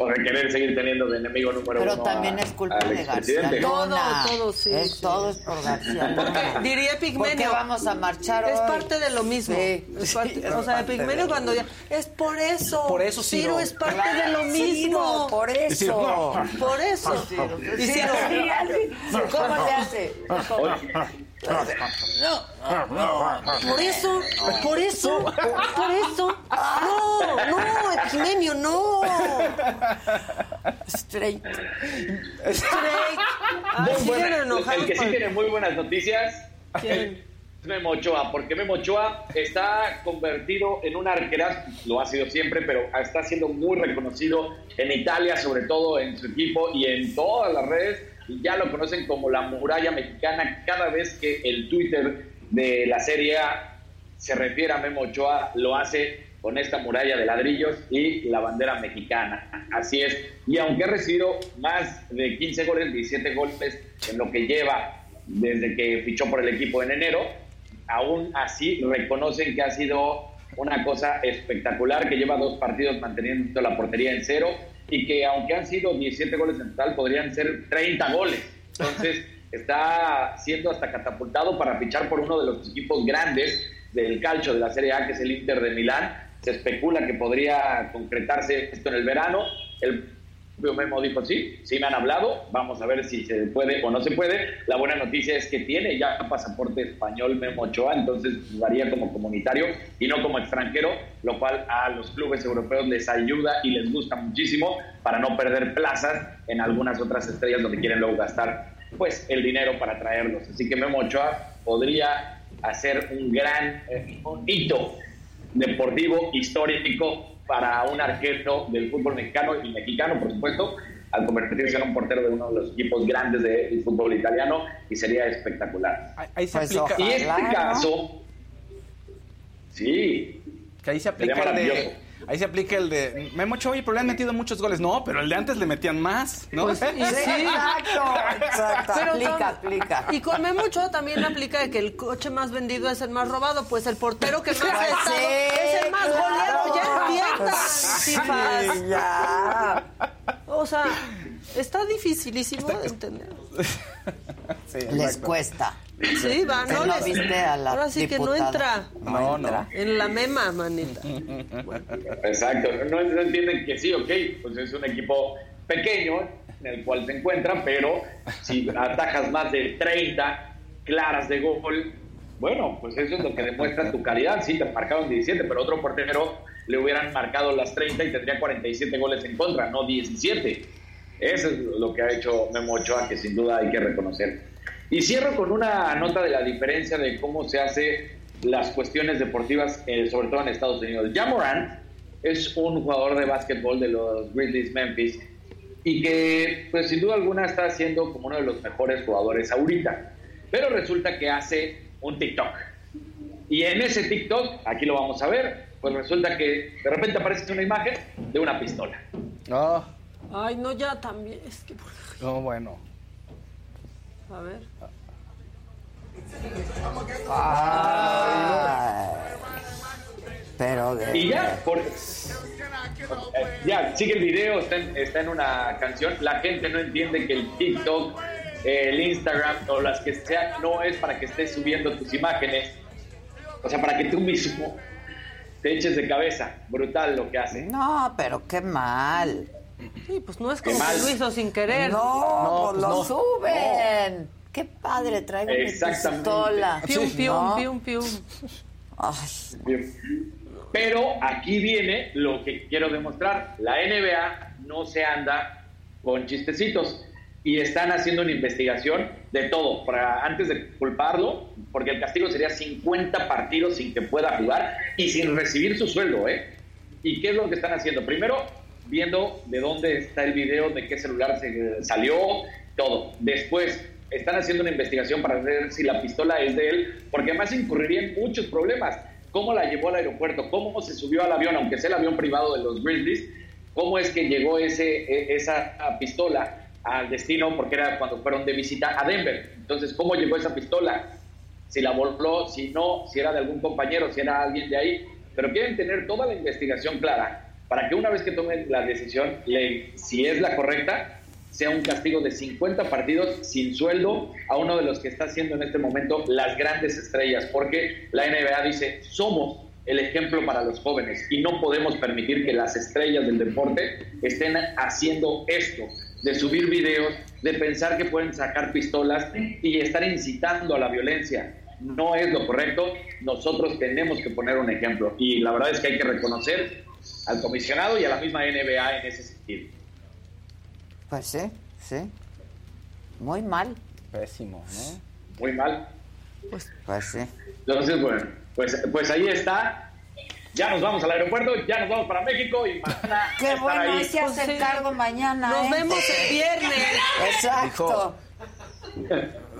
por querer seguir teniendo de enemigo número Pero uno también a- es culpa de García. Luna. Todo, todo, sí, Es, sí. Todo es por García Porque Luna. diría Pigmenio. ¿Por qué vamos a marchar Es parte de lo mismo. Sí. Es parte- Sí, es o sea, Pigmenio de- cuando ya. Es por eso. Por eso, Ciro. Ciro es parte Claro, de lo Ciro, mismo. por eso. Ciro. Por eso. Y Sí, Ciro. sí, así. ¿Cómo le hace? Por eso, por eso, por eso. No, no, Epigmenio, no. Straight. Straight. Ay, enojados el que sí tiene muy buenas noticias ¿Quién? es Memo Ochoa, porque Memo Ochoa está convertido en un arquerazo, lo ha sido siempre, pero está siendo muy reconocido en Italia, sobre todo en su equipo y en todas las redes, y ya lo conocen como la muralla mexicana. Cada vez que el Twitter de la Serie A se refiere a Memo Ochoa, lo hace con esta muralla de ladrillos y la bandera mexicana. Así es. Y aunque ha recibido más de 15 goles, 17 goles en lo que lleva desde que fichó por el equipo en enero, aún así reconocen que ha sido una cosa espectacular, que lleva dos partidos manteniendo la portería en cero y que aunque han sido 17 goles en total, podrían ser 30 goles. Entonces, (laughs) está siendo hasta catapultado para fichar por uno de los equipos grandes del calcio de la Serie A, que es el Inter de Milán. Se especula que podría concretarse esto en el verano. El Memo dijo, sí, sí me han hablado, vamos a ver si se puede o no se puede. La buena noticia es que tiene ya pasaporte español Memo Ochoa, entonces jugaría como comunitario y no como extranjero, lo cual a los clubes europeos les ayuda y les gusta muchísimo para no perder plazas en algunas otras estrellas donde quieren luego gastar pues el dinero para traerlos. Así que Memo Ochoa podría hacer un gran eh, hito deportivo histórico para un arquero del fútbol mexicano y mexicano, por supuesto, al convertirse en un portero de uno de los equipos grandes del fútbol italiano y sería espectacular. Ahí se Pues aplica. y este caso, sí, Que ahí se Sería aplica el de. Ahí se aplica el de. Memo Ochoa, oye, pero le han metido muchos goles. No, pero el de antes le metían más, ¿no? Pues, (laughs) sí. Exacto, exacto. Pero aplica, tam- aplica. Y con Memo Ochoa también aplica de que el coche más vendido es el más robado, pues el portero que más ha estado sí, es el más claro. goleado, ya entiendan, Sí, ya. O sea, está dificilísimo de entender. (laughs) Sí, Les cuesta. Sí, va, ¿Que no, les- viste a la Ahora sí que no entra No, no. en la mema, manita. Exacto, no, no entienden que sí, ok, pues es un equipo pequeño en el cual se encuentra, pero si atajas más de 30 claras de gol, bueno, pues eso es lo que demuestra tu calidad. Sí, te marcaron 17, pero otro portero le hubieran marcado las 30 y tendría 47 goles en contra, no 17. Eso es lo que ha hecho Memo Ochoa, que sin duda hay que reconocer. Y cierro con una nota de la diferencia de cómo se hace las cuestiones deportivas, eh, sobre todo en Estados Unidos. Jamoran es un jugador de básquetbol de los Grizzlies Memphis y que, pues sin duda alguna, está siendo como uno de los mejores jugadores ahorita. Pero resulta que hace un TikTok. Y en ese TikTok, aquí lo vamos a ver, pues resulta que de repente aparece una imagen de una pistola. No, Ay, no, ya también. Es que. no, bueno. A ver. Pero de... Y ya, por- ya, sigue el video, está en, está en una canción. La gente no entiende que el TikTok, eh, el Instagram o las que sea, no es para que estés subiendo tus imágenes. O sea, para que tú mismo te eches de cabeza. Brutal lo que hace. No, pero qué mal. Sí, pues no es como que lo hizo sin querer. No, pues pues lo no. suben. Qué padre, traigo mi Exactamente. pistola. Pium, pium, ¿No? pium, pium. Pero aquí viene lo que quiero demostrar. La NBA no se anda con chistecitos y están haciendo una investigación de todo para antes de culparlo, porque el castigo sería 50 partidos sin que pueda jugar y sin recibir su sueldo, ¿eh? ¿Y qué es lo que están haciendo? Primero, viendo de dónde está el video, de qué celular se salió, todo. Después, están haciendo una investigación para ver si la pistola es de él, porque además incurriría en muchos problemas. ¿Cómo la llevó al aeropuerto? ¿Cómo se subió al avión, aunque sea el avión privado de los Grizzlies? ¿Cómo es que llegó ese, e- esa pistola al destino? Porque era cuando fueron de visita a Denver. Entonces, ¿cómo llegó esa pistola? Si la voló, si no, si era de algún compañero, si era alguien de ahí. Pero quieren tener toda la investigación clara para que una vez que tomen la decisión, le- si es la correcta, sea un castigo de 50 partidos sin sueldo a uno de los que está haciendo en este momento las grandes estrellas, porque la NBA dice, somos el ejemplo para los jóvenes y no podemos permitir que las estrellas del deporte estén haciendo esto, de subir videos, de pensar que pueden sacar pistolas y estar incitando a la violencia. No es lo correcto, nosotros tenemos que poner un ejemplo y la verdad es que hay que reconocer al comisionado y a la misma NBA en ese sentido. Pues sí, sí. Muy mal. Pésimo, ¿no? Muy mal. Pues sí. Entonces, bueno, pues, pues ahí está. Ya nos vamos al aeropuerto, ya nos vamos para México y mañana (laughs) Qué bueno, ahí. se hace cargo mañana. Nos ¿eh? vemos el viernes. Exacto.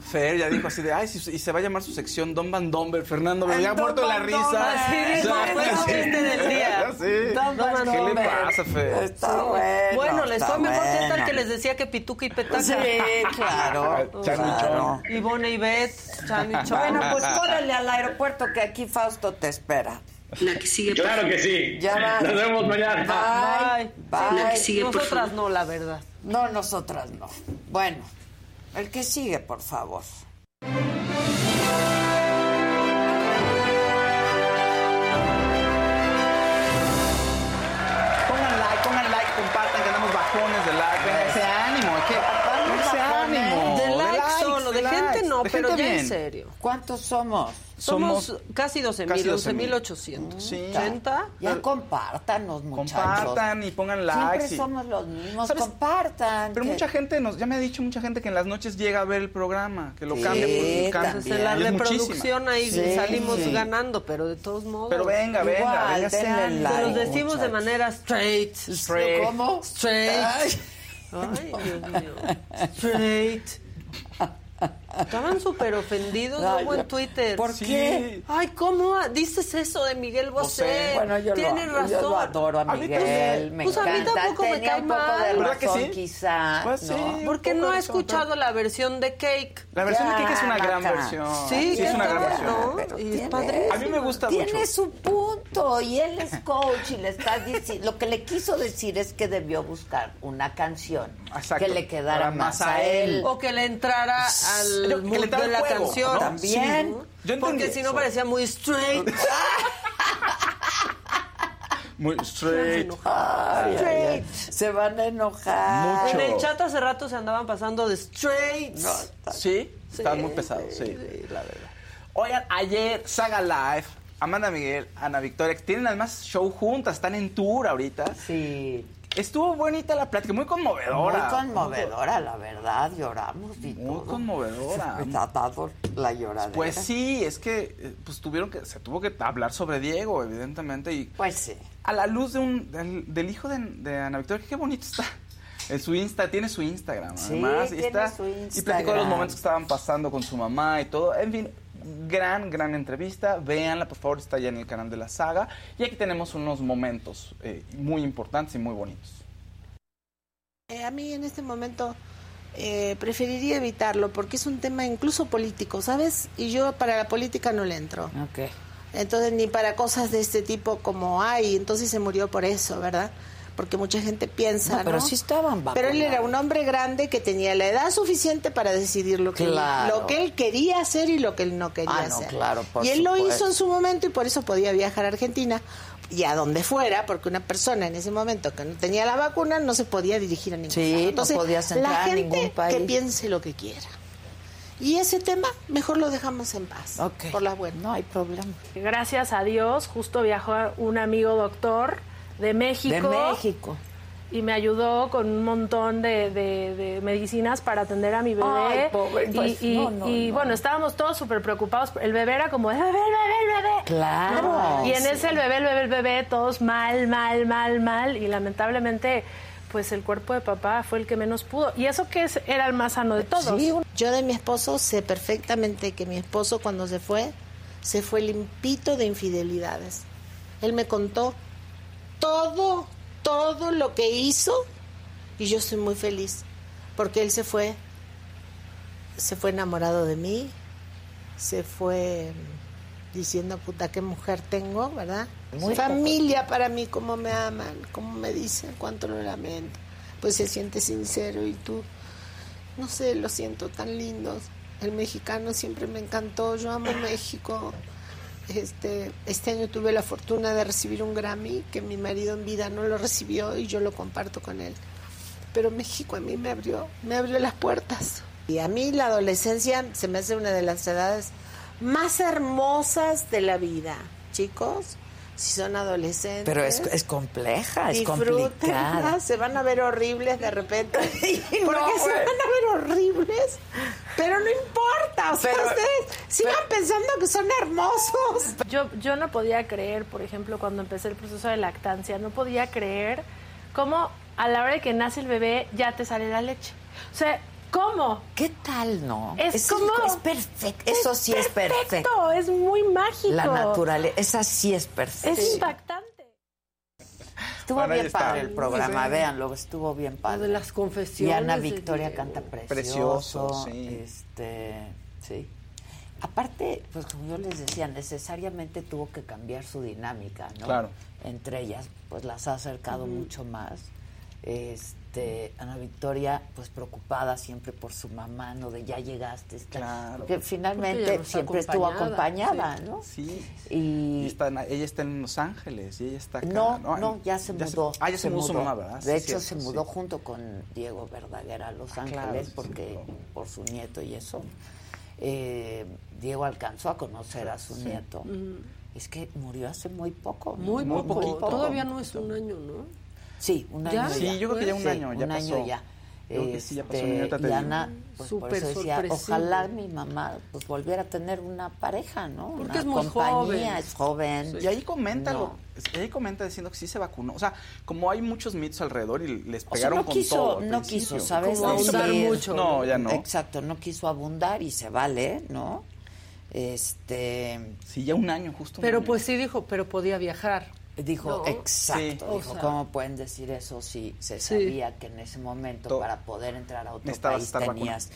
Fer ya dijo así de, ay, si- y se va a llamar su sección Don Van Domber, Fernando, me había muerto la risa. Domber. Sí, (laughs) dijo, Ya, fue el sí. del día. (laughs) Sí. Don Van ¿Qué le pasa, Fer? Está bueno. Bueno, les fue mejor que tal que les decía que pituca y petaca. Sí, claro. claro. Ivonne y Beth, Chan y Chon. Bueno, pues órale al aeropuerto que aquí Fausto te espera. La que sigue, por Claro que sí. Ya va. Nos vemos mañana. Bye. Bye. La que sigue, por Nosotras no, la verdad. No, nosotras no. Bueno, el que sigue, por favor. No, de pero gente ya en serio. ¿Cuántos somos? Somos, Somos casi 12 casi mil, 12,000. 11 mil 800. Sí. 80. Ya compártanos, muchachos. Compartan y pongan likes. Siempre y- somos los mismos. ¿Sabes? Compartan. Pero que- mucha gente nos, ya me ha dicho mucha gente que en las noches llega a ver el programa, que lo Sí, cambia por. Entonces en la reproducción ahí Sí, salimos sí. ganando, pero de todos modos. Pero venga, venga, Igual, venga, like. Se los decimos de manera straight. Straight. ¿Cómo? Straight. Ay. Ay, Dios mío. Straight. (laughs) Estaban súper ofendidos luego en. Twitter. ¿Por Sí. qué? Ay, ¿cómo dices eso de Miguel Bosé? Bosé. Bueno, yo Tienes lo, razón. yo lo adoro a A mí Miguel, me Pues a mí encanta. tampoco me cae un poco mal. de ¿Verdad que razón, sí? quizá. Pues sí. ¿no? Porque no razón, escuchado la versión de Cake. La versión de Kike es una gran versión. Sí, es una gran ¿qué tal, versión. no? Y es tiene- padrísimo. A mí me gusta Tiene mucho. su punto y él es coach y le está diciendo lo que le quiso decir es que debió buscar una canción Exacto. que le quedara más más a él. O que le entrara al Yo- que mood le entrara de el la juego, canción. ¿no? También. Sí. Porque si no parecía muy straight. (laughs) Muy straight. Ay, ay, ay. Se van a enojar. Mucho. En el chat hace rato se andaban pasando de straight. No, está- Sí, están muy pesados, sí, la verdad. Oigan, ayer Saga Live, Amanda Miguel, Ana Victoria, que tienen además show juntas, están en tour ahorita. Sí. Estuvo bonita la plática, muy conmovedora. Muy conmovedora, la verdad, lloramos y Muy conmovedora. (laughs) Ha dado la lloradera. Pues sí, es que eh, pues tuvieron que se tuvo que hablar sobre Diego, evidentemente y Pues sí. a la luz de un del, del hijo de, de Ana Victoria, qué bonito está. En su Insta, tiene su Instagram, Sí, además. y tiene está, su Y platicó de los Instagram. momentos que estaban pasando con su mamá y todo. En fin, gran, gran entrevista. Véanla, por favor, está ya en el canal de la saga. Y aquí tenemos unos momentos eh, muy importantes y muy bonitos. Eh, a mí en este momento eh, preferiría evitarlo porque es un tema incluso político, ¿sabes? Y yo para la política no le entro. Ok. Entonces, ni para cosas de este tipo como hay, entonces se murió por eso, ¿verdad? Porque mucha gente piensa, No, ¿no? pero sí estaban Pero él era vacunados. un hombre grande que tenía la edad suficiente para decidir lo que, Claro. lo que él quería hacer y lo que él no quería Ah, no, hacer. claro, por y él lo hizo en su momento y por eso podía viajar a Argentina y a donde fuera, porque una persona en ese momento que no tenía la vacuna no se podía dirigir a ningún Sí, lado. no Entonces, podías entrar la a gente ningún país. que piense lo que quiera. Y ese tema mejor lo dejamos en paz. Por las buenas. No hay problema. Gracias a Dios, justo viajó un amigo doctor de México. De México. Y me ayudó con un montón de, de- de medicinas para atender a mi bebé. Ay, pobre, y pues, y- no, no, y, no. bueno, estábamos todos súper preocupados. El bebé era como, el bebé, el bebé, el bebé. Claro. Y en Sí. ese el bebé, el bebé, el bebé, todos mal, mal, mal, mal. Y lamentablemente, pues el cuerpo de papá fue el que menos pudo. Y eso que es- era el más sano de todos. Yo de mi esposo sé perfectamente que mi esposo cuando se fue, se fue limpito de infidelidades. Él me contó todo, todo lo que hizo y yo estoy muy feliz porque él se fue, se fue enamorado de mí, se fue mm, diciendo puta qué mujer tengo, ¿verdad? Muy Familia para mí, cómo me aman, cómo me dicen, cuánto lo lamento. Pues se siente sincero y tú no sé, lo siento tan lindos. El mexicano siempre me encantó, yo amo México. Este, este año tuve la fortuna de recibir un Grammy que mi marido en vida no lo recibió y yo lo comparto con él. Pero México a mí me abrió, me abrió las puertas. Y a mí la adolescencia se me hace una de las edades más hermosas de la vida. Chicos, si son adolescentes. Pero es, es compleja, es complicada. se van a ver horribles de repente. (laughs) Porque no, se van a ver horribles, pero no importa. O sea, Pero- ustedes sigan pensando que son hermosos. Yo, yo no podía creer, por ejemplo, cuando empecé el proceso de lactancia, no podía creer cómo a la hora de que nace el bebé ya te sale la leche. O sea, ¿cómo? ¿Qué tal, no? Es como... es perfecto. Eso sí es perfecto. Es muy mágico. La naturaleza, esa sí es perfecta. Es impactante. Estuvo bien padre el programa, Sí. véanlo, estuvo bien padre. de las confesiones Y Ana Victoria canta precioso. Precioso, sí. Este, sí. Aparte, pues como yo les decía, necesariamente tuvo que cambiar su dinámica, ¿no? Claro. Entre ellas, pues las ha acercado mucho más. Este, Ana Victoria, pues preocupada siempre por su mamá, ¿no? De ya llegaste. Está, Claro. Que Porque finalmente siempre estuvo acompañada, ¿no? Sí. Y está en- ella está en Los Ángeles y ella está acá. no, no, ya se mudó. ah, ya se, mudó su mamá, ¿verdad? De Sí, hecho, cierto, se sí. mudó junto con Diego Verdaguer a Los Ah, Ángeles claro, porque por su nieto y eso. Eh, Diego alcanzó a conocer a su Sí. nieto. Es que murió hace muy poco. ¿no? Muy poco. Todavía no es un año, ¿no? Sí, un año ¿Ya? ya. Sí, yo creo que ya un Sí, año ya un año pasó. ya. Yo creo que sí, ya pasó Este, año, y. Ana, pues por eso decía, ojalá mi mamá pues volviera a tener una pareja, ¿no? Porque una es muy compañía, joven. es joven. Y ahí comenta, No. lo- ahí comenta diciendo que sí se vacunó. O sea, como hay muchos mitos alrededor y les O sea, pegaron no con quiso, todo. no quiso, ¿sabes? Como ahondar Decir- mucho. No, ya no. Exacto, no quiso abundar y se vale, ¿no? Este. Sí, ya un año justo. Pero pues sí dijo, pero podía viajar. Dijo, ¿no? exacto, dijo, sea, ¿cómo pueden decir eso si se Sí. sabía que en ese momento To- para poder entrar a otro país tenías,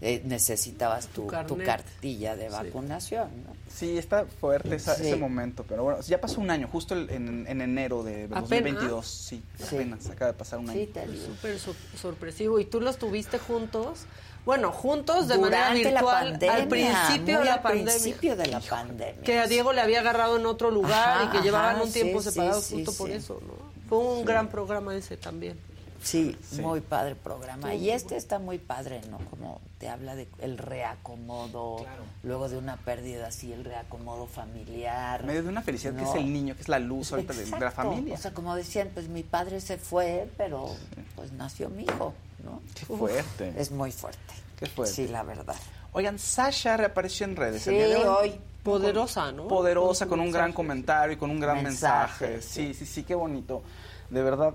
eh, necesitabas tu, tu, cartilla de vacunación, ¿no? Sí, está fuerte esa- Sí. ese momento, pero bueno, ya pasó un año, justo el- en, en enero de Apenas. 2022, sí, Sí. apenas acaba de pasar un año. Súper so- sorpresivo. ¿Y tú los tuviste juntos? Bueno, juntos de Durante manera la virtual pandemia, al principio de la al pandemia. principio de la pandemia. Que a Diego le había agarrado en otro lugar Ajá, y que llevaban un tiempo separados sí, justo sí, por eso, ¿no? Fue un gran programa ese también. Sí, Sí. muy padre programa. Y este está muy padre, ¿no? Como te habla de el reacomodo, luego de una pérdida así, el reacomodo familiar. En medio de una felicidad que es el niño, que es la luz ahorita de, de la familia. O sea, como decían, pues mi padre se fue, pero pues nació mi hijo, ¿no? Qué fuerte. Es muy fuerte. Qué fuerte. Sí, la verdad. Oigan, Sasha reapareció en redes. el día de hoy. Poderosa, ¿no? Poderosa, Con un gran comentario y con un gran Mensaje, mensaje. Sí, sí, sí, qué bonito. De verdad.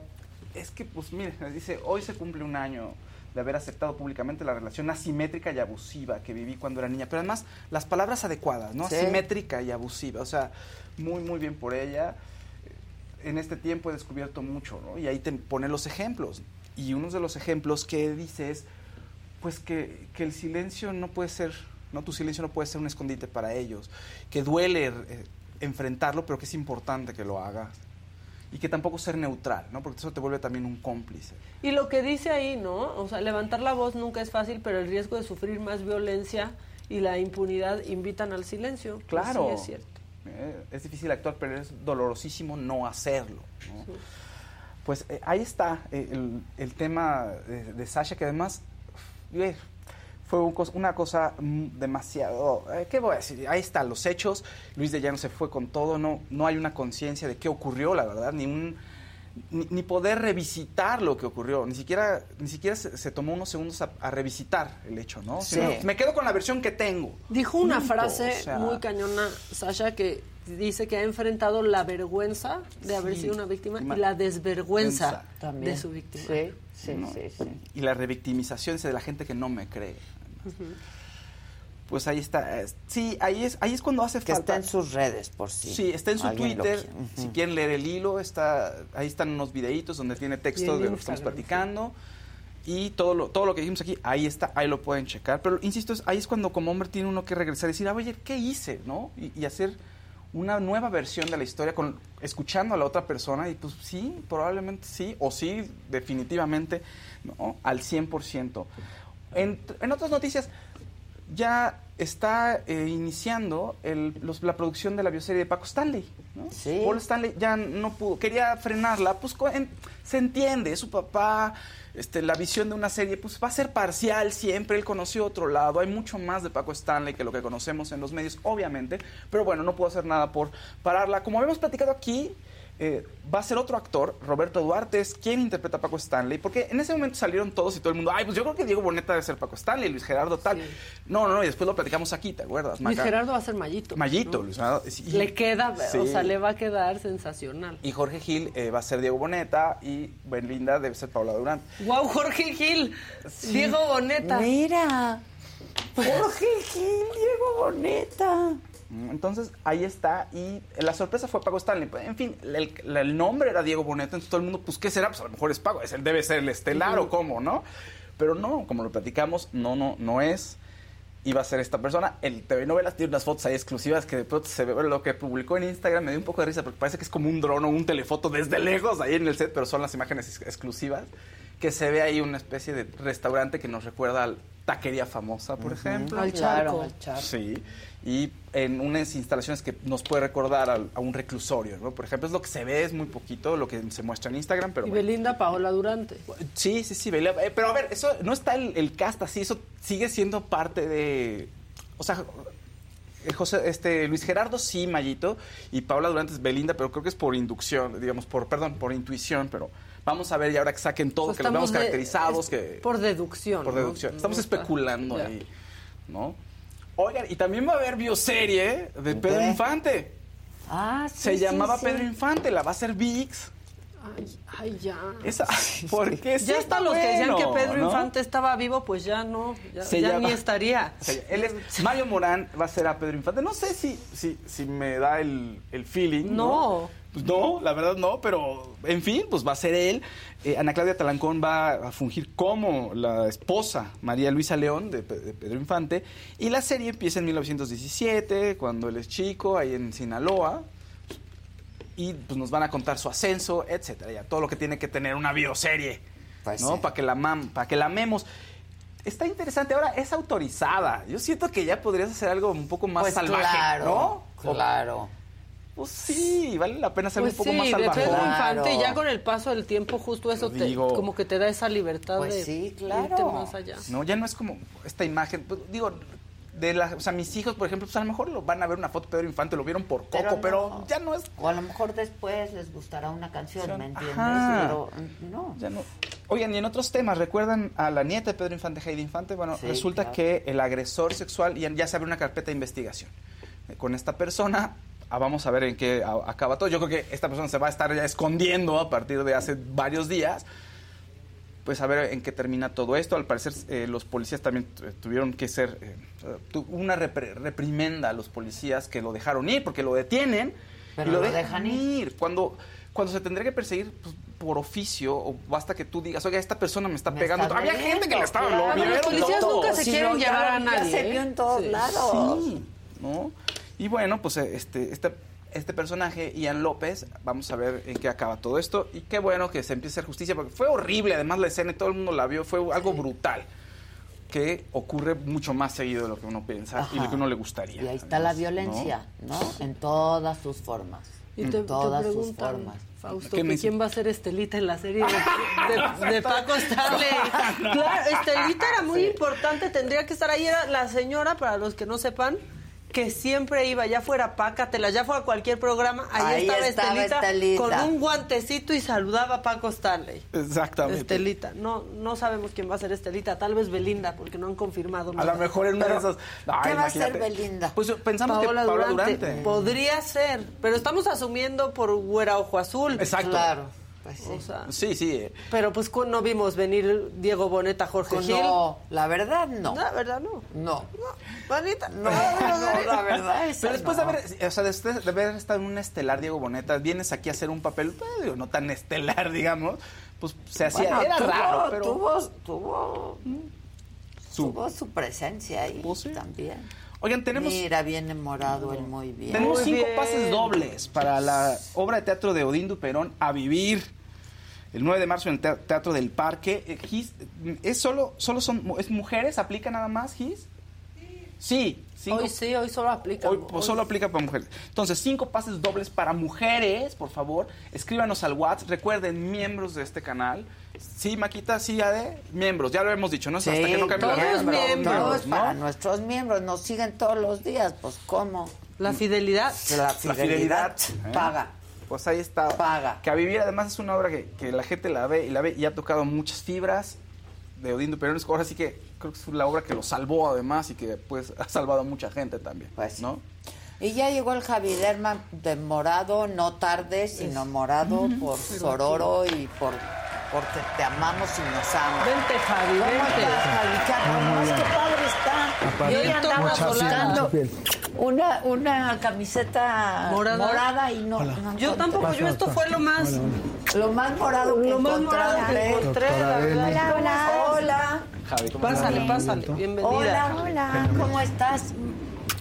Es que, pues, mire, dice, hoy se cumple un año de haber aceptado públicamente la relación asimétrica y abusiva que viví cuando era niña. Pero además, las palabras adecuadas, ¿no? Sí. Asimétrica y abusiva. O sea, muy, muy bien por ella. En este tiempo he descubierto mucho, ¿no? Y ahí te pone los ejemplos. Y uno de los ejemplos que dice es, pues que, que el silencio no puede ser, no tu silencio no puede ser un escondite para ellos, que duele eh, enfrentarlo, pero que es importante que lo hagas. Y que tampoco ser neutral, ¿no? Porque eso te vuelve también un cómplice. Y lo que dice ahí, ¿no? O sea, levantar la voz nunca es fácil, pero el riesgo de sufrir más violencia y la impunidad invitan al silencio. Pues Claro. sí, es cierto. Eh, es difícil actuar, pero es dolorosísimo no hacerlo. ¿no? Pues eh, ahí está eh, el, el tema de, de Sasha, que además fue un cos- una cosa mm, demasiado... eh, ¿Qué voy a decir? Ahí están los hechos. Luis de Llano se fue con todo. No, no hay una conciencia de qué ocurrió, la verdad, ni un... Ni, ni poder revisitar lo que ocurrió, ni siquiera, ni siquiera se, se tomó unos segundos a, a revisitar el hecho, ¿no? Sí. Sino, me quedo con la versión que tengo. Dijo una Punto. frase O sea, muy cañona, Sasha, que dice que ha enfrentado la vergüenza de haber sido una víctima Ima- y la desvergüenza También. de su víctima. Sí, sí, ¿no? sí, sí. Y la revictimización de la gente que no me cree. Pues ahí está. eh, Sí, ahí es, ahí es cuando hace Que falta. está en sus redes, por si Sí, está en su Twitter. Si quieren leer el hilo, está, ahí están unos videitos donde tiene texto de lo que estamos platicando. Y todo lo, todo lo que dijimos aquí, ahí está, ahí lo pueden checar. Pero insisto, es- ahí es cuando como hombre tiene uno que regresar y decir, ah, oye, ¿qué hice? ¿No? Y, y hacer una nueva versión de la historia con escuchando a la otra persona y pues sí, probablemente sí, o sí, definitivamente, ¿no? Al 100%. En, en otras noticias, ya está eh, iniciando el- los- la producción de la bioserie de Paco Stanley. ¿no? Paul Stanley ya no pudo, quería frenarla, pues en- se entiende, su papá, este, la visión de una serie pues va a ser parcial siempre, él conoció otro lado, hay mucho más de Paco Stanley que lo que conocemos en los medios, obviamente, pero bueno, no puedo hacer nada por pararla. Como habíamos platicado aquí, eh, va a ser otro actor, Roberto Duarte, es quien interpreta a Paco Stanley, porque en ese momento salieron todos y todo el mundo, ay, pues yo creo que Diego Boneta debe ser Paco Stanley, Luis Gerardo tal. No, no, no, y después lo platicamos aquí, ¿te acuerdas? Luis Maca? Gerardo va a ser Mallito. Mallito, ¿no? Luis Gerardo. Le queda, o sea, le va a quedar sensacional. Y Jorge Gil eh, va a ser Diego Boneta y Belinda debe ser Paula Durán. ¡Wow, Jorge Gil! Diego Boneta. Mira. Jorge Gil, Diego Boneta. Entonces ahí está y la sorpresa fue Paco Stanley. Pues, En fin, el, el- el nombre era Diego Boneta, entonces todo el mundo, pues ¿qué será? Pues a lo mejor es Paco, es, él debe ser el estelar o cómo, ¿no? Pero no, como lo platicamos, no, no, no es. Iba a ser esta persona. El TV Novelas tiene unas fotos ahí exclusivas que de pronto se ve lo que publicó en Instagram. Me dio un poco de risa porque parece que es como un dron o un telefoto desde lejos ahí en el set, pero son las imágenes ex- exclusivas. Que se ve ahí una especie de restaurante que nos recuerda al taquería famosa, por ejemplo. Al charco. Al charco. Sí, y en unas instalaciones que nos puede recordar al- a, un reclusorio, ¿no? Por ejemplo, es lo que se ve, es muy poquito lo que se muestra en Instagram, pero Y bueno. Belinda Paola Durante. Sí, sí, sí, Belinda- eh, pero a ver, eso no está el, el cast así, eso sigue siendo parte de... O sea, eh, José, este, Luis Gerardo sí, Mayito, y Paula Durante es Belinda, pero creo que es por inducción, digamos, por, perdón, por intuición, pero vamos a ver y ahora que saquen todo, Pues que los veamos de- caracterizados, que... Por deducción. Por deducción. Estamos No especulando ahí, ¿no? Oigan, y también va a haber bioserie de Pedro qué? Infante. Ah, sí, Se sí, llamaba sí. Pedro Infante, la va a hacer VIX. Ay, ay, ya. Esa, ¿Por qué? Sí ya hasta los que decían que Pedro ¿no? Infante estaba vivo, pues ya no, ya, Se ya llama- ni estaría. Él es Mario Morán va a ser a Pedro Infante. No sé si, si, si me da el, el feeling. ¿no? No. Pues no, la verdad no, pero en fin, pues va a ser él. Eh, Ana Claudia Talancón va a fungir como la esposa María Luisa León de, Pe- de Pedro Infante. Y la serie empieza en 1917, cuando él es chico, ahí en Sinaloa. Y pues nos van a contar su ascenso, etcétera, ya todo lo que tiene que tener una bioserie, Pues ¿no? sí. Para que la mam, para que la amemos. Está interesante, ahora es autorizada. Yo siento que ya podrías hacer algo un poco más Pues salvaje, claro, ¿no? O- claro. Pues sí, vale la pena ser Pues un poco sí, más de salvaje. Pedro Infante, y ya con el paso del tiempo, justo eso te- Digo- como que te da esa libertad Pues de sí, claro. irte más allá. No, ya no es como esta imagen. pues, digo, de la, o sea, mis hijos, por ejemplo, pues a lo mejor lo van a ver una foto de Pedro Infante, lo vieron por Coco, Pero ya no es. O a lo mejor después les gustará una canción, ¿me entiendes? Ajá. Pero mm, no. Ya no. Oigan, y en otros temas, ¿recuerdan a la nieta de Pedro Infante, Heidi Infante? Bueno, Sí, resulta claro. que el agresor sexual ya, ya se abre una carpeta de investigación eh, con esta persona. Vamos a ver en qué a- acaba todo. Yo creo que esta persona se va a estar ya escondiendo a partir de hace varios días. Pues a ver en qué termina todo esto. Al parecer eh, los policías también tu- tuvieron que ser eh, una repre- reprimenda a los policías que lo dejaron ir porque lo detienen Pero y lo, lo dejan, dejan ir. Cuando cuando se tendría que perseguir pues, por oficio o basta que tú digas, oiga, esta persona me está Me pegando. está Había gente que le estaba claro. lo Los policías todo. nunca se Si quieren llevar a nadie. se ¿eh? vio en todos Sí. lados. Sí, ¿no? Y bueno, pues eh, este, este, este personaje, Ian López, vamos a ver en qué acaba todo esto. Y qué bueno que se empiece a hacer justicia, porque fue horrible, además la escena y todo el mundo la vio, fue algo brutal. Que ocurre mucho más seguido de lo que uno piensa y Ajá. lo que uno le gustaría. Y ahí está la violencia, ¿no? En todas sus formas. Y en te, te todas sus formas. Fausto, ¿Qué que me- quién va a ser Estelita en la serie de, de- de (laughs) Paco Stanley. (laughs) Claro, Estelita era muy importante, tendría que estar ahí. Era la señora, para los que no sepan, que siempre iba, ya fuera Pácatela, ya fuera cualquier programa, ahí, Ahí estaba, estaba Estelita, Estelita. con un guantecito y saludaba a Paco Stanley. Exactamente. Estelita, no, no sabemos quién va a ser Estelita, tal vez Belinda, porque no han confirmado A lo mejor en una de esas. ¿Qué va a imagínate. Belinda? Pues pensamos Paola que Paola Durante. Durante. Podría ser, pero estamos asumiendo por güera ojo azul. Exacto. Claro. Pues sí. O sea, Sí, sí. pero pues no vimos venir Diego Boneta, Jorge Gil. No, la verdad no. La verdad no. No. Bonita. No, (laughs) no, la verdad es Pero después de haber, o sea, después de haber estado en un estelar Diego Boneta, vienes aquí a hacer un papel, pues, digo, no tan estelar, (laughs) digamos, pues se hacía, Bueno, era tuvo, raro, pero tuvo, tuvo, su- tuvo su presencia ahí Pues sí. también. Oigan, tenemos, Mira, bien enamorado él, muy bien. tenemos Muy cinco bien. pases dobles para la obra de teatro de Odín Duperón, A Vivir, el 9 de marzo en el Tea- Teatro del Parque. Eh, Gis, ¿Es solo, solo son, es mujeres? ¿Aplica nada más, Gis? Sí. cinco- Hoy sí, hoy solo aplica. Hoy, pues, solo aplica para mujeres. Entonces, cinco pases dobles para mujeres, por favor. Escríbanos al WhatsApp. Recuerden, miembros de este canal. Sí, Maquita, sí, Ade. Miembros, ya lo hemos dicho, ¿no? Hasta que no cambie la regla, miembros, Todos ¿no? para nuestros miembros, nos siguen todos los días, pues ¿cómo? La fidelidad. La La fidelidad. ¿eh? Pues ahí está. Paga. Que a vivir, además, es una obra que, que la gente la ve y la ve y ha tocado muchas fibras de Odín Duperón. Ahora sí que creo que es la obra que lo salvó, además, y que pues ha salvado a mucha gente también. Pues. ¿no? Y ya llegó el Javi Derman de morado, no tarde, sino morado por Sororo y por porque te amamos y nos amas. Vente, Javi, ¿Cómo vente. estás, Javi? ¿Qué padre está. Aparte, Yo ya andaba piel. una, una camiseta Morada. morada, y no, no Yo tampoco, yo esto fue lo más... Lo más morado que Lo más morado que encontré. encontré, la verdad. Hola, hola. Hola. Javi, ¿cómo Pásale, estás? pásale, bienvenida. Hola, hola. ¿Cómo estás?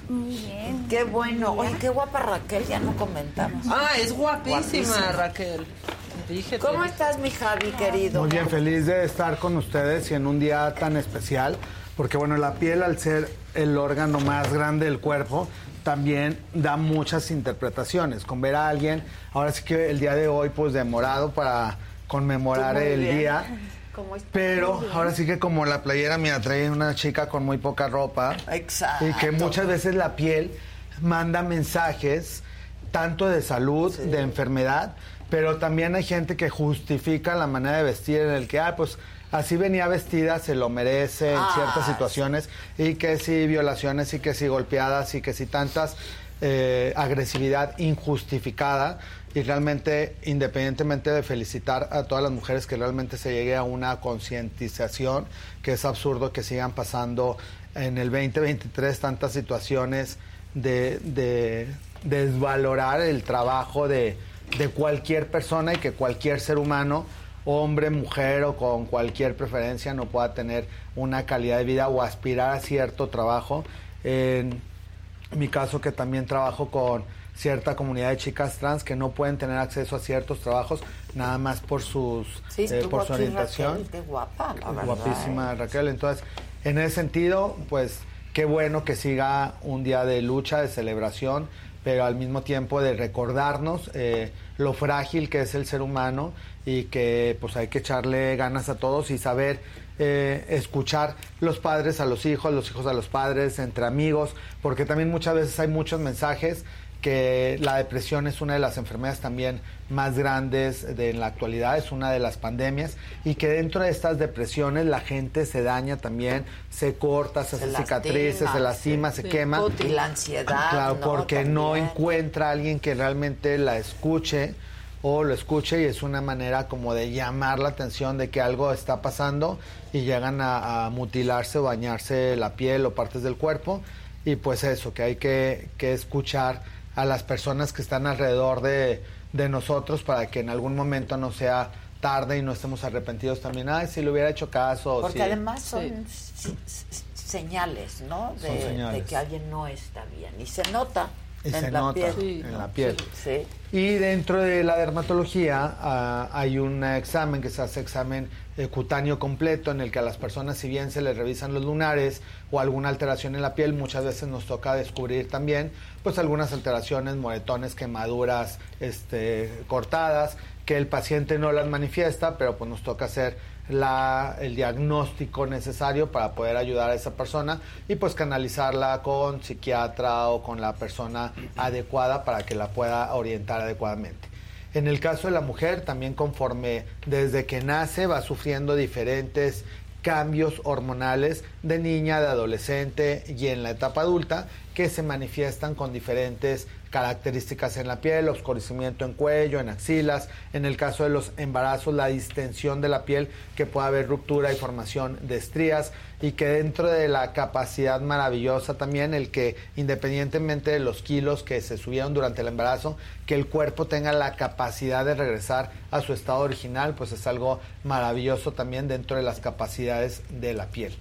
Muy bien. Qué bueno. Oye, qué guapa Raquel, ya no comentamos. Ah, es guapísima, Guapísima. Raquel. ¿Cómo estás, mi Javi, querido? Muy bien, feliz de estar con ustedes y en un día tan especial, porque bueno, la piel al ser el órgano más grande del cuerpo, también da muchas interpretaciones. Con ver a alguien, ahora sí que el día de hoy, pues de morado para conmemorar el bien. día. (laughs) Pero ahora sí que como la playera me atrae una chica con muy poca ropa. Exacto. Y que muchas veces la piel manda mensajes tanto de salud, de enfermedad, pero también hay gente que justifica la manera de vestir en el que, ah, pues así venía vestida, se lo merece en Ah, ciertas situaciones, y que sí violaciones, y que sí golpeadas, y que sí tantas eh, agresividad injustificada. Y realmente, independientemente de felicitar a todas las mujeres que realmente se llegue a una concientización, que es absurdo que sigan pasando en el 2023 tantas situaciones de, de desvalorar el trabajo de, de cualquier persona y que cualquier ser humano, hombre, mujer o con cualquier preferencia, no pueda tener una calidad de vida o aspirar a cierto trabajo. En mi caso, que también trabajo con cierta comunidad de chicas trans que no pueden tener acceso a ciertos trabajos nada más por sus Sí, eh, por su orientación Raquel, guapa, la verdad. guapísima Raquel. Entonces, en ese sentido, pues qué bueno que siga un día de lucha, de celebración pero al mismo tiempo de recordarnos eh, lo frágil que es el ser humano y que pues hay que echarle ganas a todos y saber eh, escuchar los padres a los hijos, los hijos a los padres, entre amigos, porque también muchas veces hay muchos mensajes que la depresión es una de las enfermedades también más grandes de en la actualidad, es una de las pandemias y que dentro de estas depresiones la gente se daña también, se corta, se, Se hace cicatrices, lastima, se lastima, se Sí. quema. Y la ansiedad, Claro, ¿no? porque no encuentra a alguien que realmente la escuche o lo escuche y es una manera como de llamar la atención de que algo está pasando y llegan a, a mutilarse o dañarse la piel o partes del cuerpo y pues eso, que hay que, que escuchar a las personas que están alrededor de, de nosotros para que en algún momento no sea tarde y no estemos arrepentidos también, ay, si le hubiera hecho caso. Porque además son señales, ¿no? De, Son señales. de que alguien no está bien. Y se nota Y en se la nota piel. en la piel. Sí. Y dentro de la dermatología ah, hay un examen que se hace examen eh, cutáneo completo en el que a las personas si bien se les revisan los lunares o alguna alteración en la piel, muchas veces nos toca descubrir también pues algunas alteraciones, moretones, quemaduras, este, cortadas, que el paciente no las manifiesta, pero pues nos toca hacer la, el diagnóstico necesario para poder ayudar a esa persona y pues canalizarla con psiquiatra o con la persona adecuada para que la pueda orientar adecuadamente. En el caso de la mujer, también conforme desde que nace va sufriendo diferentes cambios hormonales de niña, de adolescente y en la etapa adulta que se manifiestan con diferentes características en la piel, oscurecimiento en cuello, en axilas, en el caso de los embarazos, la distensión de la piel, que puede haber ruptura y formación de estrías, y que dentro de la capacidad maravillosa también, el que independientemente de los kilos que se subieron durante el embarazo, que el cuerpo tenga la capacidad de regresar a su estado original, pues es algo maravilloso también dentro de las capacidades de la piel.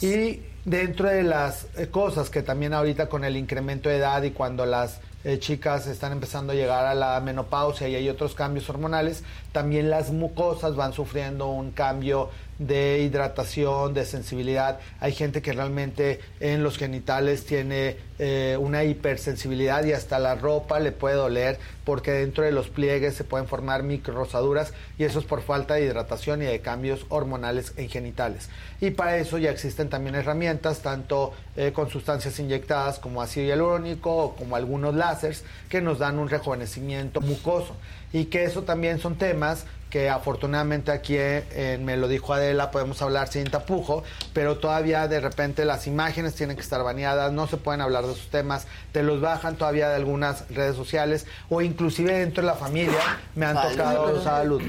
Y dentro de las eh, cosas que también ahorita con el incremento de edad y cuando las eh, chicas están empezando a llegar a la menopausia y hay otros cambios hormonales, también las mucosas van sufriendo un cambio de hidratación, de sensibilidad. Hay gente que realmente en los genitales tiene eh, una hipersensibilidad y hasta la ropa le puede doler porque dentro de los pliegues se pueden formar micro rosaduras y eso es por falta de hidratación y de cambios hormonales en genitales. Y para eso ya existen también herramientas, tanto eh, con sustancias inyectadas como ácido hialurónico o como algunos láseres que nos dan un rejuvenecimiento mucoso. Y que eso también son temas que afortunadamente aquí eh, en Me lo dijo Adela podemos hablar sin tapujo, pero todavía de repente las imágenes tienen que estar baneadas, no se pueden hablar de esos temas, te los bajan todavía de algunas redes sociales o inclusive dentro de la familia me han tocado salud.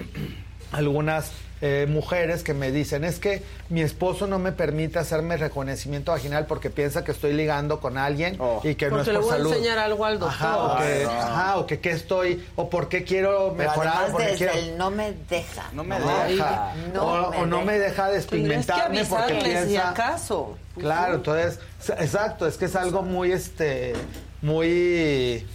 algunas eh, mujeres que me dicen es que mi esposo no me permite hacerme reconocimiento vaginal porque piensa que estoy ligando con alguien y que no es Porque le por voy a salud. enseñar algo al doctor. Ajá, o que, no. ajá, o que qué estoy, o por qué quiero Pero mejorar, porque quiero- el no me deja. No me deja. No o, me o no me deja. despigmentarme porque avisarles, si piensa. acaso. Claro, entonces, exacto, es que es algo muy, este, muy,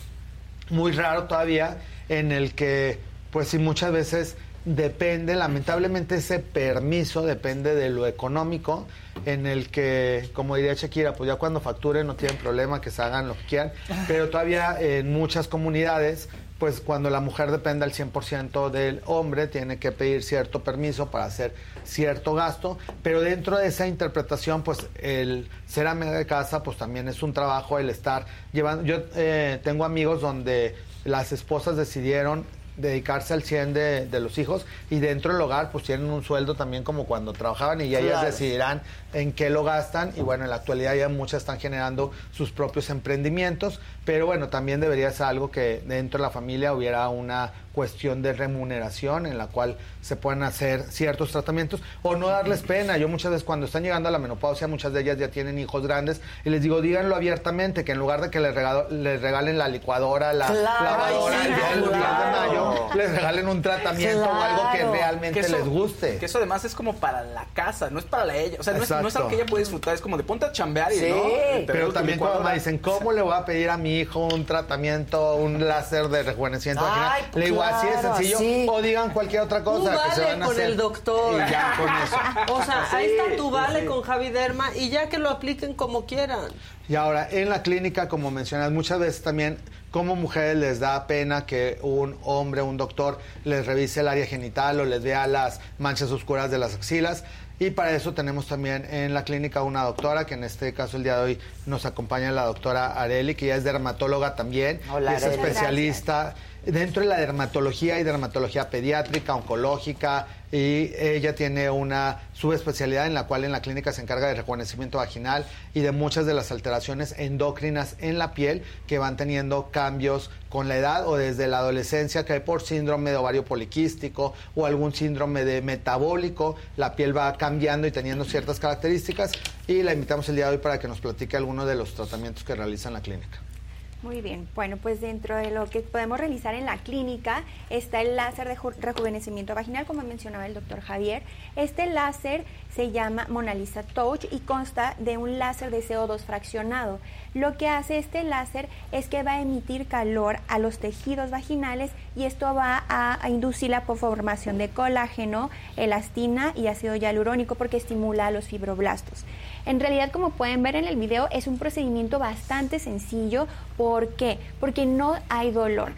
muy raro todavía, en el que, pues sí, muchas veces depende, lamentablemente ese permiso depende de lo económico, en el que, como diría Shakira, pues ya cuando facturen no tienen problema que se hagan lo que quieran, pero todavía en muchas comunidades, pues cuando la mujer depende al 100% del hombre, tiene que pedir cierto permiso para hacer cierto gasto, pero dentro de esa interpretación, pues el ser amiga de casa, pues también es un trabajo el estar llevando. Yo eh, tengo amigos donde las esposas decidieron dedicarse al 100 de, de los hijos y dentro del hogar pues tienen un sueldo también como cuando trabajaban y ya ellas Claro. decidirán en qué lo gastan y bueno en la actualidad ya muchas están generando sus propios emprendimientos pero bueno también debería ser algo que dentro de la familia hubiera una cuestión de remuneración en la cual se puedan hacer ciertos tratamientos o no darles pena. Yo muchas veces cuando están llegando a la menopausia, muchas de ellas ya tienen hijos grandes y les digo, díganlo abiertamente, que en lugar de que les, regalo- les regalen la licuadora, la Claro, lavadora, sí, el día del claro. 10 de mayo, les regalen un tratamiento o algo que realmente Que eso- les guste. Que eso además es como para la casa, no es para la ella. O sea, no es, no es Exacto. algo que ella puede disfrutar, es como de ponte a chambear y Sí, no. Pero también cuando me dicen, ¿cómo le voy a pedir a mi hijo un tratamiento, un láser de rejuvenecimiento Ay, vaginal? Le digo, así de claro, sencillo. O digan cualquier otra Tú cosa que se vale van a con hacer. el doctor. Y ya con eso. (laughs) O sea, ahí está tu vale sí. con Javi Derma y ya que lo apliquen como quieran. Y ahora, en la clínica, como mencionas, muchas veces también como mujeres les da pena que un hombre, un doctor, les revise el área genital o les vea las manchas oscuras de las axilas. Y para eso tenemos también en la clínica una doctora, que en este caso el día de hoy nos acompaña la doctora Areli, que ya es dermatóloga también, Hola, y es especialista dentro de la dermatología y dermatología pediátrica, oncológica, y ella tiene una subespecialidad en la cual en la clínica se encarga de rejuvenecimiento vaginal y de muchas de las alteraciones endócrinas en la piel que van teniendo cambios con la edad o desde la adolescencia, que por síndrome de ovario poliquístico o algún síndrome de metabólico, la piel va cambiando y teniendo ciertas características y la invitamos el día de hoy para que nos platique algunos de los tratamientos que realiza en la clínica. Muy bien, bueno, pues dentro de lo que podemos realizar en la clínica está el láser de ju- rejuvenecimiento vaginal, como mencionaba el doctor Javier. Este láser se llama Mona Lisa Touch y consta de un láser de CO2 fraccionado. Lo que hace este láser es que va a emitir calor a los tejidos vaginales y esto va a, a inducir la formación de colágeno, elastina y ácido hialurónico porque estimula a los fibroblastos. En realidad, como pueden ver en el video, es un procedimiento bastante sencillo. ¿Por qué? Porque no hay dolor.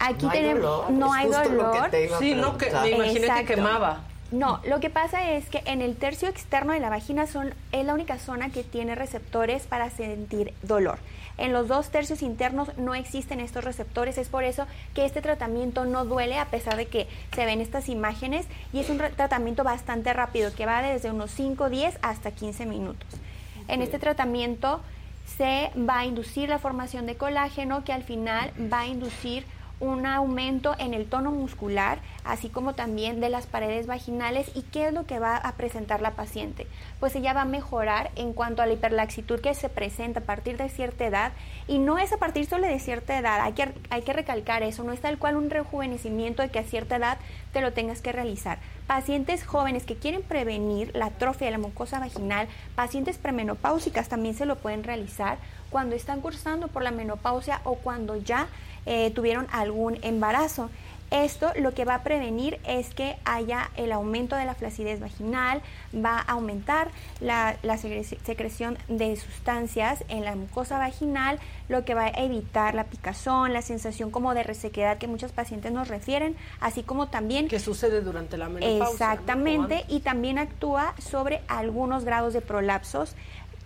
Aquí No hay tenemos, dolor, no es hay justo lo que dolor. te iba a Sí, no, que me imaginé que quemaba. No, lo que pasa es que en el tercio externo de la vagina son, es la única zona que tiene receptores para sentir dolor. En los dos tercios internos no existen estos receptores, es por eso que este tratamiento no duele a pesar de que se ven estas imágenes y es un tratamiento bastante rápido que va desde unos 5, 10 hasta 15 minutos. En este tratamiento se va a inducir la formación de colágeno que al final va a inducir un aumento en el tono muscular, así como también de las paredes vaginales. ¿Y qué es lo que va a presentar la paciente? Pues ella va a mejorar en cuanto a la hiperlaxitud que se presenta a partir de cierta edad. Y no es a partir solo de cierta edad, hay que, hay que recalcar eso, no es tal cual un rejuvenecimiento de que a cierta edad te lo tengas que realizar. Pacientes jóvenes que quieren prevenir la atrofia de la mucosa vaginal, pacientes premenopáusicas también se lo pueden realizar cuando están cursando por la menopausia o cuando ya eh, tuvieron algún embarazo. Esto lo que va a prevenir es que haya el aumento de la flacidez vaginal, va a aumentar la, secreción de sustancias en la mucosa vaginal, lo que va a evitar la picazón, la sensación como de resequedad que muchos pacientes nos refieren, así como también... Que sucede durante la menopausia. ¿no? Exactamente, y también actúa sobre algunos grados de prolapsos,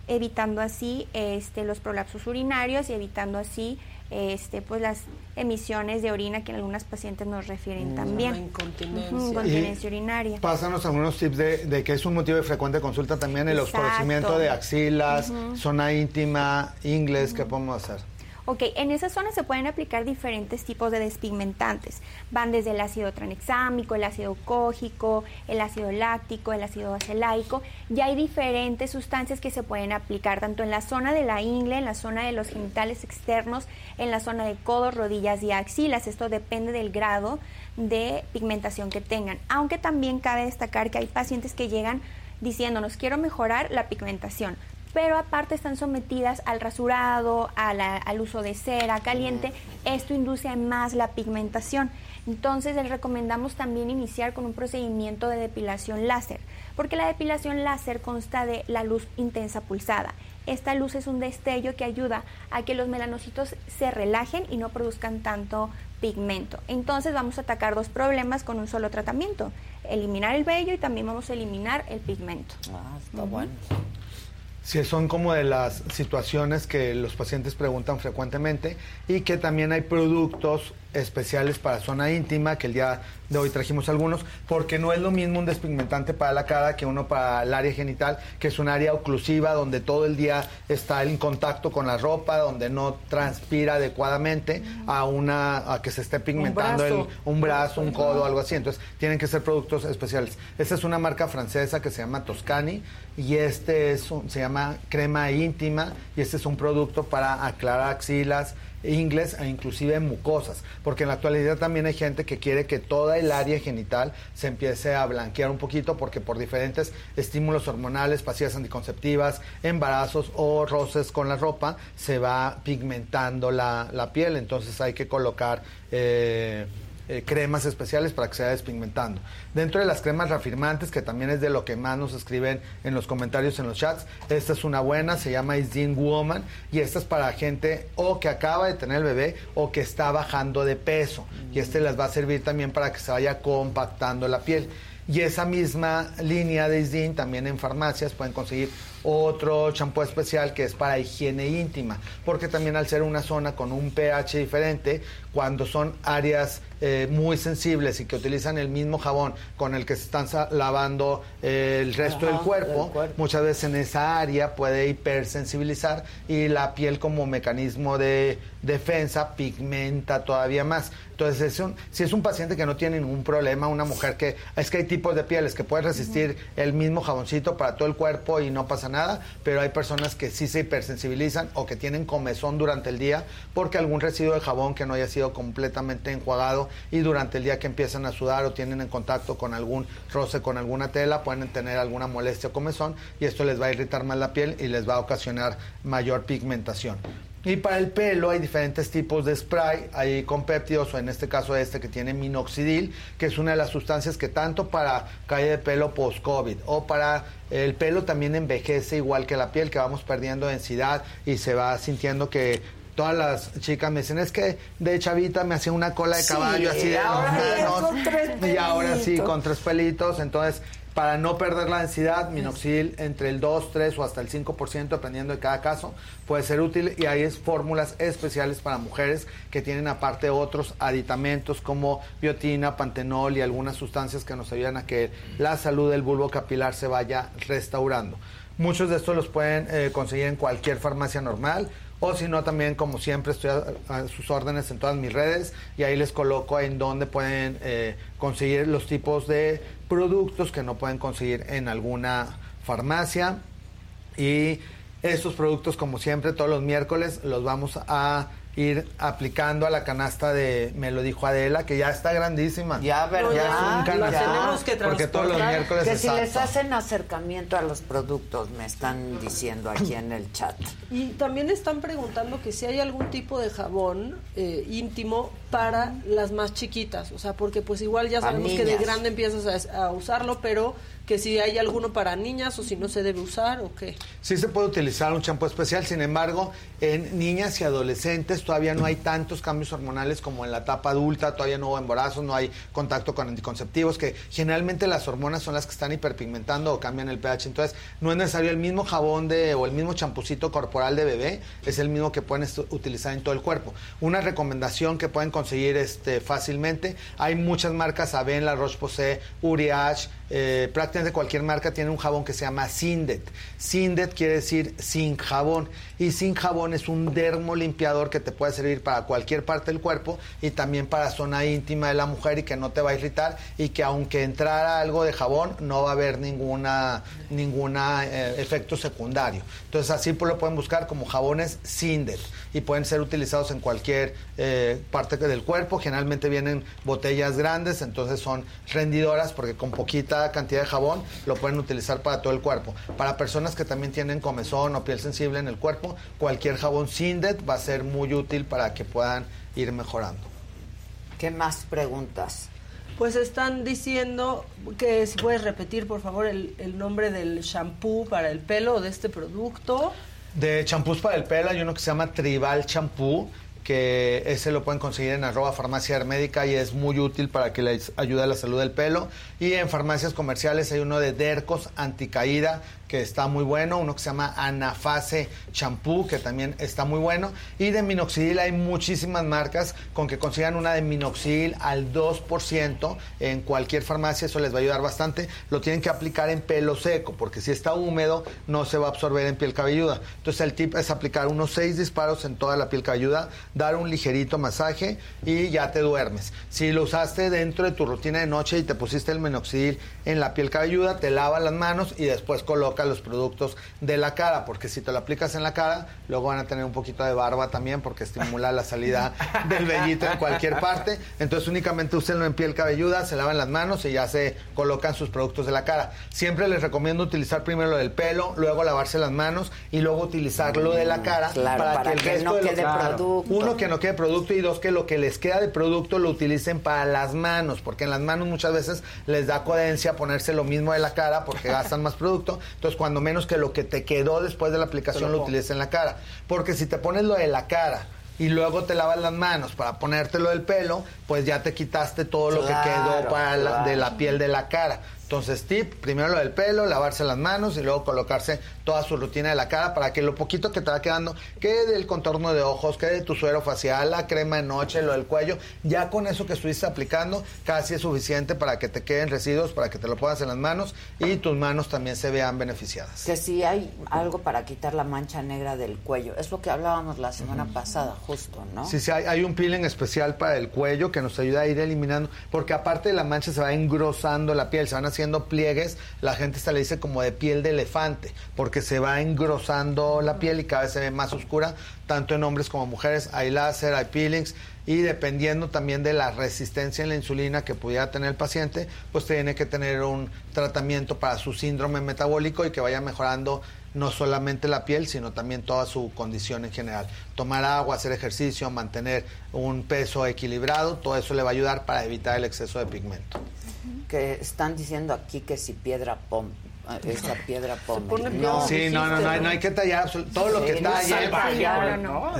evitando así este, los prolapsos urinarios y evitando así este, pues las emisiones de orina que algunas pacientes nos refieren también. La incontinencia. Urinaria. Pásanos algunos tips de, de que es un motivo de frecuente consulta también el Exacto. oscurecimiento de axilas, zona íntima, inglés, ¿qué podemos hacer? Ok, en esa zona se pueden aplicar diferentes tipos de despigmentantes. Van desde el ácido tranexámico, el ácido cógico, el ácido láctico, el ácido acelaico. Ya hay diferentes sustancias que se pueden aplicar tanto en la zona de la ingle, en la zona de los genitales externos, en la zona de codos, rodillas y axilas. Esto depende del grado de pigmentación que tengan. Aunque también cabe destacar que hay pacientes que llegan diciéndonos quiero mejorar la pigmentación, pero aparte están sometidas al rasurado, a la- al uso de cera caliente. Esto induce más la pigmentación. Entonces les recomendamos también iniciar con un procedimiento de depilación láser, porque la depilación láser consta de la luz intensa pulsada. Esta luz es un destello que ayuda a que los melanocitos se relajen y no produzcan tanto pigmento. Entonces vamos a atacar dos problemas con un solo tratamiento, eliminar el vello y también vamos a eliminar el pigmento. Ah, está bueno. Si son como de las situaciones que los pacientes preguntan frecuentemente y que también hay productos especiales para zona íntima, que el día de hoy trajimos algunos, porque no es lo mismo un despigmentante para la cara que uno para el área genital, que es un área oclusiva donde todo el día está en contacto con la ropa, donde no transpira adecuadamente, a una a que se esté pigmentando el, brazo. un brazo, un codo, algo así. Entonces, tienen que ser productos especiales. Esta es una marca francesa que se llama Toscani y este es un- se llama crema íntima y este es un producto para aclarar axilas, ingles e inclusive mucosas, porque en la actualidad también hay gente que quiere que toda el área genital se empiece a blanquear un poquito porque por diferentes estímulos hormonales, pastillas anticonceptivas, embarazos o roces con la ropa se va pigmentando la, la piel, entonces hay que colocar eh, eh, cremas especiales para que se vaya despigmentando. Dentro de las cremas reafirmantes, que también es de lo que más nos escriben en los comentarios en los chats, esta es una buena, se llama Isdin Woman y esta es para gente o que acaba de tener el bebé o que está bajando de peso y este les va a servir también para que se vaya compactando la piel. Y esa misma línea de Isdin también en farmacias pueden conseguir otro champú especial que es para higiene íntima, porque también al ser una zona con un pH diferente, cuando son áreas eh, muy sensibles y que utilizan el mismo jabón con el que se están lavando eh, el resto Ajá, del, cuerpo, del cuerpo. muchas veces en esa área puede hipersensibilizar y la piel como mecanismo de defensa pigmenta todavía más. Entonces, es un- si es un paciente que no tiene ningún problema, una mujer que es que hay tipos de pieles que pueden resistir el mismo jaboncito para todo el cuerpo y no pasa nada, pero hay personas que sí se hipersensibilizan o que tienen comezón durante el día porque algún residuo de jabón que no haya sido completamente enjuagado y durante el día que empiezan a sudar o tienen en contacto con algún roce con alguna tela pueden tener alguna molestia o comezón y esto les va a irritar más la piel y les va a ocasionar mayor pigmentación. Y para el pelo hay diferentes tipos de spray, hay con péptidos o en este caso este que tiene minoxidil, que es una de las sustancias que tanto para caída de pelo post-COVID o para el pelo también envejece igual que la piel, que vamos perdiendo densidad y se va sintiendo que todas las chicas me dicen, es que de chavita me hacía una cola de Sí, caballo así de ahora con tres y ahora sí con tres pelitos, entonces para no perder la densidad, minoxidil entre el 2, 3 o hasta el 5%, dependiendo de cada caso, puede ser útil y hay es fórmulas especiales para mujeres que tienen aparte otros aditamentos como biotina, pantenol y algunas sustancias que nos ayudan a que la salud del bulbo capilar se vaya restaurando. Muchos de estos los pueden eh, conseguir en cualquier farmacia normal o si no también como siempre estoy a, a sus órdenes en todas mis redes y ahí les coloco en donde pueden eh, conseguir los tipos de productos que no pueden conseguir en alguna farmacia. Y estos productos como siempre todos los miércoles los vamos a ir aplicando a la canasta de me lo dijo Adela que ya está grandísima Ya, ¿verdad? ya es un Ya. canastón, porque todos los miércoles Que si les hacen acercamiento a los productos, me están diciendo aquí en el chat. Y también están preguntando que si hay algún tipo de jabón eh, íntimo para las más chiquitas, o sea, porque pues igual ya sabemos que de grande empiezas a, a usarlo, pero que si hay alguno para niñas o si no se debe usar o qué. Sí se puede utilizar un champú especial, sin embargo, en niñas y adolescentes todavía no hay tantos cambios hormonales como en la etapa adulta, todavía no hubo embarazos, no hay contacto con anticonceptivos, que generalmente las hormonas son las que están hiperpigmentando o cambian el pH. Entonces, no es necesario el mismo jabón de o el mismo champucito corporal de bebé, es el mismo que pueden utilizar en todo el cuerpo. Una recomendación que pueden conseguir este, fácilmente, hay muchas marcas, Aven, La Roche-Posay, Uriage, eh, prácticamente cualquier marca tiene un jabón que se llama Sindet. Sindet quiere decir sin jabón y sin jabón es un dermo limpiador que te puede servir para cualquier parte del cuerpo y también para zona íntima de la mujer y que no te va a irritar y que aunque entrara algo de jabón no va a haber ninguna ninguna eh, efecto secundario. Entonces así pues, lo pueden buscar como jabones Sindet y pueden ser utilizados en cualquier eh, parte del cuerpo. Generalmente vienen botellas grandes, entonces son rendidoras porque con poquita cantidad de jabón lo pueden utilizar para todo el cuerpo. Para personas que también tienen comezón o piel sensible en el cuerpo, cualquier jabón Sindet va a ser muy útil para que puedan ir mejorando. ¿Qué más preguntas? Pues están diciendo que si puedes repetir por favor el, el nombre del shampoo para el pelo de este producto. De champús para el pelo hay uno que se llama Tribal Champú, que ese lo pueden conseguir en arroba farmacia hermédica y es muy útil para que les ayude a la salud del pelo. Y en farmacias comerciales hay uno de Dercos Anticaída, que está muy bueno, uno que se llama Anafase Champú, que también está muy bueno. Y de minoxidil hay muchísimas marcas con que consigan una de minoxidil al 2% en cualquier farmacia, eso les va a ayudar bastante. Lo tienen que aplicar en pelo seco, porque si está húmedo no se va a absorber en piel cabelluda. Entonces el tip es aplicar unos 6 disparos en toda la piel cabelluda, dar un ligerito masaje y ya te duermes. Si lo usaste dentro de tu rutina de noche y te pusiste el minoxidil en la piel cabelluda, te lavas las manos y después colocas coloca los productos de la cara, porque si te lo aplicas en la cara, luego van a tener un poquito de barba también, porque estimula la salida (laughs) del vellito en cualquier parte. Entonces únicamente úsenlo en piel cabelluda, se lavan las manos y ya se colocan sus productos de la cara. Siempre les recomiendo utilizar primero lo del pelo, luego lavarse las manos y luego utilizar lo de la cara Claro, para el que resto no de lo quede producto. Uno, que no quede producto y dos, que lo que les queda de producto lo utilicen para las manos, porque en las manos muchas veces les da codencia ponerse lo mismo de la cara porque gastan más producto. Entonces, cuando menos que lo que te quedó después de la aplicación lo utilices en la cara. Porque si te pones lo de la cara y luego te lavas las manos para ponértelo del pelo, pues ya te quitaste todo lo que quedó para la- de la piel de la cara. Entonces, tip, primero lo del pelo, lavarse las manos y luego colocarse toda su rutina de la cara para que lo poquito que te va quedando quede del contorno de ojos, quede de tu suero facial, la crema de noche, lo del cuello. Ya con eso que estuviste aplicando, casi es suficiente para que te queden residuos, para que te lo pongas en las manos y tus manos también se vean beneficiadas. Que si hay algo para quitar la mancha negra del cuello. Es lo que hablábamos la semana pasada, justo, ¿no? Sí, sí, hay, hay un peeling especial para el cuello que nos ayuda a ir eliminando, porque aparte de la mancha se va engrosando la piel, se van haciendo pliegues, la gente se le dice como de piel de elefante, porque se va engrosando la piel y cada vez se ve más oscura, tanto en hombres como mujeres, hay láser, hay peelings, y dependiendo también de la resistencia en la insulina que pudiera tener el paciente, pues tiene que tener un tratamiento para su síndrome metabólico y que vaya mejorando no solamente la piel, sino también toda su condición en general. Tomar agua, hacer ejercicio, mantener un peso equilibrado, todo eso le va a ayudar para evitar el exceso de pigmento. Que están diciendo aquí que si piedra pom, eh, esa piedra pom. sí, no, no, no, no hay que tallar todo lo que no talle. ¿no?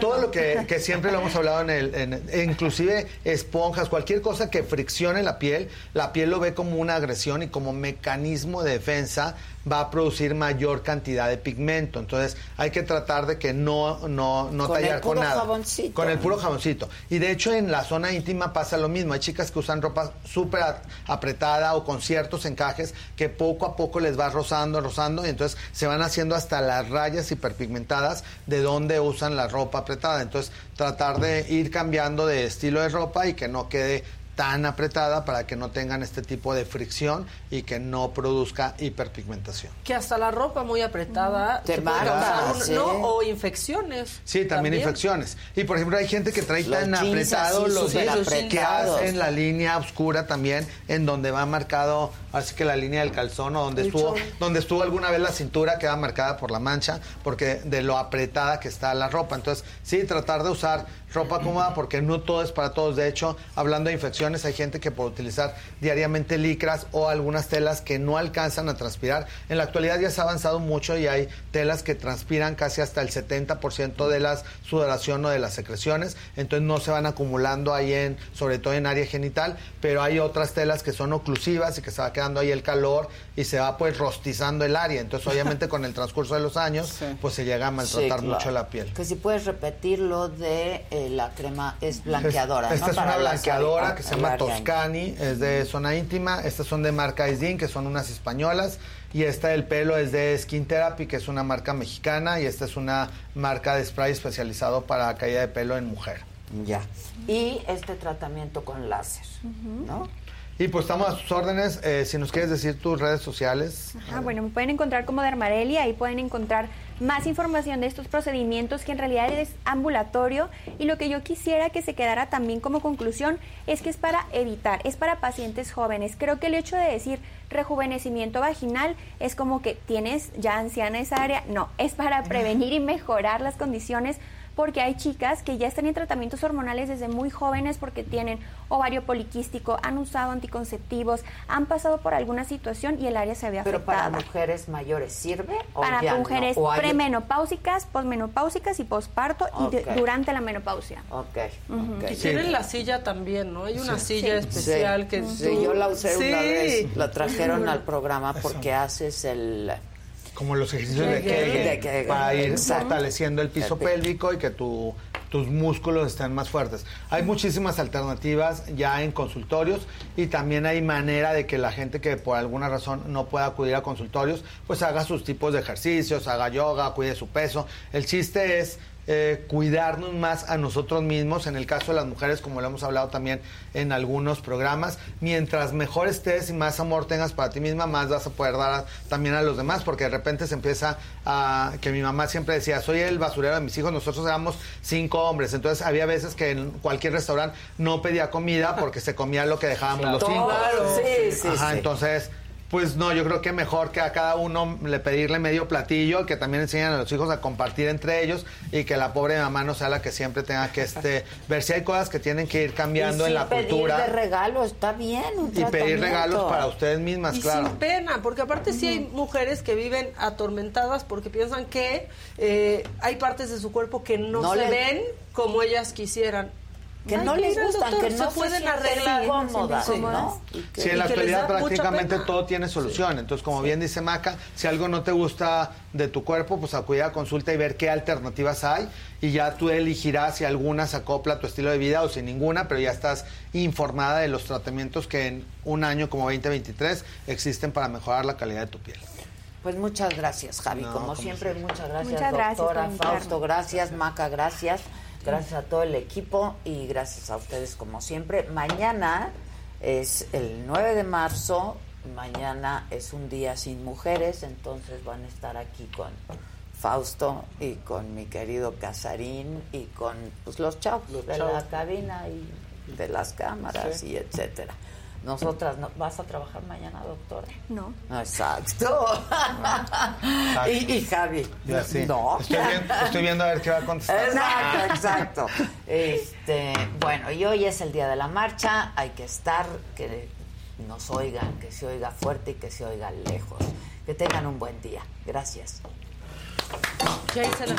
Todo lo que, que siempre lo hemos hablado en el, en- inclusive esponjas, cualquier cosa que friccione la piel, la piel lo ve como una agresión y como mecanismo de defensa va a producir mayor cantidad de pigmento. Entonces hay que tratar de que no, no, no Con el tallar con puro nada. jaboncito. Con el puro jaboncito. Y de hecho en la zona íntima pasa lo mismo. Hay chicas que usan ropa súper apretada o con ciertos encajes que poco a poco les va rozando, rozando y entonces se van haciendo hasta las rayas hiperpigmentadas de donde usan la ropa apretada. Entonces tratar de ir cambiando de estilo de ropa y que no quede tan apretada para que no tengan este tipo de fricción y que no produzca hiperpigmentación. Que hasta la ropa muy apretada Te te sí. ¿no? o infecciones. Sí, también, infecciones. Y por ejemplo, hay gente que trae Los tan así, los jeans que hacen la línea oscura también, en donde va marcado, así que la línea del calzón o donde El estuvo, donde estuvo alguna vez la cintura queda marcada por la mancha, porque de lo apretada que está la ropa. Entonces, sí, tratar de usar ropa cómoda porque no todo es para todos. De hecho, hablando de infecciones, hay gente que puede utilizar diariamente licras o algunas telas que no alcanzan a transpirar. En la actualidad ya se ha avanzado mucho y hay telas que transpiran casi hasta el 70% de la sudoración o de las secreciones, entonces no se van acumulando ahí en, sobre todo en área genital, pero hay otras telas que son oclusivas y que se va quedando ahí el calor y se va pues rostizando el área. Entonces, obviamente con el transcurso de los años, (laughs) pues se llega a maltratar Sí, claro. mucho la piel. Que si puedes repetir lo de eh, la crema es blanqueadora, Esta ¿no? es una Para blanqueadora que se llama Toscani, es de zona íntima. Estas son de marca Isdin, que son unas españolas. Y esta del pelo es de Skin Therapy, que es una marca mexicana. Y esta es una marca de spray especializado para caída de pelo en mujer. Ya. Y este tratamiento con láser, ¿no? Y pues estamos a sus órdenes. Eh, si nos quieres decir tus redes sociales. Ah, bueno, me pueden encontrar como Dermarelli, ahí pueden encontrar más información de estos procedimientos que en realidad es ambulatorio. Y lo que yo quisiera que se quedara también como conclusión es que es para evitar, es para pacientes jóvenes. Creo que el hecho de decir rejuvenecimiento vaginal es como que tienes ya anciana esa área, no, es para prevenir y mejorar las condiciones porque hay chicas que ya están en tratamientos hormonales desde muy jóvenes porque tienen ovario poliquístico, han usado anticonceptivos, han pasado por alguna situación y el área se ve Pero afectada. para mujeres mayores sirve o Para ya no? mujeres ¿O hay- premenopáusicas, posmenopáusicas y posparto y de- Ok. durante la menopausia. Ok. Ujú. Y tienen la silla también, ¿no? Hay una Sí. silla Sí. especial Sí. que Sí, tú- yo la usé Sí. una vez. La trajeron al programa porque haces el... Como los ejercicios de Kegel. Kegel, De Kegel. para ir Exacto. fortaleciendo el piso pélvico y que tu- tus músculos estén más fuertes. Hay muchísimas alternativas ya en consultorios y también hay manera de que la gente que por alguna razón no pueda acudir a consultorios, pues haga sus tipos de ejercicios, haga yoga, cuide su peso. El chiste es eh, cuidarnos más a nosotros mismos, en el caso de las mujeres, como lo hemos hablado también en algunos programas, mientras mejor estés y más amor tengas para ti misma, más vas a poder dar a- también a los demás, porque de repente se empieza a, que mi mamá siempre decía, soy el basurero de mis hijos, nosotros éramos cinco hombres, entonces había veces que en cualquier restaurante no pedía comida porque se comía lo que dejábamos los cinco. Claro, sí, sí, Ajá, sí. entonces... Pues no, yo creo que mejor que a cada uno le pedirle medio platillo, que también enseñan a los hijos a compartir entre ellos y que la pobre mamá no sea la que siempre tenga que este (laughs) ver si hay cosas que tienen que ir cambiando Y en la pedir cultura de regalo está bien, un y pedir regalos para ustedes mismas, Y claro. sin pena, porque aparte sí hay mujeres que viven atormentadas porque piensan que eh, hay partes de su cuerpo que no, No se le- ven como ellas quisieran. Que no les gustan, doctor, que no se pueden arreglar. cómodas, Sí. ¿no? Sí, en la actualidad prácticamente todo tiene solución. Entonces, como bien dice Maca, si algo no te gusta de tu cuerpo, pues acude a consulta y ver qué alternativas hay. Y ya tú elegirás si alguna se acopla a tu estilo de vida o si ninguna, pero ya estás informada de los tratamientos que en un año como 2023 existen para mejorar la calidad de tu piel. Pues muchas gracias, Javi. No, como como siempre, muchas gracias, Muchas gracias doctora. Fausto. Gracias, Maca, gracias. Gracias a todo el equipo y gracias a ustedes como siempre. Mañana es el 9 de marzo. Mañana es un día sin mujeres, entonces van a estar aquí con Fausto y con mi querido Casarín y con pues, los chavos de la chavos. cabina cabina y de las cámaras Sí. y etcétera. Nosotras, no, ¿vas a trabajar mañana, doctora? No. Exacto. y, y Javi. Y así. No. Estoy, viendo, estoy viendo a ver qué va a contestar. Exacto, exacto. Este, bueno, y hoy es el día de la marcha, hay que estar, que nos oigan, que se oiga fuerte y que se oiga lejos. Que tengan un buen día. Gracias. Ya hice la